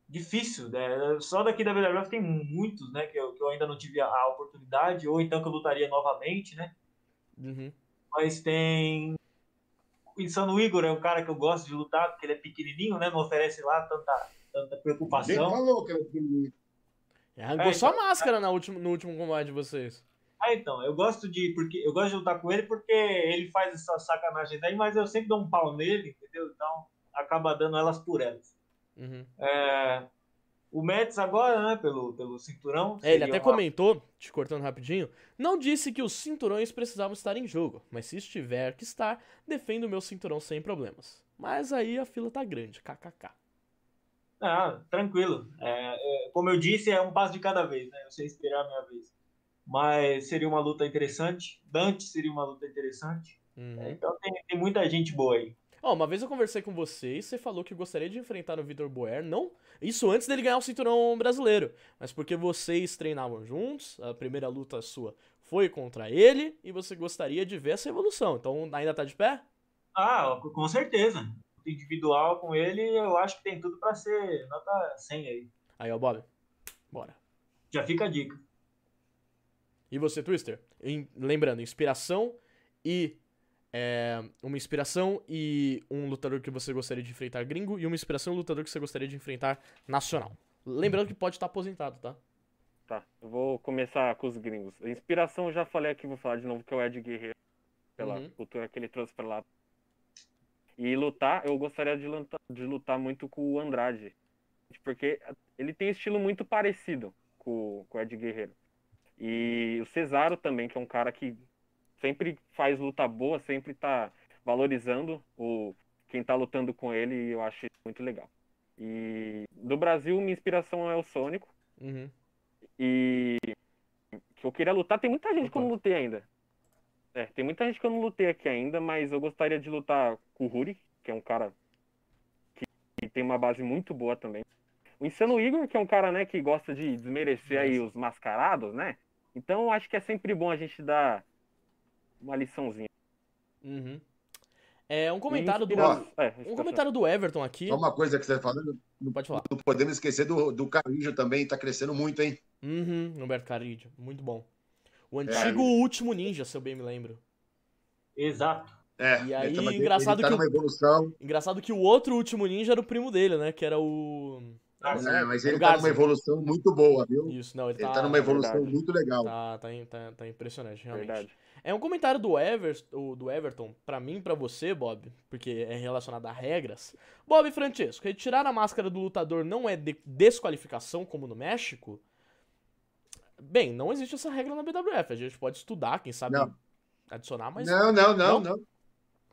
Speaker 3: difícil, né? Só daqui da WWF tem muitos, né? Que eu, que eu ainda não tive a, a oportunidade, ou então que eu lutaria novamente, né?
Speaker 1: Uhum.
Speaker 3: Mas tem. O Insano Igor é um cara que eu gosto de lutar, porque ele é pequenininho, né? Não oferece lá tanta, tanta preocupação.
Speaker 2: falou que era pequenininho?
Speaker 1: Arrancou
Speaker 3: É,
Speaker 1: só a
Speaker 3: então-
Speaker 1: máscara na último, no último combate de vocês.
Speaker 3: Ah, então, eu gosto de. porque Eu gosto de lutar com ele porque ele faz essas sacanagens aí, mas eu sempre dou um pau nele, entendeu? Então acaba dando elas por elas.
Speaker 1: Uhum.
Speaker 3: É, o Mets agora, né, pelo, pelo cinturão.
Speaker 1: É, ele até
Speaker 3: uma-
Speaker 1: comentou, te cortando rapidinho, não disse que os cinturões precisavam estar em jogo, mas se estiver que estar, defendo o meu cinturão sem problemas. Mas aí a fila tá grande, kkk.
Speaker 3: Ah, tranquilo. É, é, como eu disse, é um passo de cada vez, né? Eu sei esperar a minha vez. Mas seria uma luta interessante. Dante seria uma luta interessante.
Speaker 1: Uhum.
Speaker 3: É, então tem, tem muita gente boa aí.
Speaker 1: Ó, uma vez eu conversei com você e você falou que gostaria de enfrentar o Vitor Boer, não isso antes dele ganhar o cinturão brasileiro, mas porque vocês treinavam juntos, a primeira luta sua foi contra ele e você gostaria de ver essa evolução. Então ainda tá de pé?
Speaker 3: Ah, com certeza. Individual com ele, eu acho que tem tudo pra ser nota 100 aí.
Speaker 1: Aí, ó, Bob. Bora.
Speaker 3: Já fica a dica.
Speaker 1: E você, Twister? Em- lembrando, inspiração e. é, uma inspiração e um lutador que você gostaria de enfrentar gringo e uma inspiração e um lutador que você gostaria de enfrentar nacional. Lembrando que pode estar aposentado, tá?
Speaker 4: Tá, eu vou começar com os gringos. A inspiração eu já falei aqui, vou falar de novo, que é o Ed Guerreiro. Pela
Speaker 1: Uhum.
Speaker 4: cultura que ele trouxe pra lá. E lutar, eu gostaria de lutar, de lutar muito com o Andrade. Porque ele tem estilo muito parecido com, com o Ed Guerreiro. E o Cesaro também, que é um cara que sempre faz luta boa, sempre tá valorizando o, quem tá lutando com ele, e eu acho isso muito legal. E do Brasil, minha inspiração é o Sônico.
Speaker 1: Uhum.
Speaker 4: E que eu queria lutar, tem muita gente que eu não lutei ainda. É, tem muita gente que eu não lutei aqui ainda, mas eu gostaria de lutar com o Ruri, que é um cara que, que tem uma base muito boa também. O Insano Igor, que é um cara, né, que gosta de desmerecer aí os mascarados, né? Então eu acho que é sempre bom a gente dar uma liçãozinha.
Speaker 1: Uhum. É, um comentário do.
Speaker 4: É,
Speaker 1: Um comentário do Everton aqui.
Speaker 2: Só uma coisa que você tá falando,
Speaker 1: Pode falar.
Speaker 2: não podemos esquecer do, do também, tá crescendo muito, hein?
Speaker 1: Uhum, Humberto Carrillo. Muito bom. O
Speaker 2: É.
Speaker 1: antigo último ninja, se eu bem me lembro.
Speaker 3: Exato.
Speaker 2: É,
Speaker 1: E aí,
Speaker 2: ele mas ele-
Speaker 1: engraçado
Speaker 2: ele tá
Speaker 1: que o-
Speaker 2: numa evolução.
Speaker 1: Engraçado que o outro último ninja era o primo dele, né? Que era o.
Speaker 2: É, mas ele
Speaker 1: o
Speaker 2: tá numa evolução muito boa, viu?
Speaker 1: Isso, não, ele
Speaker 2: Ele
Speaker 1: tá.
Speaker 2: tá numa evolução
Speaker 4: verdade.
Speaker 2: muito legal.
Speaker 1: Tá, tá, tá, tá impressionante, realmente.
Speaker 4: Verdade.
Speaker 1: É um comentário do, Ever, do Everton, pra mim e pra você, Bob, porque é relacionado a regras. Bob e Francesco, retirar a máscara do lutador não é de- desqualificação como no México? Bem, não existe essa regra na BWF. A gente pode estudar, quem sabe
Speaker 2: Não.
Speaker 1: adicionar, mas.
Speaker 2: Não, não, não,
Speaker 1: Não?
Speaker 2: não.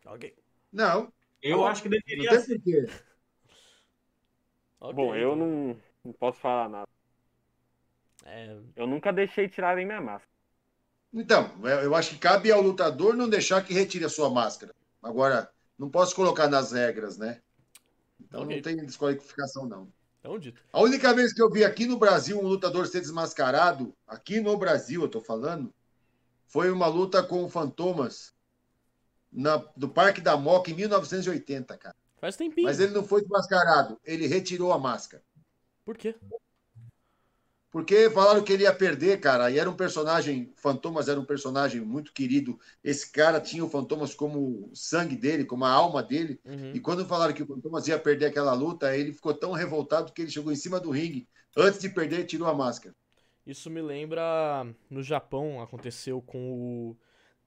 Speaker 1: Ok.
Speaker 2: Não,
Speaker 3: Eu acho que
Speaker 2: não
Speaker 3: deveria
Speaker 2: tem
Speaker 3: ser.
Speaker 2: porquê.
Speaker 1: ok,
Speaker 4: Bom, eu
Speaker 1: então.
Speaker 4: não, não posso falar nada.
Speaker 1: É,
Speaker 4: Eu nunca deixei tirarem minha máscara.
Speaker 2: Então, eu eu acho que cabe ao lutador não deixar que retire a sua máscara. Agora, não posso colocar nas regras, né? Então
Speaker 1: Ok.
Speaker 2: não tem desqualificação, não.
Speaker 1: Então dito.
Speaker 2: A única vez que eu vi aqui no Brasil um lutador ser desmascarado, aqui no Brasil eu tô falando, foi uma luta com o Fantomas na, do Parque da Moca em 1980, cara.
Speaker 1: Faz tempinho.
Speaker 2: Mas ele não foi desmascarado, ele retirou a máscara.
Speaker 1: Por quê?
Speaker 2: Porque falaram que ele ia perder, cara. E era um personagem. Fantomas era um personagem muito querido. Esse cara tinha o Fantomas como sangue dele, como a alma dele.
Speaker 1: Uhum.
Speaker 2: E quando falaram que o Fantomas ia perder aquela luta, ele ficou tão revoltado que ele chegou em cima do ringue. Antes de perder, tirou a máscara.
Speaker 1: Isso me lembra. No Japão aconteceu com o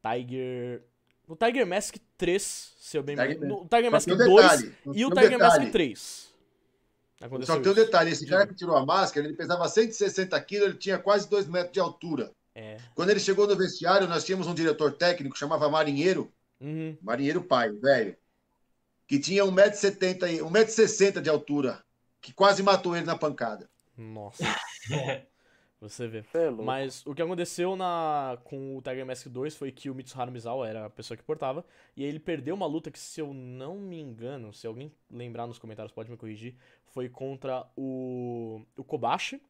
Speaker 1: Tiger. O Tiger Mask 3, se eu bem me lembro.
Speaker 2: Mask.
Speaker 1: O Tiger Mask
Speaker 2: tem um
Speaker 1: 2
Speaker 2: detalhe,
Speaker 1: e o Tiger Mask
Speaker 2: detalhe.
Speaker 1: 3. Aconteceu
Speaker 2: Só que tem um detalhe: esse cara que tirou a máscara, ele pesava 160 quilos, ele tinha quase 2 metros de altura.
Speaker 1: É.
Speaker 2: Quando ele chegou no vestiário, nós tínhamos um diretor técnico, chamava Marinheiro,
Speaker 1: Uhum.
Speaker 2: Marinheiro Pai, velho, que tinha 1,70m, 1,60m de altura, que quase matou ele na pancada.
Speaker 1: Nossa. Você vê.
Speaker 4: É.
Speaker 1: Mas o que aconteceu na com o Tiger Mask 2 foi que o Mitsuharu Misawa era a pessoa que portava, e aí ele perdeu uma luta que, se eu não me engano, se alguém lembrar nos comentários pode me corrigir, foi contra o, o Kobashi.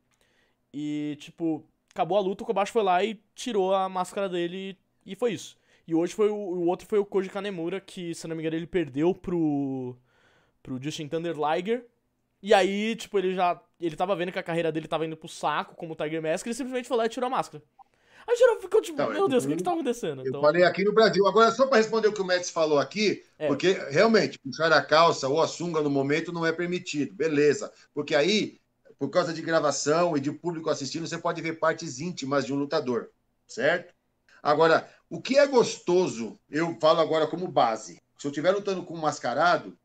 Speaker 1: E, tipo, acabou a luta, o Kobashi foi lá e tirou a máscara dele e foi isso. E hoje foi o, o outro foi o Koji Kanemura, que, se eu não me engano, ele perdeu pro, pro Justin Thunder Liger. E aí, tipo, ele já. Ele tava vendo que a carreira dele tava indo pro saco, como o Tiger Mask, ele simplesmente foi lá e tirou a máscara. Aí geral ficou tipo,
Speaker 2: Não,
Speaker 1: meu
Speaker 2: eu-
Speaker 1: Deus, o que que tá acontecendo?
Speaker 2: Eu
Speaker 1: Então,
Speaker 2: falei aqui no Brasil. Agora, só para responder o que o Médici falou aqui,
Speaker 1: É.
Speaker 2: porque realmente, puxar a calça ou a sunga no momento não é permitido, beleza. Porque aí, por causa de gravação e de público assistindo, você pode ver partes íntimas de um lutador, certo? Agora, o que é gostoso, eu falo agora como base. Se eu estiver lutando com um mascarado,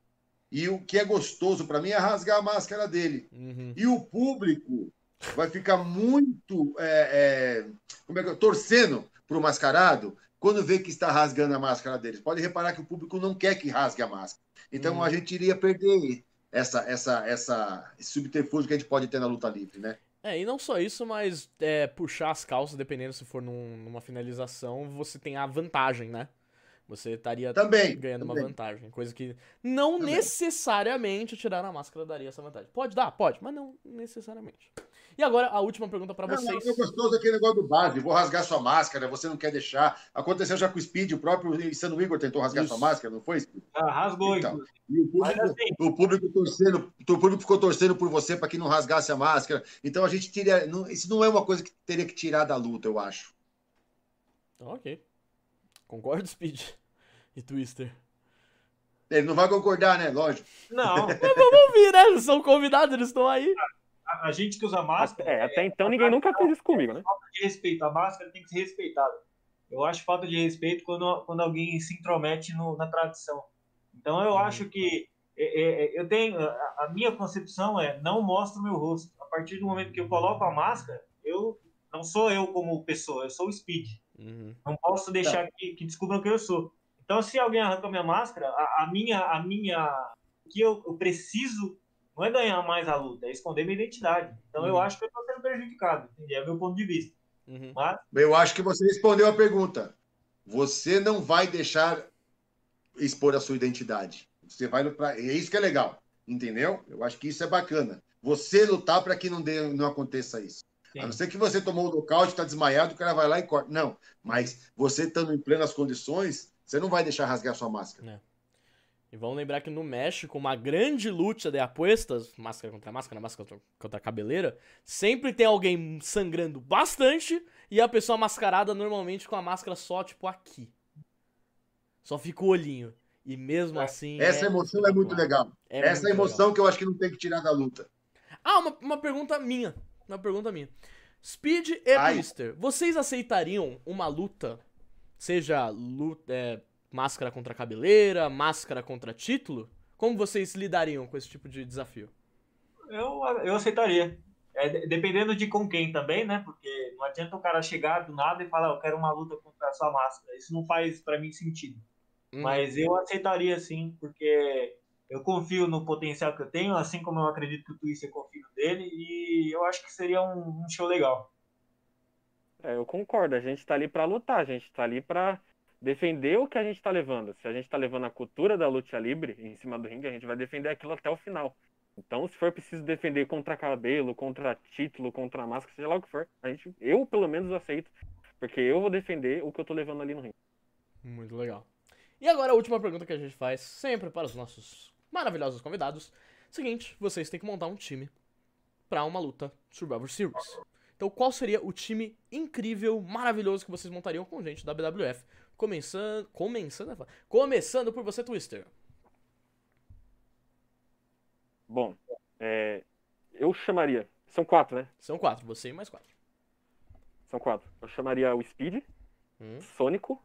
Speaker 2: e o que é gostoso para mim é rasgar a máscara dele.
Speaker 1: uhum,
Speaker 2: E o público vai ficar muito é, é, como é que torcendo para o mascarado quando vê que está rasgando a máscara deles. Pode reparar que o público não quer que rasgue a máscara. Então
Speaker 1: Hum.
Speaker 2: a gente iria perder essa, essa, essa, esse subterfúgio que a gente pode ter na luta livre, né?
Speaker 1: É, e não só isso, mas é, puxar as calças, dependendo se for num- numa finalização, você tem a vantagem, né? Você estaria
Speaker 2: Também.
Speaker 1: ganhando uma
Speaker 2: também.
Speaker 1: vantagem. Coisa que não
Speaker 2: Também.
Speaker 1: necessariamente tirar a máscara daria essa vantagem. Pode dar? Pode, mas não necessariamente. E agora, a última pergunta pra
Speaker 2: Não,
Speaker 1: vocês.
Speaker 2: não, é gostoso aquele negócio do base, vou rasgar sua máscara, você não quer deixar. Aconteceu já com o Speed, o próprio Insano Igor tentou rasgar
Speaker 1: Isso.
Speaker 2: sua máscara, não foi? Speed?
Speaker 3: Ah, rasgou,
Speaker 2: Então. E o público,
Speaker 3: assim,
Speaker 2: o público torcendo, o público ficou torcendo por você para que não rasgasse a máscara. Então a gente teria, não- isso não é uma coisa que teria que tirar da luta, eu acho.
Speaker 1: Ok. Concordo, Speed. E Twister.
Speaker 2: Ele não vai concordar, né? Lógico.
Speaker 3: não,
Speaker 1: Vamos vir, né? Eles são convidados, eles estão aí.
Speaker 3: a, a gente que usa máscara,
Speaker 4: É, até então ninguém nunca fez isso comigo, né?
Speaker 3: falta de respeito. A máscara tem que ser respeitada. Eu acho falta de respeito quando, quando alguém se intromete no- na tradição. Então eu acho que é, é, é, eu tenho a, a minha concepção é não mostro o meu rosto. A partir do momento que eu coloco a máscara, eu não sou eu como pessoa, eu sou o Speed.
Speaker 1: Uhum.
Speaker 3: Não posso deixar que, que descubram quem eu sou. Então, se alguém arranca minha máscara, a, a minha, a minha, o que eu, eu preciso não é ganhar mais a luta, é esconder minha identidade. Então, eu
Speaker 1: Uhum.
Speaker 3: acho que eu estou sendo prejudicado. Entendeu? É meu ponto de vista.
Speaker 1: Uhum.
Speaker 3: Mas
Speaker 2: Eu acho que você respondeu a pergunta. Você não vai deixar expor a sua identidade. Você vai pra... É isso que é legal, entendeu? Eu acho que isso é bacana. Você lutar para que não, dê, não aconteça isso.
Speaker 3: Sim.
Speaker 2: A não ser que você tomou o nocaute, está desmaiado, o cara vai lá e corta. Não, mas você estando em plenas condições, você não vai deixar rasgar sua máscara.
Speaker 1: E vamos lembrar que no México, uma grande luta de apuestas, máscara contra máscara, máscara contra, cabeleira, sempre tem alguém sangrando bastante e a pessoa mascarada normalmente com a máscara só, tipo, aqui. Só fica o olhinho. E mesmo assim.
Speaker 2: Essa emoção é muito legal.
Speaker 1: É
Speaker 2: Essa
Speaker 1: muito
Speaker 2: emoção
Speaker 1: legal.
Speaker 2: que eu acho que não tem que tirar da luta.
Speaker 1: Ah, uma, uma pergunta minha. Uma pergunta minha. Speed e
Speaker 2: Ai.
Speaker 1: Twister, vocês aceitariam uma luta, seja luta, é, máscara contra cabeleira, máscara contra título? Como vocês lidariam com esse tipo de desafio?
Speaker 3: eu, eu aceitaria. É, de- dependendo de com quem também, né? Porque não adianta o cara chegar do nada e falar, eu quero uma luta contra a sua máscara. Isso não faz para mim sentido.
Speaker 1: Hum,
Speaker 3: Mas eu aceitaria sim, porque eu confio no potencial que eu tenho, assim como eu acredito que o Twister confia no dele, e eu acho que seria um, um show legal.
Speaker 4: É, eu concordo, a gente tá ali pra lutar, a gente tá ali pra defender o que a gente tá levando. Se a gente tá levando a cultura da luta livre em cima do ringue, a gente vai defender aquilo até o final. Então, se for preciso defender contra cabelo, contra título, contra máscara, seja lá o que for, a gente, eu pelo menos aceito, porque eu vou defender o que eu tô levando ali no ringue.
Speaker 1: Muito legal. E agora a última pergunta que a gente faz sempre para os nossos maravilhosos convidados. Seguinte, vocês têm que montar um time pra uma luta Survivor Series. Então, qual seria o time incrível, maravilhoso que vocês montariam com gente da BWF? Começando, começando, começando por você, Twister.
Speaker 4: Bom, é, eu chamaria. São quatro, né?
Speaker 1: São quatro, você e mais quatro.
Speaker 4: São quatro. Eu chamaria o Speed,
Speaker 1: Hum.
Speaker 4: Sônico.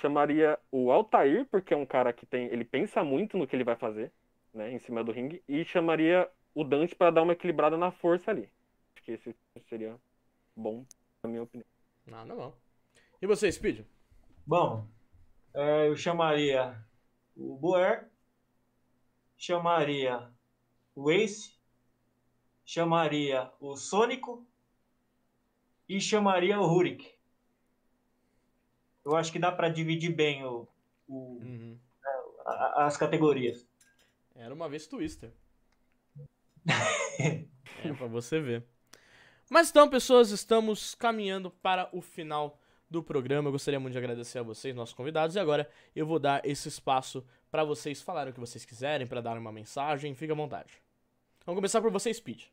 Speaker 4: Chamaria o Altair, porque é um cara que tem. Ele pensa muito no que ele vai fazer, né? Em cima do ringue. E chamaria o Dante para dar uma equilibrada na força ali. Acho que esse seria bom, na minha opinião.
Speaker 1: Nada mal. E você, Speed?
Speaker 3: Bom, é, eu chamaria o Boer, chamaria o Ace, chamaria o Sônico e chamaria o Rurik. Eu acho que dá pra dividir bem o, o-
Speaker 1: Uhum.
Speaker 3: a- as categorias.
Speaker 1: Era uma vez Twister. é pra você ver. Mas então, pessoas, estamos caminhando para o final do programa. Eu gostaria muito de agradecer a vocês, nossos convidados, e agora eu vou dar esse espaço para vocês falarem o que vocês quiserem, para dar uma mensagem. Fique à vontade. Vamos começar por você, Speed.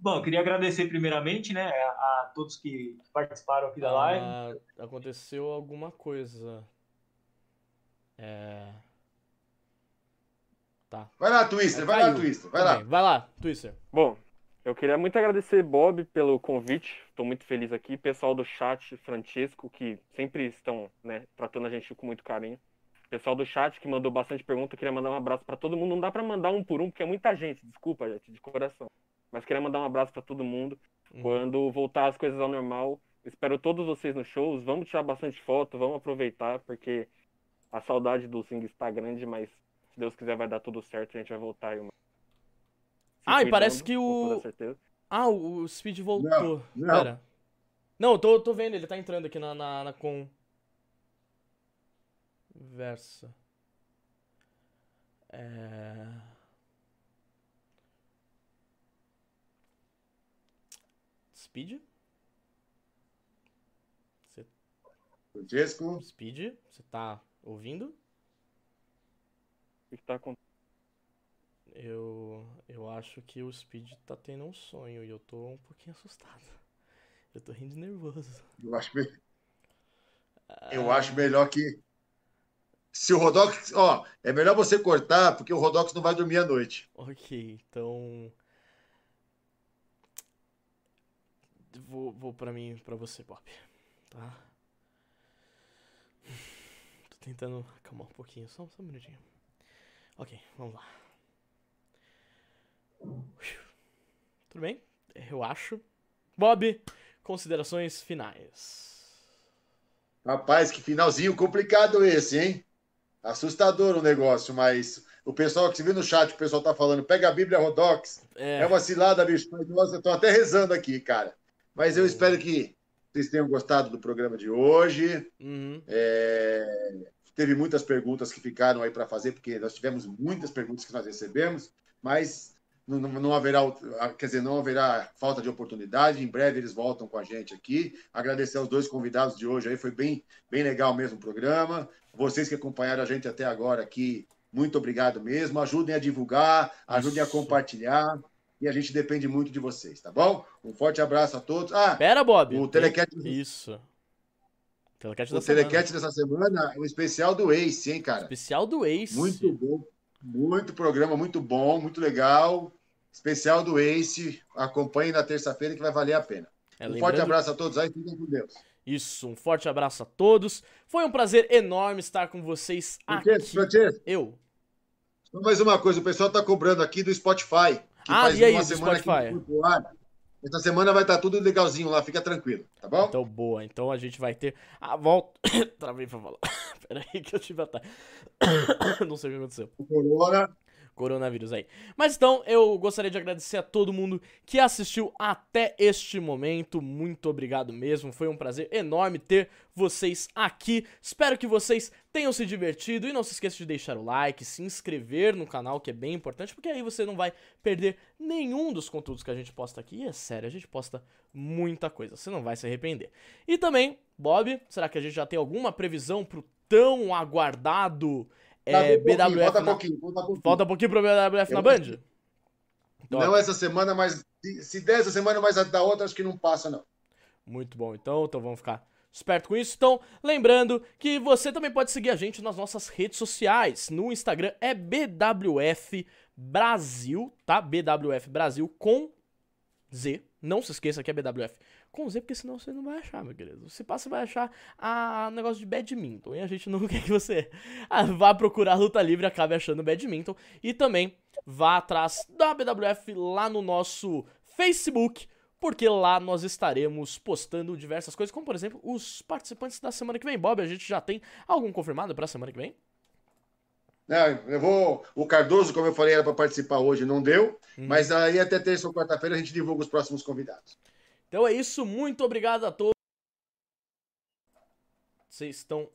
Speaker 3: Bom, eu queria agradecer primeiramente, né, a, a todos que participaram aqui da live.
Speaker 1: Ah, aconteceu alguma coisa. É. Tá.
Speaker 2: Vai lá, Twister, vai lá. Twister, vai
Speaker 1: Tudo
Speaker 2: lá.
Speaker 1: Vai lá, Twister.
Speaker 4: Bom, eu queria muito agradecer Bob pelo convite. Estou muito feliz aqui. Pessoal do chat, Francesco, que sempre estão né, tratando a gente com muito carinho. Pessoal do chat que mandou bastante pergunta. Queria mandar um abraço para todo mundo. Não dá para mandar um por um, porque é muita gente. Desculpa, gente, de coração. Mas queria mandar um abraço para todo mundo.
Speaker 1: Uhum.
Speaker 4: Quando voltar as coisas ao normal, espero todos vocês nos shows. Vamos tirar bastante foto, vamos aproveitar, porque a saudade do Sing está grande, mas se Deus quiser vai dar tudo certo. A gente vai voltar aí. Uma...
Speaker 1: Ah, e parece que o-. Ah, o o Speed voltou.
Speaker 2: Não, não.
Speaker 1: Pera. Não, eu tô, tô vendo, ele tá entrando aqui na, na, na com. Versa. É. Speed? Você-
Speaker 2: Francesco,
Speaker 1: Speed, você tá ouvindo?
Speaker 4: O que tá acontecendo?
Speaker 1: Eu, eu acho que o Speed tá tendo um sonho e eu tô um pouquinho assustado. Eu tô rindo nervoso.
Speaker 2: eu acho, me- eu acho melhor que. Se o Rodox. Ó, é melhor você cortar, porque o Rodox não vai dormir à noite.
Speaker 1: Ok, então. Vou, vou pra mim, pra você, Bob. Tá? Tô tentando acalmar um pouquinho, só, só um minutinho. Ok, vamos lá. Tudo bem? Eu acho. Bob, considerações finais.
Speaker 2: Rapaz, que finalzinho complicado esse, hein? Assustador o negócio, mas o pessoal que se viu no chat, o pessoal tá falando, pega a Bíblia Rodox.
Speaker 1: É,
Speaker 2: É uma cilada, bicho. Nossa, eu tô até rezando aqui, cara. Mas eu espero que vocês tenham gostado do programa de hoje.
Speaker 1: uhum,
Speaker 2: É, Teve muitas perguntas que ficaram aí para fazer, porque nós tivemos muitas perguntas que nós recebemos, mas não, não- haverá, quer dizer, não haverá falta de oportunidade. Em breve eles voltam com a gente aqui. Agradecer aos dois convidados de hoje aí, foi bem, bem legal mesmo o programa. Vocês que acompanharam a gente até agora aqui, muito obrigado mesmo. Ajudem a divulgar, ajudem a
Speaker 1: Isso.
Speaker 2: compartilhar. E a gente depende muito de vocês, tá bom? Um forte abraço a todos. Ah,
Speaker 1: Pera, Bob.
Speaker 2: o Telecat,
Speaker 1: Isso. Telecat
Speaker 2: o. Telecat dessa semana é um especial do Ace, hein, cara?
Speaker 1: Especial do Ace.
Speaker 2: Muito bom. Muito programa, muito bom, muito legal. Especial do Ace. Acompanhe na terça-feira que vai valer a pena.
Speaker 1: É,
Speaker 2: um
Speaker 1: lembrando-
Speaker 2: forte abraço a todos aí, fiquem com Deus.
Speaker 1: Isso, um forte abraço a todos. Foi um prazer enorme estar com vocês aqui.
Speaker 2: Francesco, Francesco,
Speaker 1: Eu.
Speaker 2: só mais uma coisa, o pessoal está cobrando aqui do Spotify.
Speaker 1: Ah, e aí,
Speaker 2: uma semana
Speaker 1: Spotify?
Speaker 2: Essa semana vai estar tudo legalzinho lá, fica tranquilo, tá bom?
Speaker 1: Então, boa. Então a gente vai ter a volta. Travei pra falar. Pera aí que eu tive ataque. Não sei o que aconteceu.
Speaker 2: O Corona.
Speaker 1: Coronavírus aí. Mas então, eu gostaria de agradecer a todo mundo que assistiu até este momento. Muito obrigado mesmo. Foi um prazer enorme ter vocês aqui. Espero que vocês tenham se divertido. E não se esqueça de deixar o like, se inscrever no canal, que é bem importante, porque aí você não vai perder nenhum dos conteúdos que a gente posta aqui. E é sério, a gente posta muita coisa. Você não vai se arrepender. E também, Bob, será que a gente já tem alguma previsão pro tão aguardado é,
Speaker 2: Falta um pouquinho,
Speaker 1: BWF
Speaker 2: Falta
Speaker 1: na...
Speaker 2: pouquinho, falta pouquinho.
Speaker 1: Falta um pouquinho pro BWF na
Speaker 2: Eu-
Speaker 1: Band? Então,
Speaker 2: Não essa semana, mas Se, se der essa semana, mas a da outra, acho que não passa, não.
Speaker 1: Muito bom, então, então vamos ficar esperto com isso. Então, lembrando que você também pode seguir a gente nas nossas redes sociais. No Instagram é BWF Brasil, tá? BWF Brasil com Z. Não se esqueça que é BWF com Z, porque senão você não vai achar, meu querido. Se passa, você vai achar a negócio de badminton. E a gente não quer que você vá procurar luta livre e acabe achando badminton. E também vá atrás da BWF lá no nosso Facebook, porque lá nós estaremos postando diversas coisas, como por exemplo os participantes da semana que vem. Bob, a gente já tem algum confirmado pra semana que vem?
Speaker 2: Não, eu vou. O Cardoso, como eu falei, era para participar hoje, não deu.
Speaker 1: Uhum.
Speaker 2: Mas aí até terça ou quarta-feira a gente divulga os próximos convidados.
Speaker 1: Então é isso, muito obrigado a todos. Vocês estão.